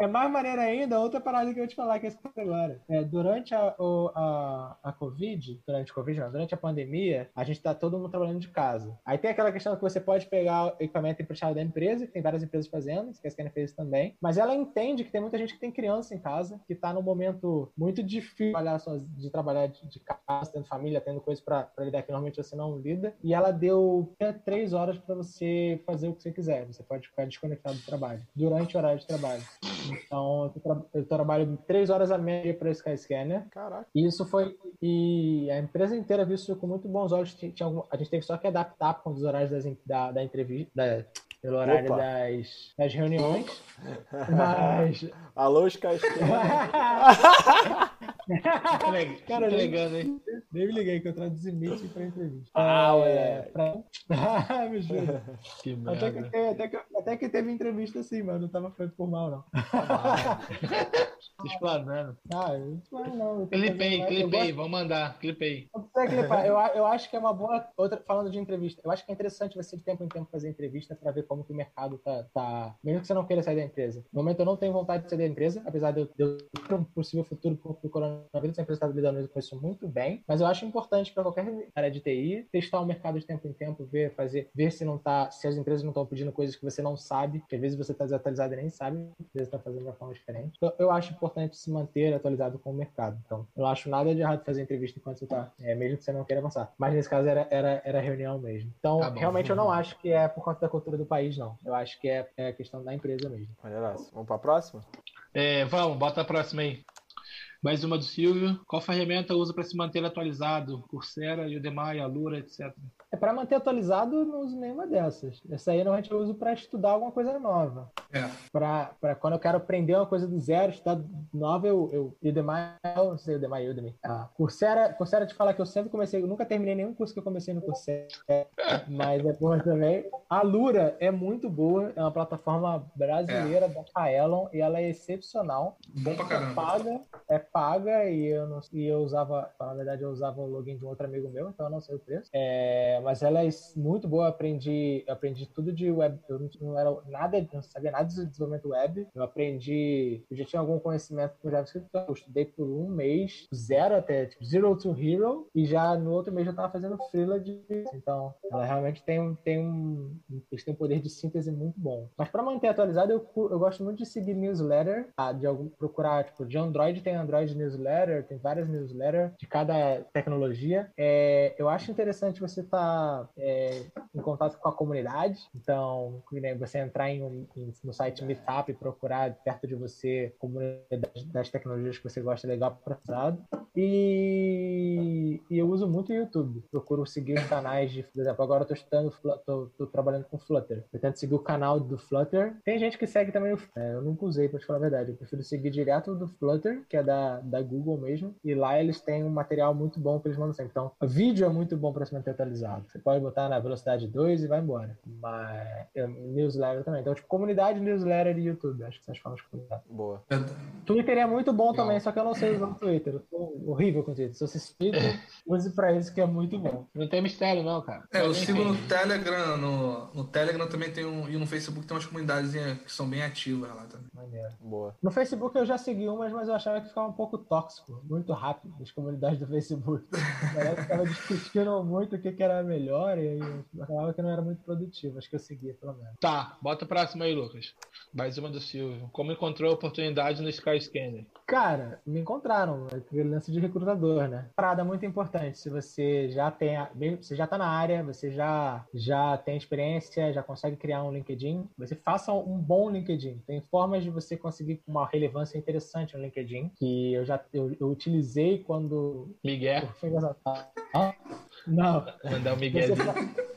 É mais maneiro ainda, outra parada que eu vou te falar que é essa agora. É, durante a, a, a Covid, durante a Covid, não, durante a pandemia, a gente tá todo mundo trabalhando de casa. Aí tem aquela questão que você pode pegar equipamento emprestado da empresa, que tem várias empresas fazendo, que a Scanner fez também, mas ela entende que tem muita gente que tem criança em casa, que tá num momento muito difícil de trabalhar, de trabalhar de, casa, tendo família, tendo coisas para lidar que normalmente você não lida, e ela deu três horas para você fazer o que você quiser. Você pode ficar desconectado do trabalho, durante o horário de trabalho. Então, eu, tra eu trabalho três horas a meia para Skyscanner. Caraca. E isso foi. E a empresa inteira viu isso com muito bons olhos. Tinha algum, a gente teve só que adaptar com os horários das, da, da entrevista, da, pelo horário das, das reuniões. Mas. Alô, Skyscanner. Cara, nem, ligando, hein? nem me liguei que eu traduzi meeting para entrevista. Ah, é, pra... Ah, me juro. Que Até que, merda. até, que, até que teve entrevista sim, mas não tava feito por mal, não. Tô explanando. Ah, eu não, Clipei, clipei, vamos mandar, clipei. Não precisa clipar. Eu, eu acho que é uma boa. Outra, falando de entrevista, eu acho que é interessante você de tempo em tempo fazer entrevista para ver como que o mercado tá, tá. Mesmo que você não queira sair da empresa. No momento eu não tenho vontade de sair da empresa, apesar de eu, de eu ter um possível futuro com o coronavírus, a empresa está lidando com isso muito bem. Mas eu acho importante para qualquer área de TI testar o mercado de tempo em tempo, ver, fazer, ver se não tá, se as empresas não estão pedindo coisas que você não sabe, que às vezes você está desatualizado e nem sabe, às vezes está fazendo de uma forma diferente. Então, eu acho importante se manter atualizado com o mercado. Então, eu não acho nada de errado fazer entrevista enquanto você está, é, mesmo que você não queira avançar. Mas nesse caso era, era, era reunião mesmo. Então, Tá bom. realmente eu não acho que é por conta da cultura do país, não. Eu acho que é, é questão da empresa mesmo. Vamos pra próxima? É, vamos, bota a próxima aí. Mais uma do Silvio. Qual ferramenta usa para se manter atualizado? Coursera, Udemy, Alura, etc. É para manter atualizado, eu não uso nenhuma dessas. Essa aí normalmente eu uso para estudar alguma coisa nova. É. Para quando eu quero aprender uma coisa do zero, estudar nova, eu, eu Udemy, eu não sei Udemy, Udemy. Ah, Coursera, Coursera te falar que eu sempre comecei, eu nunca terminei nenhum curso que eu comecei no Coursera, mas é boa também. A Lura é muito boa, é uma plataforma brasileira da Kaelon e ela é excepcional. Bom pra É caramba. paga, é paga e eu, não, e eu usava, na verdade, eu usava o login de um outro amigo meu, então eu não sei o preço. É, mas ela é muito boa, eu aprendi, eu aprendi tudo de web, eu não, era nada, não sabia nada de desenvolvimento web. Eu aprendi, eu já tinha algum conhecimento com JavaScript, então eu estudei por um mês, zero até, tipo, zero to hero, e já no outro mês eu tava fazendo freela de então ela realmente tem tem um, têm um poder de síntese muito bom. Mas para manter atualizado, eu, eu gosto muito de seguir newsletter, ah, de algum, procurar, tipo, de Android tem Android newsletter, tem várias newsletters de cada tecnologia. É, eu acho interessante você estar em contato com a comunidade, então, nem você entrar em um- em- no site Meetup e procurar perto de você comunidade das tecnologias que você gosta legal para. E, e eu uso muito o YouTube. Procuro seguir os canais de, por exemplo, agora eu tô estudando, tô, tô trabalhando com Flutter. Eu tento seguir o canal do Flutter. Tem gente que segue também o é, eu nunca usei, pra te falar a verdade. Eu prefiro seguir direto do Flutter, que é da, da Google mesmo. E lá eles têm um material muito bom que eles mandam sempre. Então, vídeo é muito bom para se manter atualizado. Você pode botar na velocidade 2 e vai embora. Mas é, newsletter também. Então, tipo, comunidade, newsletter e YouTube. Acho que são as formas de comunidade. Boa. Twitter é muito bom Legal. também, só que eu não sei usar o Twitter. Eu tô horrível com o Twitter. Se você se Twitter, use pra isso que é muito bom. Não tem mistério, não, cara. É, eu sigo no Telegram, no, no Telegram também tem um, e no Facebook tem umas comunidades que são bem ativas lá também. Maneiro. Boa. No Facebook eu já segui umas, mas eu achava que ficava um pouco tóxico, muito rápido, as comunidades do Facebook. A galera ficava discutindo muito o que, que era melhor e acabava que não era muito produtivo. Acho que eu seguia, pelo menos. Tá, bota a próxima aí, Lucas. Mais uma do Silvio. Como encontrou a oportunidade no Skyscanner? Cara, me encontraram, aquele lance de recrutador, né? Parada muito importante. Se você já tem, a- você já tá na área, você já já tem experiência, já consegue criar um LinkedIn, você faça um bom LinkedIn. Tem formas de você conseguir uma relevância interessante no LinkedIn, que eu já eu, eu utilizei quando Miguel. foi engraçado. Ah, Não, Mandar você Miguel.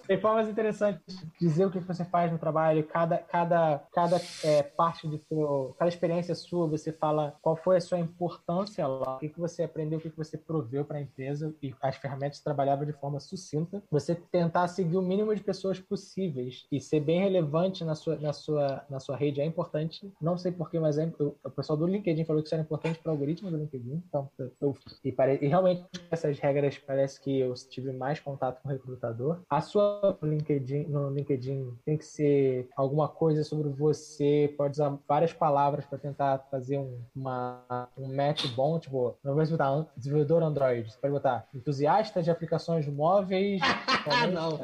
tem formas interessantes de dizer o que você faz no trabalho, cada, cada, cada é, parte do seu, cada experiência sua, você fala qual foi a sua importância lá, o que, que você aprendeu, o que, que você proveu para a empresa e as ferramentas trabalhavam de forma sucinta. Você tentar seguir o mínimo de pessoas possíveis e ser bem relevante na sua, na sua, na sua rede é importante. Não sei porquê, mas é, eu- o pessoal do LinkedIn falou que isso era importante para o algoritmo do LinkedIn. Então, eu, e, pare, e realmente essas regras parece que eu tive mais contato com o recrutador. A sua LinkedIn, no LinkedIn tem que ser alguma coisa sobre você, pode usar várias palavras para tentar fazer um, uma, um match bom, tipo, não vai botar desenvolvedor Android, você pode botar entusiasta de aplicações móveis. Não.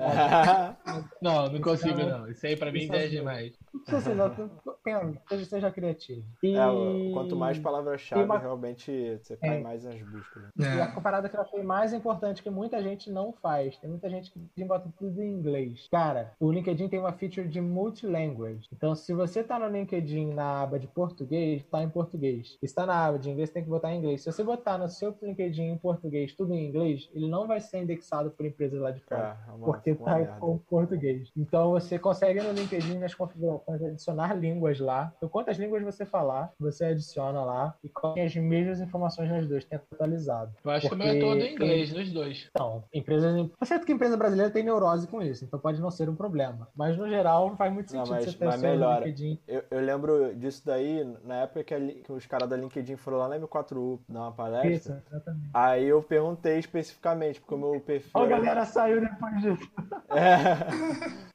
Não, não consigo, não. Isso aí pra mim é demais. Pensa, seja, seja criativo. E... É, quanto mais palavras-chave, uma- realmente você cai É. mais nas buscas. né? E É. a parada que eu achei mais importante que muita gente não faz. Tem muita gente que bota tudo em inglês. Cara, o LinkedIn tem uma feature de multilanguage. Então, se você tá no LinkedIn na aba de português, tá em português. Se tá na aba de inglês, tem que botar em inglês. Se você botar no seu LinkedIn em português, tudo em inglês, ele não vai ser indexado por empresas lá de fora. É, é uma, Porque uma tá merda. com português. Então você consegue no LinkedIn nas configurações adicionar línguas lá. Então, quantas línguas você falar, você adiciona lá e tem as mesmas informações nas duas, tem atualizado. Eu acho que o meu Porque é todo em inglês, nos dois. Então, empresas. Tá certo que a empresa brasileira tem neurose com isso, então pode não ser um problema. Mas no geral faz muito Não, sentido mas- você ter mas melhora. LinkedIn. Eu, eu lembro disso daí na época que, a que os caras da LinkedIn foram lá na M4U dar uma palestra. Isso, exatamente. Aí eu perguntei especificamente, porque o meu perfil. Ó, a era- galera saiu depois disso. É.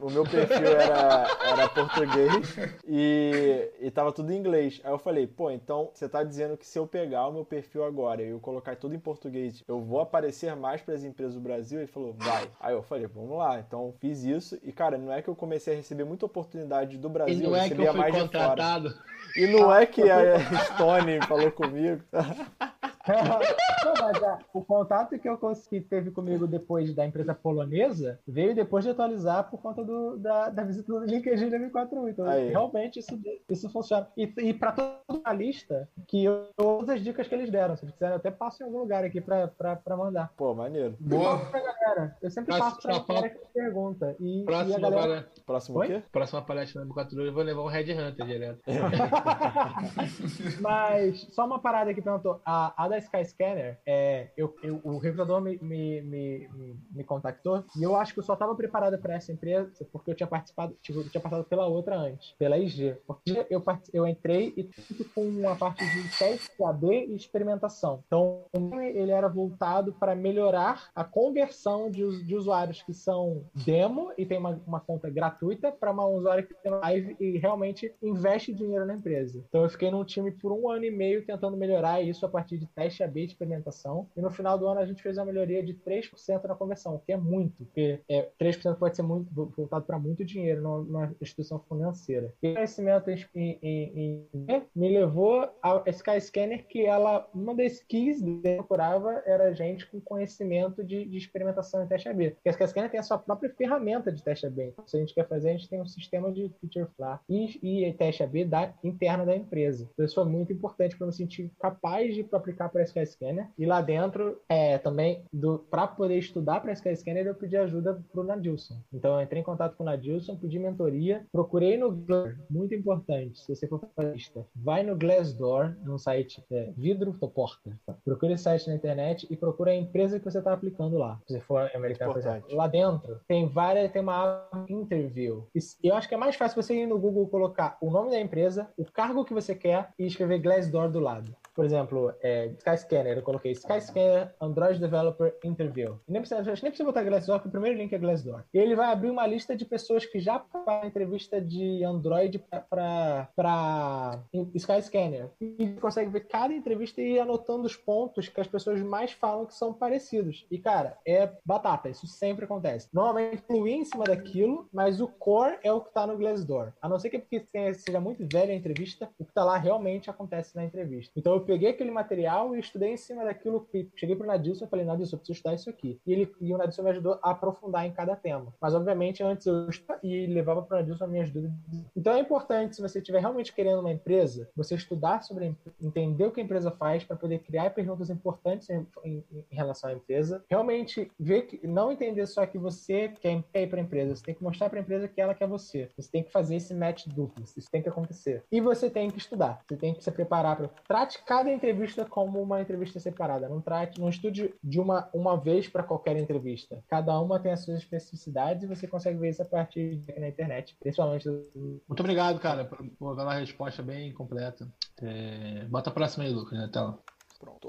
O meu perfil era, era português e, e tava tudo em inglês. Aí eu falei, pô, então você tá dizendo que se eu pegar o meu perfil agora e eu colocar tudo em português, eu vou aparecer mais para as empresas do Brasil? Ele falou, vai. Aí eu falei, vamos lá. Então fiz isso e, cara, não é que eu comecei a receber muita oportunidade do E Brasil, não eu é que recebia eu fui mais de fora. contratado. E não é que a Stone falou comigo. Não, mas é, o contato que eu consegui teve comigo depois da empresa polonesa veio depois de atualizar por conta do, da, da visita do LinkedIn da M41. Então, Aí. realmente, isso, isso funciona. E, e para toda a lista, que eu todas as dicas que eles deram. Se eles quiserem, eu até passo em algum lugar aqui para mandar. Pô, maneiro. Boa. Pra galera. Eu sempre Próximo- passo pra galera que pergunta. E, e a Próxima, galera. pala- Próximo Oi? quê? próxima palestra na M4 eu vou levar um Red Hunter direto. Mas só uma parada que perguntou. A, a da Skyscanner, é, eu, eu- o recrutador me, me, me, me- contactou e eu acho que eu só estava preparada para essa empresa porque eu tinha participado, tipo, eu tinha passado pela outra antes, pela IG. Porque eu, eu entrei e tudo com uma parte de teste AB e experimentação. Então, ele era voltado para melhorar a conversão de, de usuários que são demo e tem uma, uma conta gratuita para uma usuário que tem live e realmente investe dinheiro na empresa. Então eu fiquei num time por um ano e meio tentando melhorar isso a partir de teste AB de experimentação. E no final do ano a gente fez uma melhoria de 3% na conversão, o que é muito, porque é, 3% pode ser muito voltado para muito dinheiro numa, instituição financeira. E o conhecimento em, em, em- me levou a Skyscanner, que ela, uma das keys que eu procurava era gente com conhecimento de, de experimentação em teste AB. Porque a Skyscanner tem a sua própria ferramenta de teste AB. Então, se a gente quer fazer, a gente tem um sistema de feature flag e, e teste AB da, interna da empresa. Então, isso foi muito importante para eu me sentir capaz de aplicar para a Skyscanner. E lá dentro, é, também, para poder estudar para a Skyscanner, eu pedi ajuda para o Nadilson. Então, eu entrei em contato com o Nadilson, pedi mentoria, procurei no Glassdoor, muito importante, se você for lista, vai no Glassdoor, num site é, vidro ou porta. Procure esse site na internet e procura a empresa que você está aplicando lá. Se você for americano, por. Lá dentro tem várias, tem uma interview. E eu acho que é mais fácil você ir no Google colocar o nome da empresa, o cargo que você quer e escrever Glassdoor do lado. Por exemplo, é, Skyscanner, eu coloquei Skyscanner Android Developer Interview. E nem precisa, nem precisa botar Glassdoor, porque o primeiro link é Glassdoor. E ele vai abrir uma lista de pessoas que já passaram entrevista de Android para Skyscanner. E você consegue ver cada entrevista e ir anotando os pontos que as pessoas mais falam que são parecidos. E, cara, é batata, isso sempre acontece. Normalmente fluir em cima daquilo, mas o core é o que tá no Glassdoor. A não ser que porque seja muito velha a entrevista, o que tá lá realmente acontece na entrevista. Então eu peguei aquele material e estudei em cima daquilo cheguei pro Nadilson e falei, Nadilson, eu preciso estudar isso aqui. E, ele, e o Nadilson me ajudou a aprofundar em cada tema. Mas obviamente antes eu e levava pro Nadilson as minhas dúvidas. Então é importante, se você estiver realmente querendo uma empresa, você estudar sobre a empresa, entender o que a empresa faz para poder criar perguntas importantes em, em- em relação à empresa. Realmente ver que não entender só que você quer ir para a empresa, você tem que mostrar para a empresa que ela quer você. Você tem que fazer esse match duplo, isso tem que acontecer. E você tem que estudar, você tem que se preparar para trate cada entrevista como uma entrevista separada, não trate, não estude de uma uma vez para qualquer entrevista. Cada uma tem as suas especificidades e você consegue ver isso a partir de na internet, principalmente Muito obrigado, cara, por, por dar uma resposta bem completa. É, Bota a próxima aí, Lucas, na tela. Pronto.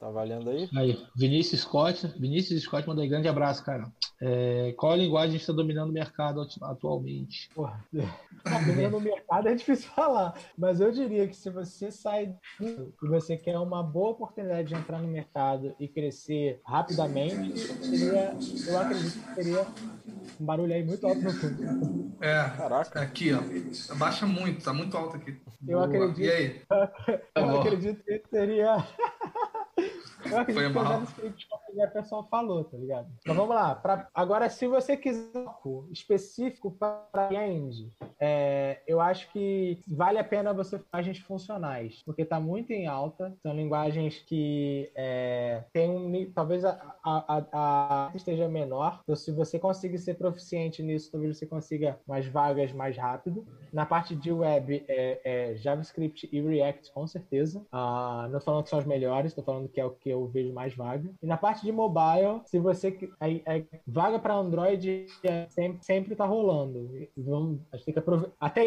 Tá valendo aí? Aí, Vinícius Scott. Vinícius Scott manda aí grande abraço, cara. É, qual a linguagem está dominando o mercado atu- atualmente? Porra, dominando no mercado é difícil falar, mas eu diria que se você sai e você quer uma boa oportunidade de entrar no mercado e crescer rapidamente, seria, eu acredito que seria um barulho aí muito alto no fundo. É, Caraca. aqui, ó. Abaixa muito, tá muito alto aqui. Eu Boa. acredito. E aí? Eu bom. acredito que seria. Eu acredito Foi que foi mal. exatamente o que a pessoa falou, tá ligado? Então vamos lá. Pra... Agora, se você quiser um específico para end, é, eu acho que vale a pena você fazer linguagens funcionais, porque tá muito em alta. São linguagens que é, tem um talvez a, a, a, a esteja menor. Então, se você conseguir ser proficiente nisso, talvez você consiga mais vagas mais rápido. Na parte de web, é, é JavaScript e React, com certeza. Ah, não falando que são os melhores, tô falando que é o que eu vejo mais vaga. E na parte de mobile, se você. aí- aí, vaga para Android é, sempre, sempre tá rolando. Vamos, a gente tem que aproveitar. Até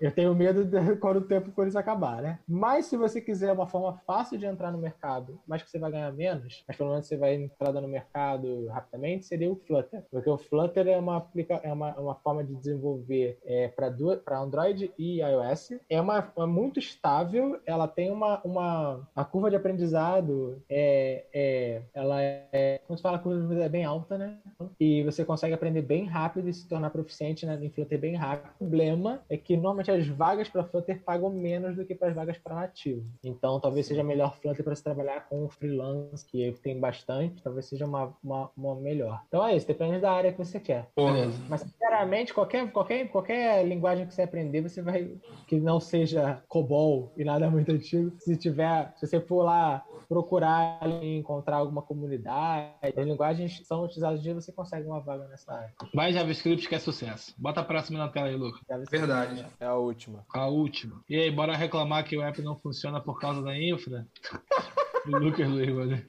eu tenho medo de quando o tempo por isso acabar, né? Mas se você quiser uma forma fácil de entrar no mercado, mas que você vai ganhar menos, mas pelo menos você vai entrar no mercado rapidamente, seria o Flutter. Porque o Flutter é uma, aplica é uma, uma forma de desenvolver é, para Android e iOS. É uma é muito estável, ela tem uma, uma a curva de aprendizado é, é ela é como se fala a curva é bem alta, né? E você consegue aprender bem rápido e se tornar proficiente né, em Flutter bem rápido. O problema é que normalmente as vagas para Flutter pagam menos do que para as vagas para nativo. Então talvez seja melhor Flutter para se trabalhar com freelance, que tem bastante, talvez seja uma, uma, uma melhor. Então é isso, depende da área que você quer. Beleza. Mas sinceramente, qualquer, qualquer, qualquer linguagem que você aprender, você vai. Que não seja COBOL e nada muito antigo. Se tiver, se você for lá procurar e encontrar alguma comunidade, as linguagens são utilizadas de você consegue uma vaga nessa área. Vai JavaScript que é sucesso. Bota a próxima na tela aí, ser- verdade. É a última. A última. E aí, bora reclamar que o app não funciona por causa da infra? O Lucas Luiz.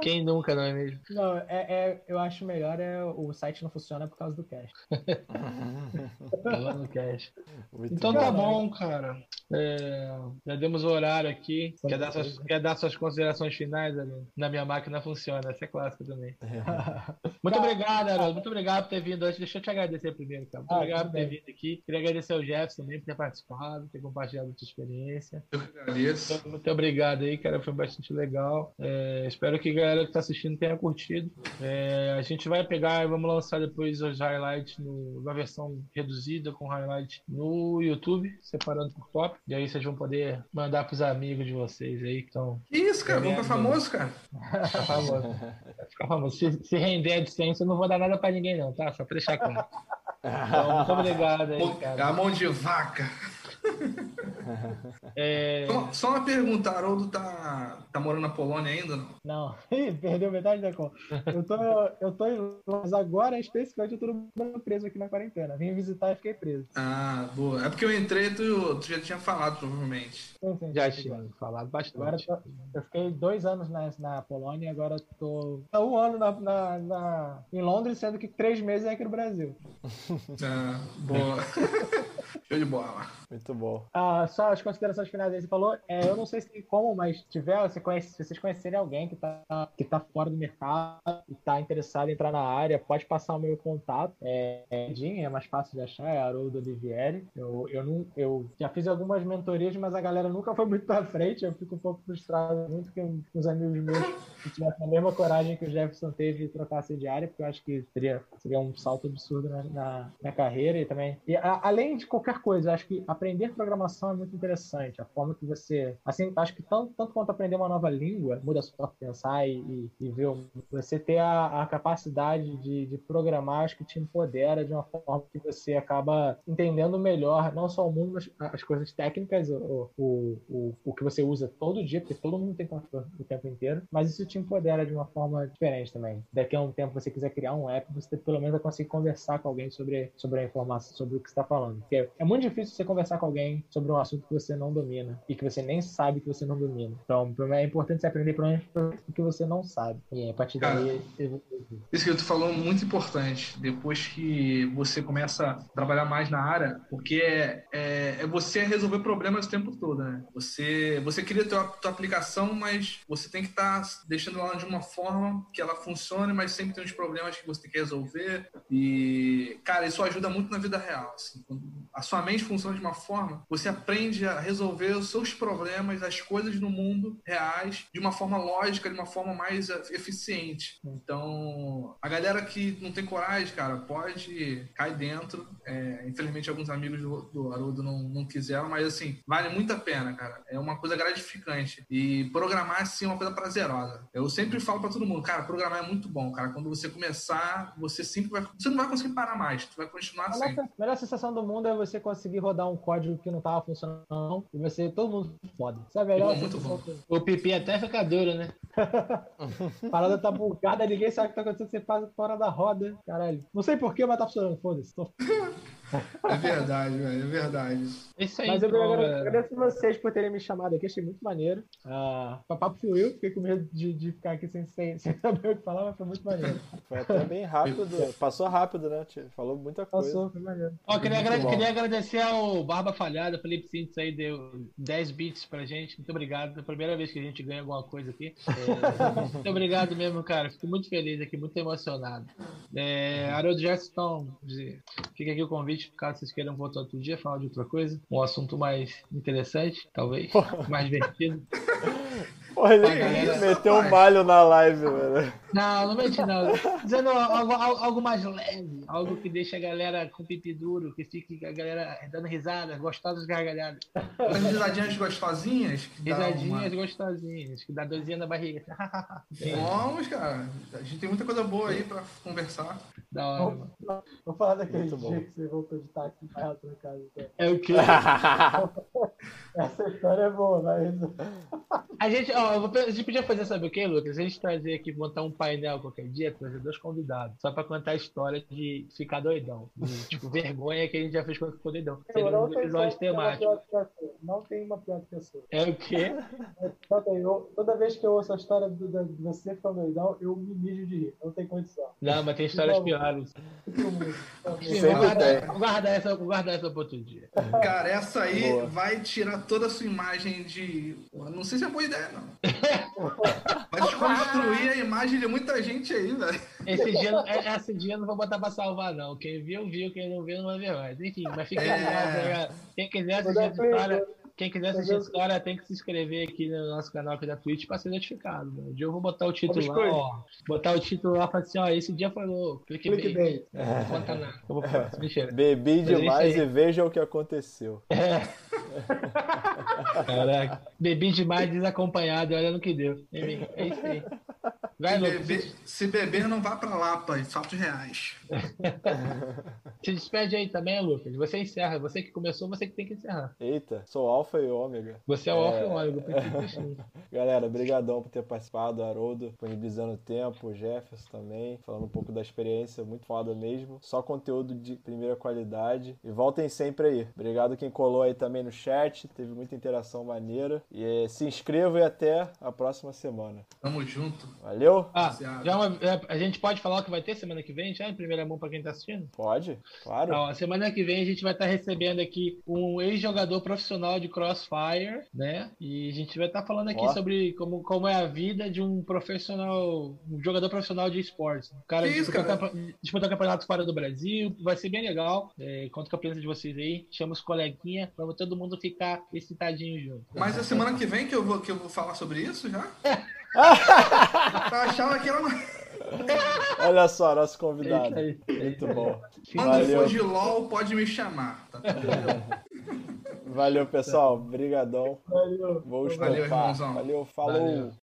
Quem nunca, não é mesmo? Não, é, é- eu acho melhor é o site não funciona por causa do. Tá no cash. Muito Então bom. tá bom, cara. É, já demos o horário aqui. Quer dar suas, quer dar suas considerações finais? Na minha máquina funciona, essa é clássica também. Muito obrigado, Haroldo. Muito obrigado por ter vindo hoje. Deixa eu te agradecer primeiro, cara. Muito Ah, obrigado por ter bem. vindo aqui. Queria agradecer ao Jefferson também por ter participado, ter compartilhado a sua experiência. Eu que agradeço. Muito obrigado aí, cara. Foi bastante legal. É, espero que a galera que tá assistindo tenha curtido. É, a gente vai pegar e vamos lançar depois os highlights no, na versão reduzida com highlight no YouTube, separando por top. E aí vocês vão poder mandar pros amigos de vocês aí que estão. Que isso, cara? Vamos ficar famoso, cara. Famoso. Vai ficar famoso. Se, se render a distância, eu não vou dar nada pra ninguém, não, tá? Só pra deixar claro. Então, muito obrigado aí, cara. A mão de vaca. É, Só, só uma pergunta, Haroldo tá, tá morando na Polônia ainda? não? Não, perdeu metade da conta. Eu tô, eu tô em Londres agora, especificamente, eu tô no- preso aqui na quarentena. Vim visitar e fiquei preso. Ah, boa. É porque eu entrei, tu, tu já tinha falado, provavelmente. Sim, sim, já tinha falado Agora bastante. eu, tô- eu fiquei dois anos na, na Polônia e agora tô tô um ano na, na- na- em Londres, sendo que três meses é aqui no Brasil. Ah, boa. Show de bola. Muito bom. Ah, só as considerações finais aí, você falou, é, eu não sei se como, mas tiver, você conhece, se vocês conhecerem alguém que tá, que tá fora do mercado e tá interessado em entrar na área, pode passar o meu contato. É, é, é mais fácil de achar, é Haroldo Olivieri. Eu, eu, não, eu já fiz algumas mentorias, mas a galera nunca foi muito pra frente, eu fico um pouco frustrado, muito com, os amigos meus que tivessem a mesma coragem que o Jefferson teve de trocar de área, porque eu acho que seria, seria um salto absurdo na, na, na carreira e também. E a- além de qualquer coisa, eu acho que aprender programação é muito interessante. A forma que você. Assim, acho que tanto, tanto quanto aprender uma nova língua, muda a sua forma de pensar e, e, e ver. Você ter a, a capacidade de, de programar, acho que te empodera de uma forma que você acaba entendendo melhor, não só o mundo, mas as coisas técnicas, o, o, o, o que você usa todo dia, porque todo mundo tem computador o tempo inteiro, mas isso te empodera de uma forma diferente também. Daqui a um tempo você quiser criar um app, você pelo menos vai conseguir conversar com alguém sobre, sobre a informação, sobre o que está falando. Porque é muito difícil você conversar com alguém sobre um assunto que você não domina e que você nem sabe que você não domina. Então, é importante você aprender pelo menos o que você não sabe. E a partir daí. Isso que tu falou é muito importante. Depois que você começa a trabalhar mais na área, porque é, é, é você resolver problemas o tempo todo, né? Você, você cria tua, tua aplicação, mas você tem que estar deixando ela de uma forma que ela funcione, mas sempre tem uns problemas que você tem que resolver. E, cara, isso ajuda muito na vida real. assim. A sua sua mente funciona de uma forma, você aprende a resolver os seus problemas, as coisas no mundo reais, de uma forma lógica, de uma forma mais eh, eficiente. Então, a galera que não tem coragem, cara, pode cair dentro. É, infelizmente, alguns amigos do, do Haroldo não, não quiseram, mas assim, vale muito a pena, cara. É uma coisa gratificante. E programar, assim, é uma coisa prazerosa. Eu sempre falo para todo mundo, cara, programar é muito bom, cara. Quando você começar, você sempre vai. Você não vai conseguir parar mais, tu vai continuar A sempre. melhor, melhor sensação do mundo é você conseguir rodar um código que não tava funcionando e você, todo mundo foda. Isso é melhor Muito bom. O pipi até fica duro, né? A parada tá bugada, ninguém sabe o que tá acontecendo, você passa fora da roda. Caralho. Não sei porquê, mas tá funcionando. Foda-se. Tô- É verdade, velho, é verdade. É Isso aí, Mas eu então, agradeço vocês por terem me chamado aqui, achei muito maneiro. Ah, o papo fluiu, fiquei com medo de, de ficar aqui sem, sem, sem saber o que falar, mas foi muito maneiro. Foi até bem rápido. Passou rápido, né? tio? Falou muita coisa. Passou, foi maneiro. Ó, queria, Muito agra- bom. queria agradecer ao Barba Falhada, Felipe Sintes aí, deu 10 bits pra gente. Muito obrigado. É a primeira vez que a gente ganha alguma coisa aqui. É, muito obrigado mesmo, cara. Fico muito feliz aqui, muito emocionado. É, Haroldo Gerson, fica aqui o convite, caso vocês queiram voltar outro dia, falar de outra coisa. Um assunto mais interessante, talvez. Mais divertido. Ele meteu um malho na live, velho. Não, não menti não. Dizendo algo, algo, algo mais leve, algo que deixa a galera com pipi duro, que fique a galera dando risada, gostosas gargalhadas. As risadinhas gostosinhas. Risadinhas gostosinhas, que dá dorzinha na barriga. uma- Vamos, cara. A gente tem muita coisa boa aí pra conversar. da hora, mano. Vou falar daquele Muito bom. dia que você voltou de táxi e vai na casa. então. É o quê? Essa história é boa, mas. A gente, ó, a gente podia fazer, sabe o que, Lucas? A gente trazer aqui, montar um painel qualquer dia, trazer dois convidados, só pra contar a história de ficar doidão. De, tipo, vergonha que a gente já fez quando ficou doidão. Seria não um tem episódio temático. pior que a sua. Não tem uma pior que a sua. É o quê? Não tem. Eu- toda vez que eu ouço a história do, da- de você ficando doidão, eu me mijo de rir. Não tem condição. Não, mas tem histórias piores. Sim, vou guardar essa, vou guardar essa pra outro dia. Cara, essa aí Boa. vai tirar toda a sua imagem de. Não sei se é boa ideia, não. Vai desconstruir a imagem de muita gente aí, velho. Esse dia, não- é- esse dia eu não vou botar pra salvar, não. Quem viu, viu. Quem não viu, não vai ver mais. Enfim, mas fica É. legal, ligado? Quem quiser assistir essa play, história, quem quiser assistir essa história, tem que se inscrever aqui no nosso canal aqui da Twitch pra ser notificado. Né? Um dia eu vou botar o título lá, ó. Botar o título lá e falar assim, ó, esse dia foi louco. Clique bem. Clickbait. Não conta nada. Vamos pro próximo. Mentira. Bebi é demais e veja o que aconteceu. Caraca. Bebi demais desacompanhado, olha no que deu. É isso aí. Vai, Se Lucas. beber, se beber, não vá pra Lapa, fatos reais. Se despede aí também, Lucas. Você encerra. Você que começou, você que tem que encerrar. Eita, sou alfa e ômega. Você é o alfa e o ômega. Galera, brigadão por ter participado, Haroldo, disponibilizando o tempo, o Jefferson também, falando um pouco da experiência, muito foda mesmo. Só conteúdo de primeira qualidade. E voltem sempre aí. Obrigado quem colou aí também no chat, teve muita interação maneira. E eh, se inscreva e até a próxima semana. Tamo junto. Valeu? Ah, já uma- é, a gente pode falar o que vai ter semana que vem, já em primeira mão pra quem tá assistindo? Pode? Claro. Ó, semana que vem a gente vai estar recebendo aqui um ex-jogador profissional de Crossfire, né? E a gente vai estar falando aqui Ó. sobre como, como é a vida de um profissional, um jogador profissional de esportes. O cara Que isso, disputou, cara? campe- disputou campeonatos fora do Brasil, vai ser bem legal. É, conto com a presença de vocês aí, chama os coleguinhas, vamos todo mundo ficar excitadinho junto. Mas é semana que vem que eu vou, que eu vou falar sobre isso já? eu achava que era uma... Olha só, nosso É convidado. aí. Muito bom. Quando Valeu. for de LOL, pode me chamar. Tá tudo bem? Valeu, pessoal. Brigadão. Valeu. Vou Valeu, estopar. irmãozão. Valeu, falou. Valeu.